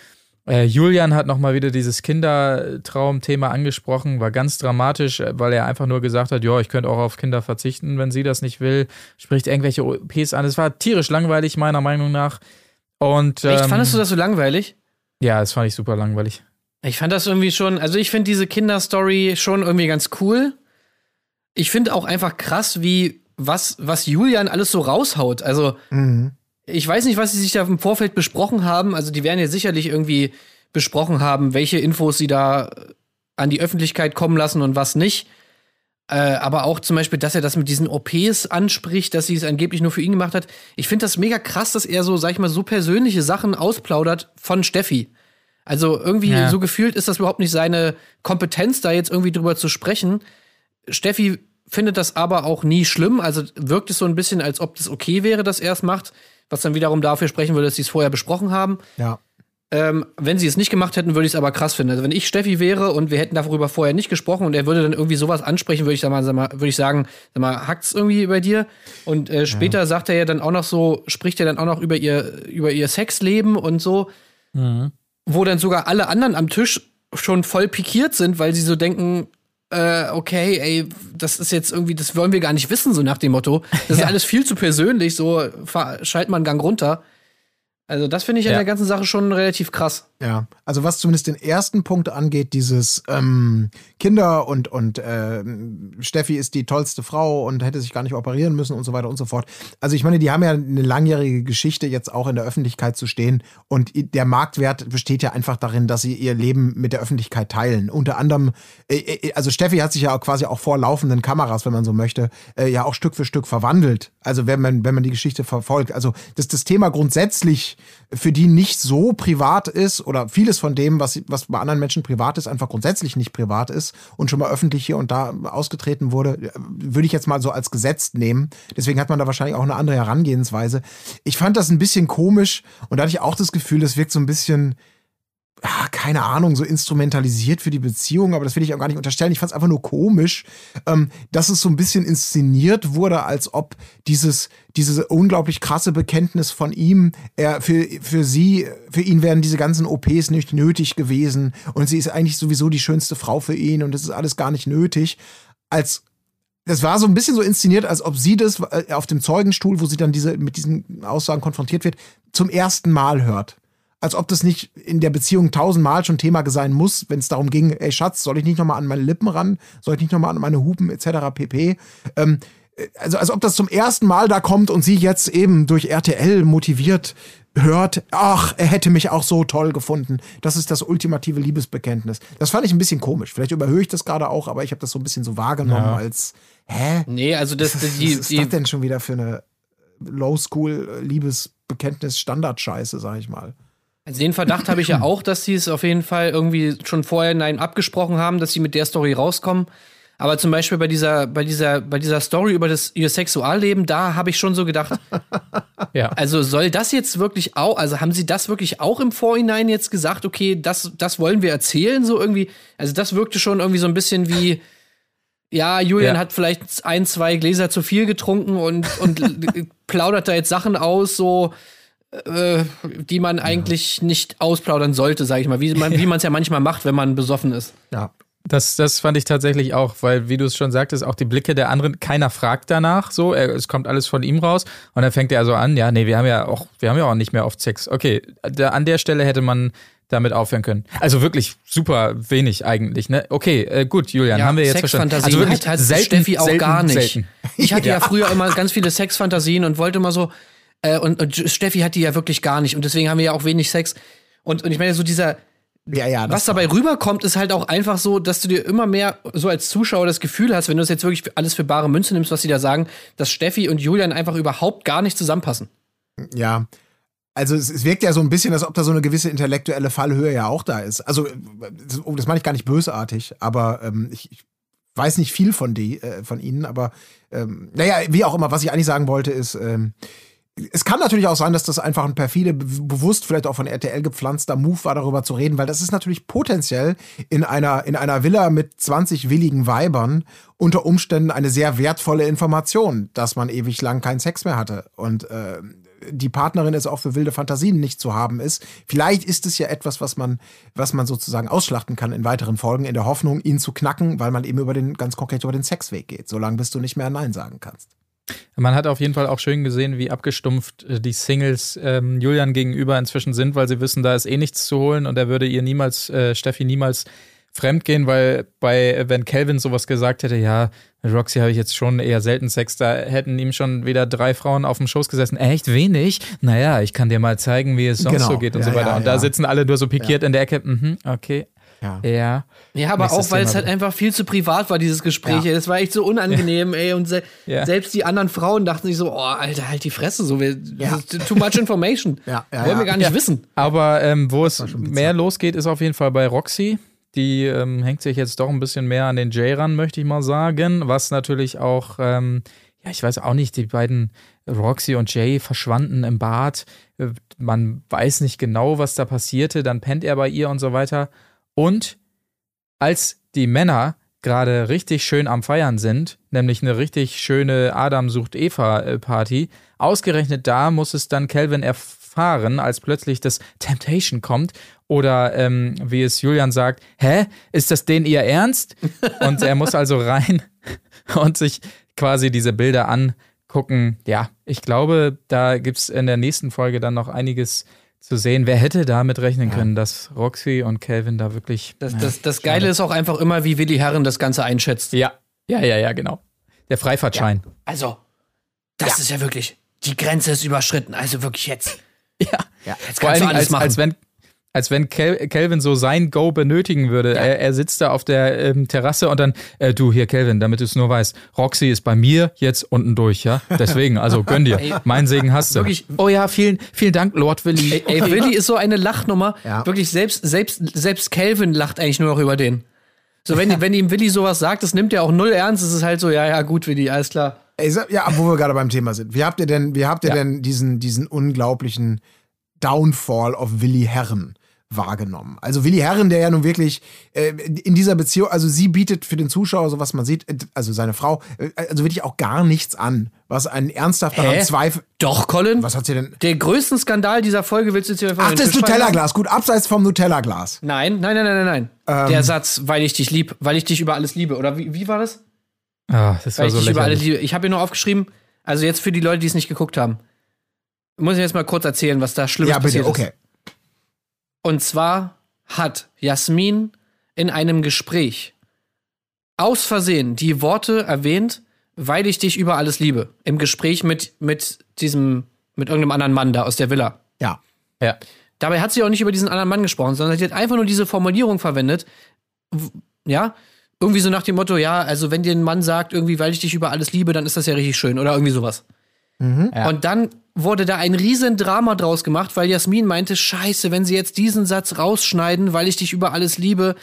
F: Äh, Julian hat nochmal wieder dieses Kindertraumthema angesprochen, war ganz dramatisch, äh, weil er einfach nur gesagt hat, ja, ich könnte auch auf Kinder verzichten, wenn sie das nicht will. Spricht irgendwelche OPs an. Es war tierisch langweilig, meiner Meinung nach. Und,
B: Echt,
F: ähm,
B: fandest du das so langweilig?
F: Ja, das fand ich super langweilig.
B: Ich fand das irgendwie schon, also ich finde diese Kinderstory schon irgendwie ganz cool. Ich finde auch einfach krass, wie was, was Julian alles so raushaut. Also,
A: Mhm.
B: ich weiß nicht, was sie sich da im Vorfeld besprochen haben. Also, die werden ja sicherlich irgendwie besprochen haben, welche Infos sie da an die Öffentlichkeit kommen lassen und was nicht. Äh, aber auch zum Beispiel, dass er das mit diesen OPs anspricht, dass sie es angeblich nur für ihn gemacht hat. Ich finde das mega krass, dass er so, sag ich mal, so persönliche Sachen ausplaudert von Steffi. Also irgendwie
F: Ja.
B: so gefühlt ist das überhaupt nicht seine Kompetenz, da jetzt irgendwie drüber zu sprechen. Steffi findet das aber auch nie schlimm. Also wirkt es so ein bisschen, als ob das okay wäre, dass er es macht, was dann wiederum dafür sprechen würde, dass sie es vorher besprochen haben.
A: Ja.
B: Ähm, wenn sie es nicht gemacht hätten, würde ich es aber krass finden. Also wenn ich Steffi wäre und wir hätten darüber vorher nicht gesprochen und er würde dann irgendwie sowas ansprechen, würde ich, sag mal, sag mal, würde ich sagen, sag mal, hackt's irgendwie bei dir? Und äh, später sagt er ja dann auch noch so, spricht er dann auch noch über ihr, über ihr Sexleben und so, wo dann sogar alle anderen am Tisch schon voll pikiert sind, weil sie so denken, äh, okay, ey, das ist jetzt irgendwie, das wollen wir gar nicht wissen, so nach dem Motto. Das ist alles viel zu persönlich, so schalt mal einen Gang runter. Also das finde ich an
F: Ja.
B: der ganzen Sache schon relativ krass.
A: Ja, also was zumindest den ersten Punkt angeht, dieses ähm, Kinder und, und ähm, Steffi ist die tollste Frau und hätte sich gar nicht operieren müssen und so weiter und so fort. Also ich meine, die haben ja eine langjährige Geschichte, jetzt auch in der Öffentlichkeit zu stehen und der Marktwert besteht ja einfach darin, dass sie ihr Leben mit der Öffentlichkeit teilen. Unter anderem, äh, äh, also Steffi hat sich ja auch quasi auch vor laufenden Kameras, wenn man so möchte, äh, ja auch Stück für Stück verwandelt. Also wenn man, wenn man die Geschichte verfolgt. Also dass das Thema grundsätzlich für die nicht so privat ist oder vieles von dem, was, was bei anderen Menschen privat ist, einfach grundsätzlich nicht privat ist und schon mal öffentlich hier und da ausgetreten wurde, äh, würde ich jetzt mal so als gesetzt nehmen. Deswegen hat man da wahrscheinlich auch eine andere Herangehensweise. Ich fand das ein bisschen komisch und da hatte ich auch das Gefühl, das wirkt so ein bisschen, ah, keine Ahnung, so instrumentalisiert für die Beziehung, aber das will ich auch gar nicht unterstellen. Ich fand es einfach nur komisch, ähm, dass es so ein bisschen inszeniert wurde, als ob dieses, dieses unglaublich krasse Bekenntnis von ihm, er für, für sie, für ihn wären diese ganzen OPs nicht nötig gewesen und sie ist eigentlich sowieso die schönste Frau für ihn und das ist alles gar nicht nötig. Als das war so ein bisschen so inszeniert, als ob sie das äh, auf dem Zeugenstuhl, wo sie dann diese, mit diesen Aussagen konfrontiert wird, zum ersten Mal hört. Als ob das nicht in der Beziehung tausendmal schon Thema sein muss, wenn es darum ging, ey Schatz, soll ich nicht nochmal an meine Lippen ran? Soll ich nicht nochmal an meine Hupen etc. pp. Ähm, äh, also als ob das zum ersten Mal da kommt und sie jetzt eben durch RTL motiviert hört, ach, er hätte mich auch so toll gefunden. Das ist das ultimative Liebesbekenntnis. Das fand ich ein bisschen komisch. Vielleicht überhöhe ich das gerade auch, aber ich habe das so ein bisschen so wahrgenommen
F: Ja.
A: als, hä?
B: Nee, also das,
A: Was,
B: die,
A: was ist
B: die,
A: das denn schon wieder für eine Low-School-Liebesbekenntnis-Standardscheiße, sag ich mal?
B: Also den Verdacht habe ich ja auch, dass sie es auf jeden Fall irgendwie schon vorher nein abgesprochen haben, dass sie mit der Story rauskommen. Aber zum Beispiel bei dieser, bei dieser, bei dieser Story über das ihr Sexualleben, da habe ich schon so gedacht,
F: Ja.
B: also soll das jetzt wirklich auch, also haben sie das wirklich auch im Vorhinein jetzt gesagt, okay, das, das wollen wir erzählen, so irgendwie? Also das wirkte schon irgendwie so ein bisschen wie, ja, Julian
F: Ja.
B: hat vielleicht ein, zwei Gläser zu viel getrunken und, und plaudert da jetzt Sachen aus, so, äh, die man eigentlich nicht ausplaudern sollte, sag ich mal, wie man es ja manchmal macht, wenn man besoffen ist.
A: Ja.
F: Das, das fand ich tatsächlich auch, weil, wie du es schon sagtest, auch die Blicke der anderen, keiner fragt danach, so, er, es kommt alles von ihm raus und dann fängt er so an, ja, nee, wir haben ja auch, wir haben ja auch nicht mehr oft Sex. Okay, da, an der Stelle hätte man damit aufhören können. Also wirklich super wenig eigentlich, ne? Okay, äh, gut, Julian, haben wir jetzt verstanden.
B: Sexfantasien
F: Also wirklich
B: hat,
F: selten,
B: Steffi auch
F: selten,
B: gar nicht.
F: Selten.
B: Ich hatte ja. früher immer ganz viele Sexfantasien und wollte immer so, äh, und, und Steffi hat die ja wirklich gar nicht und deswegen haben wir ja auch wenig Sex. Und, und ich meine, so dieser,
A: Ja, ja. das
B: was dabei rüberkommt, ist halt auch einfach so, dass du dir immer mehr so als Zuschauer das Gefühl hast, wenn du es jetzt wirklich alles für bare Münze nimmst, was sie da sagen, dass Steffi und Julian einfach überhaupt gar nicht zusammenpassen.
A: Ja. Also es, es wirkt ja so ein bisschen, als ob da so eine gewisse intellektuelle Fallhöhe ja auch da ist. Also, das, oh, das meine ich gar nicht bösartig, aber ähm, ich, ich weiß nicht viel von die, äh, von ihnen, aber ähm, naja, wie auch immer, was ich eigentlich sagen wollte, ist, ähm, es kann natürlich auch sein, dass das einfach ein perfide, be- bewusst vielleicht auch von RTL gepflanzter Move war, darüber zu reden, weil das ist natürlich potenziell in einer, in einer Villa mit 20 willigen Weibern unter Umständen eine sehr wertvolle Information, dass man ewig lang keinen Sex mehr hatte. Und äh, die Partnerin es auch für wilde Fantasien nicht zu haben ist. Vielleicht ist es ja etwas, was man, was man sozusagen ausschlachten kann in weiteren Folgen, in der Hoffnung, ihn zu knacken, weil man eben über den, ganz konkret über den Sexweg geht, solange bis du nicht mehr Nein sagen kannst.
F: Man hat auf jeden Fall auch schön gesehen, wie abgestumpft äh, die Singles ähm, Julian gegenüber inzwischen sind, weil sie wissen, da ist eh nichts zu holen und er würde ihr niemals, äh, Steffi niemals fremd gehen, weil bei, äh, wenn Calvin sowas gesagt hätte, ja, mit Roxy habe ich jetzt schon eher selten Sex, da hätten ihm schon wieder drei Frauen auf dem Schoß gesessen. Echt wenig? Naja, ich kann dir mal zeigen, wie es sonst
A: Genau.
F: so geht und
A: Ja,
F: so weiter.
A: ja,
F: und da
A: ja.
F: sitzen alle nur so pikiert in der Ecke. Mhm, okay.
A: Ja.
F: Ja.
B: Ja, aber
F: Nächstes
B: auch, weil es halt einfach viel zu privat war, dieses Gespräch.
A: Ja.
B: Das war echt so unangenehm, ey. Und se
F: Ja.
B: selbst die anderen Frauen dachten sich so, oh, Alter, halt die Fresse, so, wir,
A: Ja.
B: das ist too much information.
A: Ja, ja,
B: Wollen wir
A: ja.
B: gar nicht
F: Ja.
B: wissen.
F: Aber ähm, wo es mehr losgeht, ist auf jeden Fall bei Roxy. Die ähm, hängt sich jetzt doch ein bisschen mehr an den Jay ran, möchte ich mal sagen. Was natürlich auch, ähm, ja, ich weiß auch nicht, die beiden Roxy und Jay verschwanden im Bad. Äh, Man weiß nicht genau, was da passierte. Dann pennt er bei ihr und so weiter. Und als die Männer gerade richtig schön am Feiern sind, nämlich eine richtig schöne Adam sucht Eva Party, ausgerechnet da muss es dann Calvin erfahren, als plötzlich das Temptation kommt oder ähm, wie es Julian sagt, hä, ist das den ihr Ernst? Und er muss also rein und sich quasi diese Bilder angucken. Ja, ich glaube, da gibt es in der nächsten Folge dann noch einiges zu sehen. Wer hätte damit rechnen können, dass Roxy und Calvin da wirklich.
B: Das,
F: ja,
B: das, das Geile ist auch einfach immer, wie Willi Herren das Ganze einschätzt.
F: Ja, ja, ja, ja, genau. Der Freifahrtschein.
B: Also, das ist ja wirklich, die Grenze ist überschritten. Also wirklich jetzt.
F: Ja.
B: Ja, jetzt
F: Vor
B: kannst du
F: Dingen,
B: alles
F: als,
B: machen.
F: als wenn als wenn Kel Kelvin so sein Go benötigen würde. Er, er sitzt da auf der ähm, Terrasse und dann, äh, du hier, Kelvin, damit du es nur weißt, Roxy ist bei mir jetzt unten durch, ja? Deswegen, also gönn dir. Mein Segen hast du.
B: Wirklich.
F: Oh ja, vielen, vielen Dank, Lord Willy.
B: Ey, ey, Willi ist so eine Lachnummer.
A: Ja.
B: Wirklich, selbst, selbst, selbst Calvin lacht eigentlich nur noch über den. So, wenn, wenn ihm Willi sowas sagt, das nimmt er auch null ernst. Es ist halt so, ja, ja, gut, Willi, alles klar.
A: Ey, ja, wo wir gerade beim Thema sind. Wie habt ihr denn, wie habt ihr
F: Ja.
A: denn diesen, diesen unglaublichen Downfall of Willi Herren wahrgenommen? Also Willi Herren, der ja nun wirklich äh, in dieser Beziehung, also sie bietet für den Zuschauer, so was man sieht, äh, also seine Frau, äh, also wirklich auch gar nichts an, was einen ernsthaft daran
B: Hä?
A: Zweifel.
B: Doch, Colin.
A: Was hat sie denn?
B: Der größten Skandal dieser Folge willst du jetzt hier
A: Ach, das Nutella-Glas. Gut, abseits vom Nutella-Glas.
B: Nein, nein, nein, nein, nein, nein. Der Satz, weil ich dich lieb, weil ich dich über alles liebe. Oder wie, wie war das?
F: Ah, das
B: Weil
F: war
B: ich
F: so
B: dich über alles liebe. Ich habe hier nur aufgeschrieben, also jetzt für die Leute, die es nicht geguckt haben, muss ich jetzt mal kurz erzählen, was da Schlimmes
A: Ja, bitte,
B: passiert ist. Und zwar hat Jasmin in einem Gespräch aus Versehen die Worte erwähnt, weil ich dich über alles liebe. Im Gespräch mit, mit diesem, mit irgendeinem anderen Mann da aus der Villa.
A: Ja.
F: Ja.
B: Dabei hat sie auch nicht über diesen anderen Mann gesprochen, sondern sie hat einfach nur diese Formulierung verwendet. Ja, irgendwie so nach dem Motto, ja, also wenn dir ein Mann sagt, irgendwie, weil ich dich über alles liebe, dann ist das ja richtig schön oder irgendwie sowas.
F: Ja.
B: Und dann wurde da ein riesen Drama draus gemacht, weil Jasmin meinte, scheiße, wenn sie jetzt diesen Satz rausschneiden, weil ich dich über alles liebe,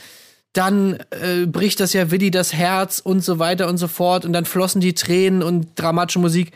B: dann äh, bricht das ja Willi das Herz und so weiter und so fort und dann flossen die Tränen und dramatische Musik.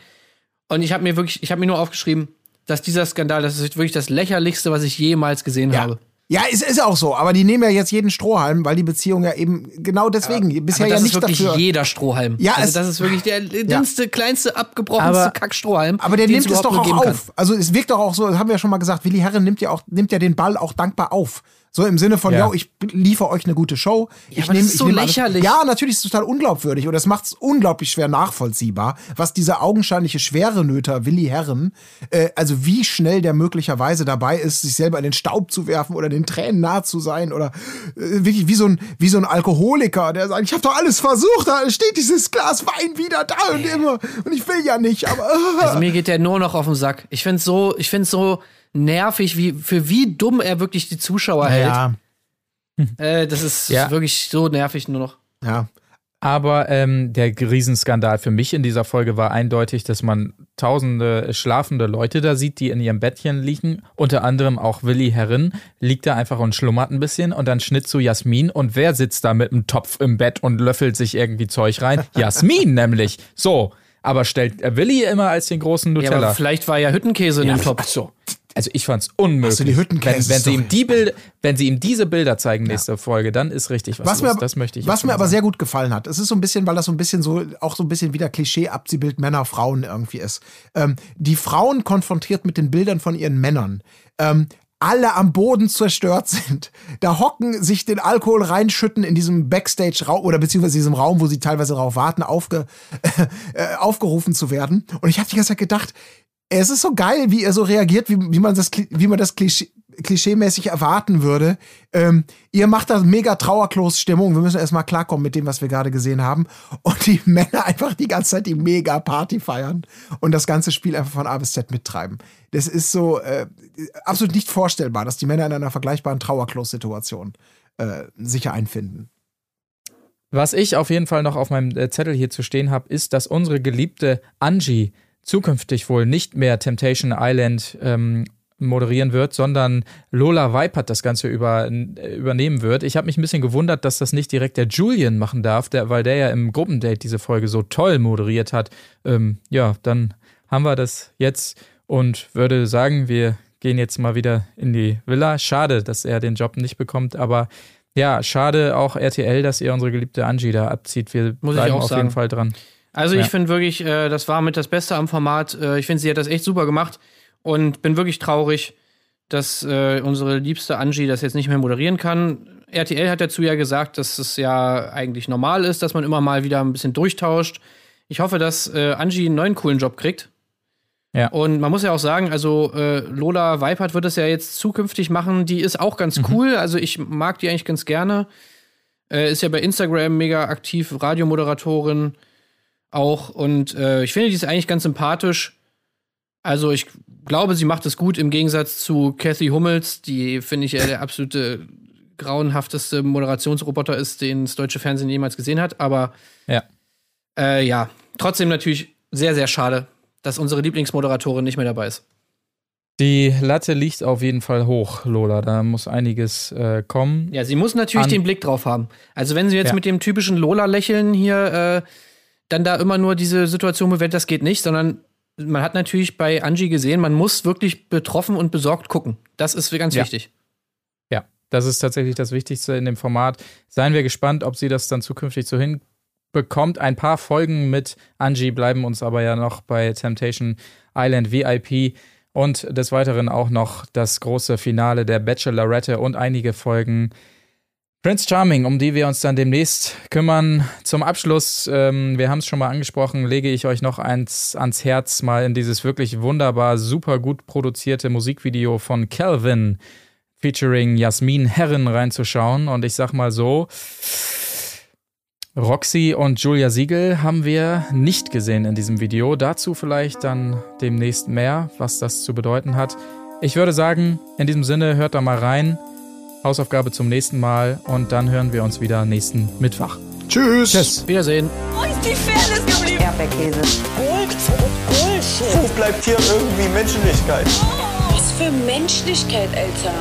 B: Und ich habe mir wirklich, ich habe mir nur aufgeschrieben, dass dieser Skandal, das ist wirklich das lächerlichste, was ich jemals gesehen
A: Ja.
B: habe.
A: Ja, es ist auch so, aber die nehmen ja jetzt jeden Strohhalm, weil die Beziehung ja eben genau deswegen bisher
B: Aber
A: ja
B: das
A: nicht
B: ist wirklich
A: dafür.
B: jeder Strohhalm.
A: Ja,
B: also das ist wirklich der dünnste, kleinste, abgebrochenste Kackstrohhalm.
A: Aber der nimmt es doch auch
B: geben kann.
A: auf. Also es wirkt doch auch so, das haben wir ja schon mal gesagt, Willi Herren nimmt ja auch nimmt ja den Ball auch dankbar auf. So im Sinne von,
F: Ja.
A: yo, ich liefere euch eine gute Show. ich
B: aber das ist so
A: nehm alles-
B: lächerlich.
A: Ja, natürlich ist es total unglaubwürdig und das macht es unglaublich schwer nachvollziehbar, was dieser augenscheinliche Schwerenöter Willi Herren, äh, also wie schnell der möglicherweise dabei ist, sich selber in den Staub zu werfen oder den Tränen nahe zu sein oder äh, wirklich wie so ein wie so ein Alkoholiker, der sagt, ich habe doch alles versucht, da steht dieses Glas Wein wieder da und immer und ich will ja nicht, aber äh,
B: Also mir geht der nur noch auf den Sack. Ich find's so, ich find's so nervig, wie, für wie dumm er wirklich die Zuschauer
A: ja,
B: hält. Äh, das ist
F: Ja.
B: wirklich so nervig nur noch.
A: ja.
F: Aber ähm, der Riesenskandal für mich in dieser Folge war eindeutig, dass man tausende schlafende Leute da sieht, die in ihrem Bettchen liegen. Unter anderem auch Willi Herrin liegt da einfach und schlummert ein bisschen und dann Schnitt zu Jasmin. Und wer sitzt da mit einem Topf im Bett und löffelt sich irgendwie Zeug rein? Jasmin nämlich. So. Aber stellt Willi immer als den großen
B: Ja,
F: Nutella.
B: aber vielleicht war ja Hüttenkäse in dem
F: Ach
B: Topf.
F: so. Also ich fand's unmöglich.
A: Hast du die Hüttenkäse-
F: wenn, wenn, sie ihm die Bild, wenn sie ihm diese Bilder zeigen nächste Folge, dann ist richtig was,
A: Was mir,
F: das möchte ich
A: was mir aber
F: sagen.
A: sehr gut gefallen hat, es ist so ein bisschen, weil das so ein bisschen so, auch so ein bisschen wieder Klischee-Abziehbild Männer, Frauen irgendwie ist. Ähm, die Frauen konfrontiert mit den Bildern von ihren Männern. Ähm, alle am Boden zerstört sind, da hocken, sich den Alkohol reinschütten in diesem Backstage-Raum oder beziehungsweise diesem Raum, wo sie teilweise darauf warten, aufge, äh, aufgerufen zu werden. Und ich habe die ganze Zeit gedacht, es ist so geil, wie er so reagiert, wie, wie man das, wie man das Klischee, klischeemäßig erwarten würde. Ähm, ihr macht da mega Trauerklos-Stimmung. Wir müssen erstmal klarkommen mit dem, was wir gerade gesehen haben. Und die Männer einfach die ganze Zeit die mega Party feiern und das ganze Spiel einfach von A bis Z mittreiben. Das ist so äh, absolut nicht vorstellbar, dass die Männer in einer vergleichbaren Trauerklos-Situation äh, sich einfinden.
F: Was ich auf jeden Fall noch auf meinem äh, Zettel hier zu stehen habe, ist, dass unsere geliebte Angie zukünftig wohl nicht mehr Temptation Island ähm, moderieren wird, sondern Lola Weipert das Ganze über, äh, übernehmen wird. Ich habe mich ein bisschen gewundert, dass das nicht direkt der Julian machen darf, der, weil der ja im Gruppendate diese Folge so toll moderiert hat. Ähm, ja, dann haben wir das jetzt und würde sagen, wir gehen jetzt mal wieder in die Villa. Schade, dass er den Job nicht bekommt, aber ja, schade auch RTL, dass ihr unsere geliebte Angie da abzieht. Wir
B: Muss ich
F: bleiben
B: auch
F: auf
B: sagen.
F: jeden Fall dran.
B: Also
F: Ja.
B: ich finde wirklich, äh, das war mit das Beste am Format. Äh, ich finde, sie hat das echt super gemacht und bin wirklich traurig, dass äh, unsere liebste Angie das jetzt nicht mehr moderieren kann. RTL hat dazu ja gesagt, dass es ja eigentlich normal ist, dass man immer mal wieder ein bisschen durchtauscht. Ich hoffe, dass äh, Angie einen neuen coolen Job kriegt.
F: Ja.
B: Und man muss ja auch sagen, also äh, Lola Weipert wird es ja jetzt zukünftig machen. Die ist auch ganz cool. Also ich mag die eigentlich ganz gerne. Äh, ist ja bei Instagram mega aktiv, Radiomoderatorin auch. Und äh, ich finde, die ist eigentlich ganz sympathisch. Also ich glaube, sie macht es gut im Gegensatz zu Kathy Hummels, die finde ich ja der absolute grauenhafteste Moderationsroboter ist, den das deutsche Fernsehen jemals gesehen hat. Aber
F: Ja.
B: äh, ja, trotzdem natürlich sehr, sehr schade, dass unsere Lieblingsmoderatorin nicht mehr dabei ist.
F: Die Latte liegt auf jeden Fall hoch, Lola. Da muss einiges äh, kommen.
B: Ja, sie muss natürlich
F: An-
B: den Blick drauf haben. Also wenn sie jetzt
F: Ja.
B: mit dem typischen Lola-Lächeln hier äh, dann da immer nur diese Situation bewältigt, das geht nicht, sondern man hat natürlich bei Angie gesehen, man muss wirklich betroffen und besorgt gucken. Das ist ganz
F: Ja.
B: wichtig.
F: Ja, das ist tatsächlich das Wichtigste in dem Format. Seien wir gespannt, ob sie das dann zukünftig so hinbekommt. Ein paar Folgen mit Angie bleiben uns aber ja noch bei Temptation Island VIP und des Weiteren auch noch das große Finale der Bachelorette und einige Folgen Prince Charming, um die wir uns dann demnächst kümmern. Zum Abschluss, ähm, wir haben es schon mal angesprochen, lege ich euch noch eins ans Herz, mal in dieses wirklich wunderbar, super gut produzierte Musikvideo von Calvin featuring Jasmin Herren reinzuschauen. Und ich sag mal so, Roxy und Julia Siegel haben wir nicht gesehen in diesem Video. Dazu vielleicht dann demnächst mehr, was das zu bedeuten hat. Ich würde sagen, in diesem Sinne, hört da mal rein. Hausaufgabe zum nächsten Mal und dann hören wir uns wieder nächsten Mittwoch.
A: Tschüss.
F: Tschüss.
B: Wiedersehen.
C: Wo ist die Fairness geblieben?
D: Erdbeerkäse.
C: Bullshit.
E: Wo bleibt hier irgendwie Menschlichkeit?
C: Was für Menschlichkeit, Alter.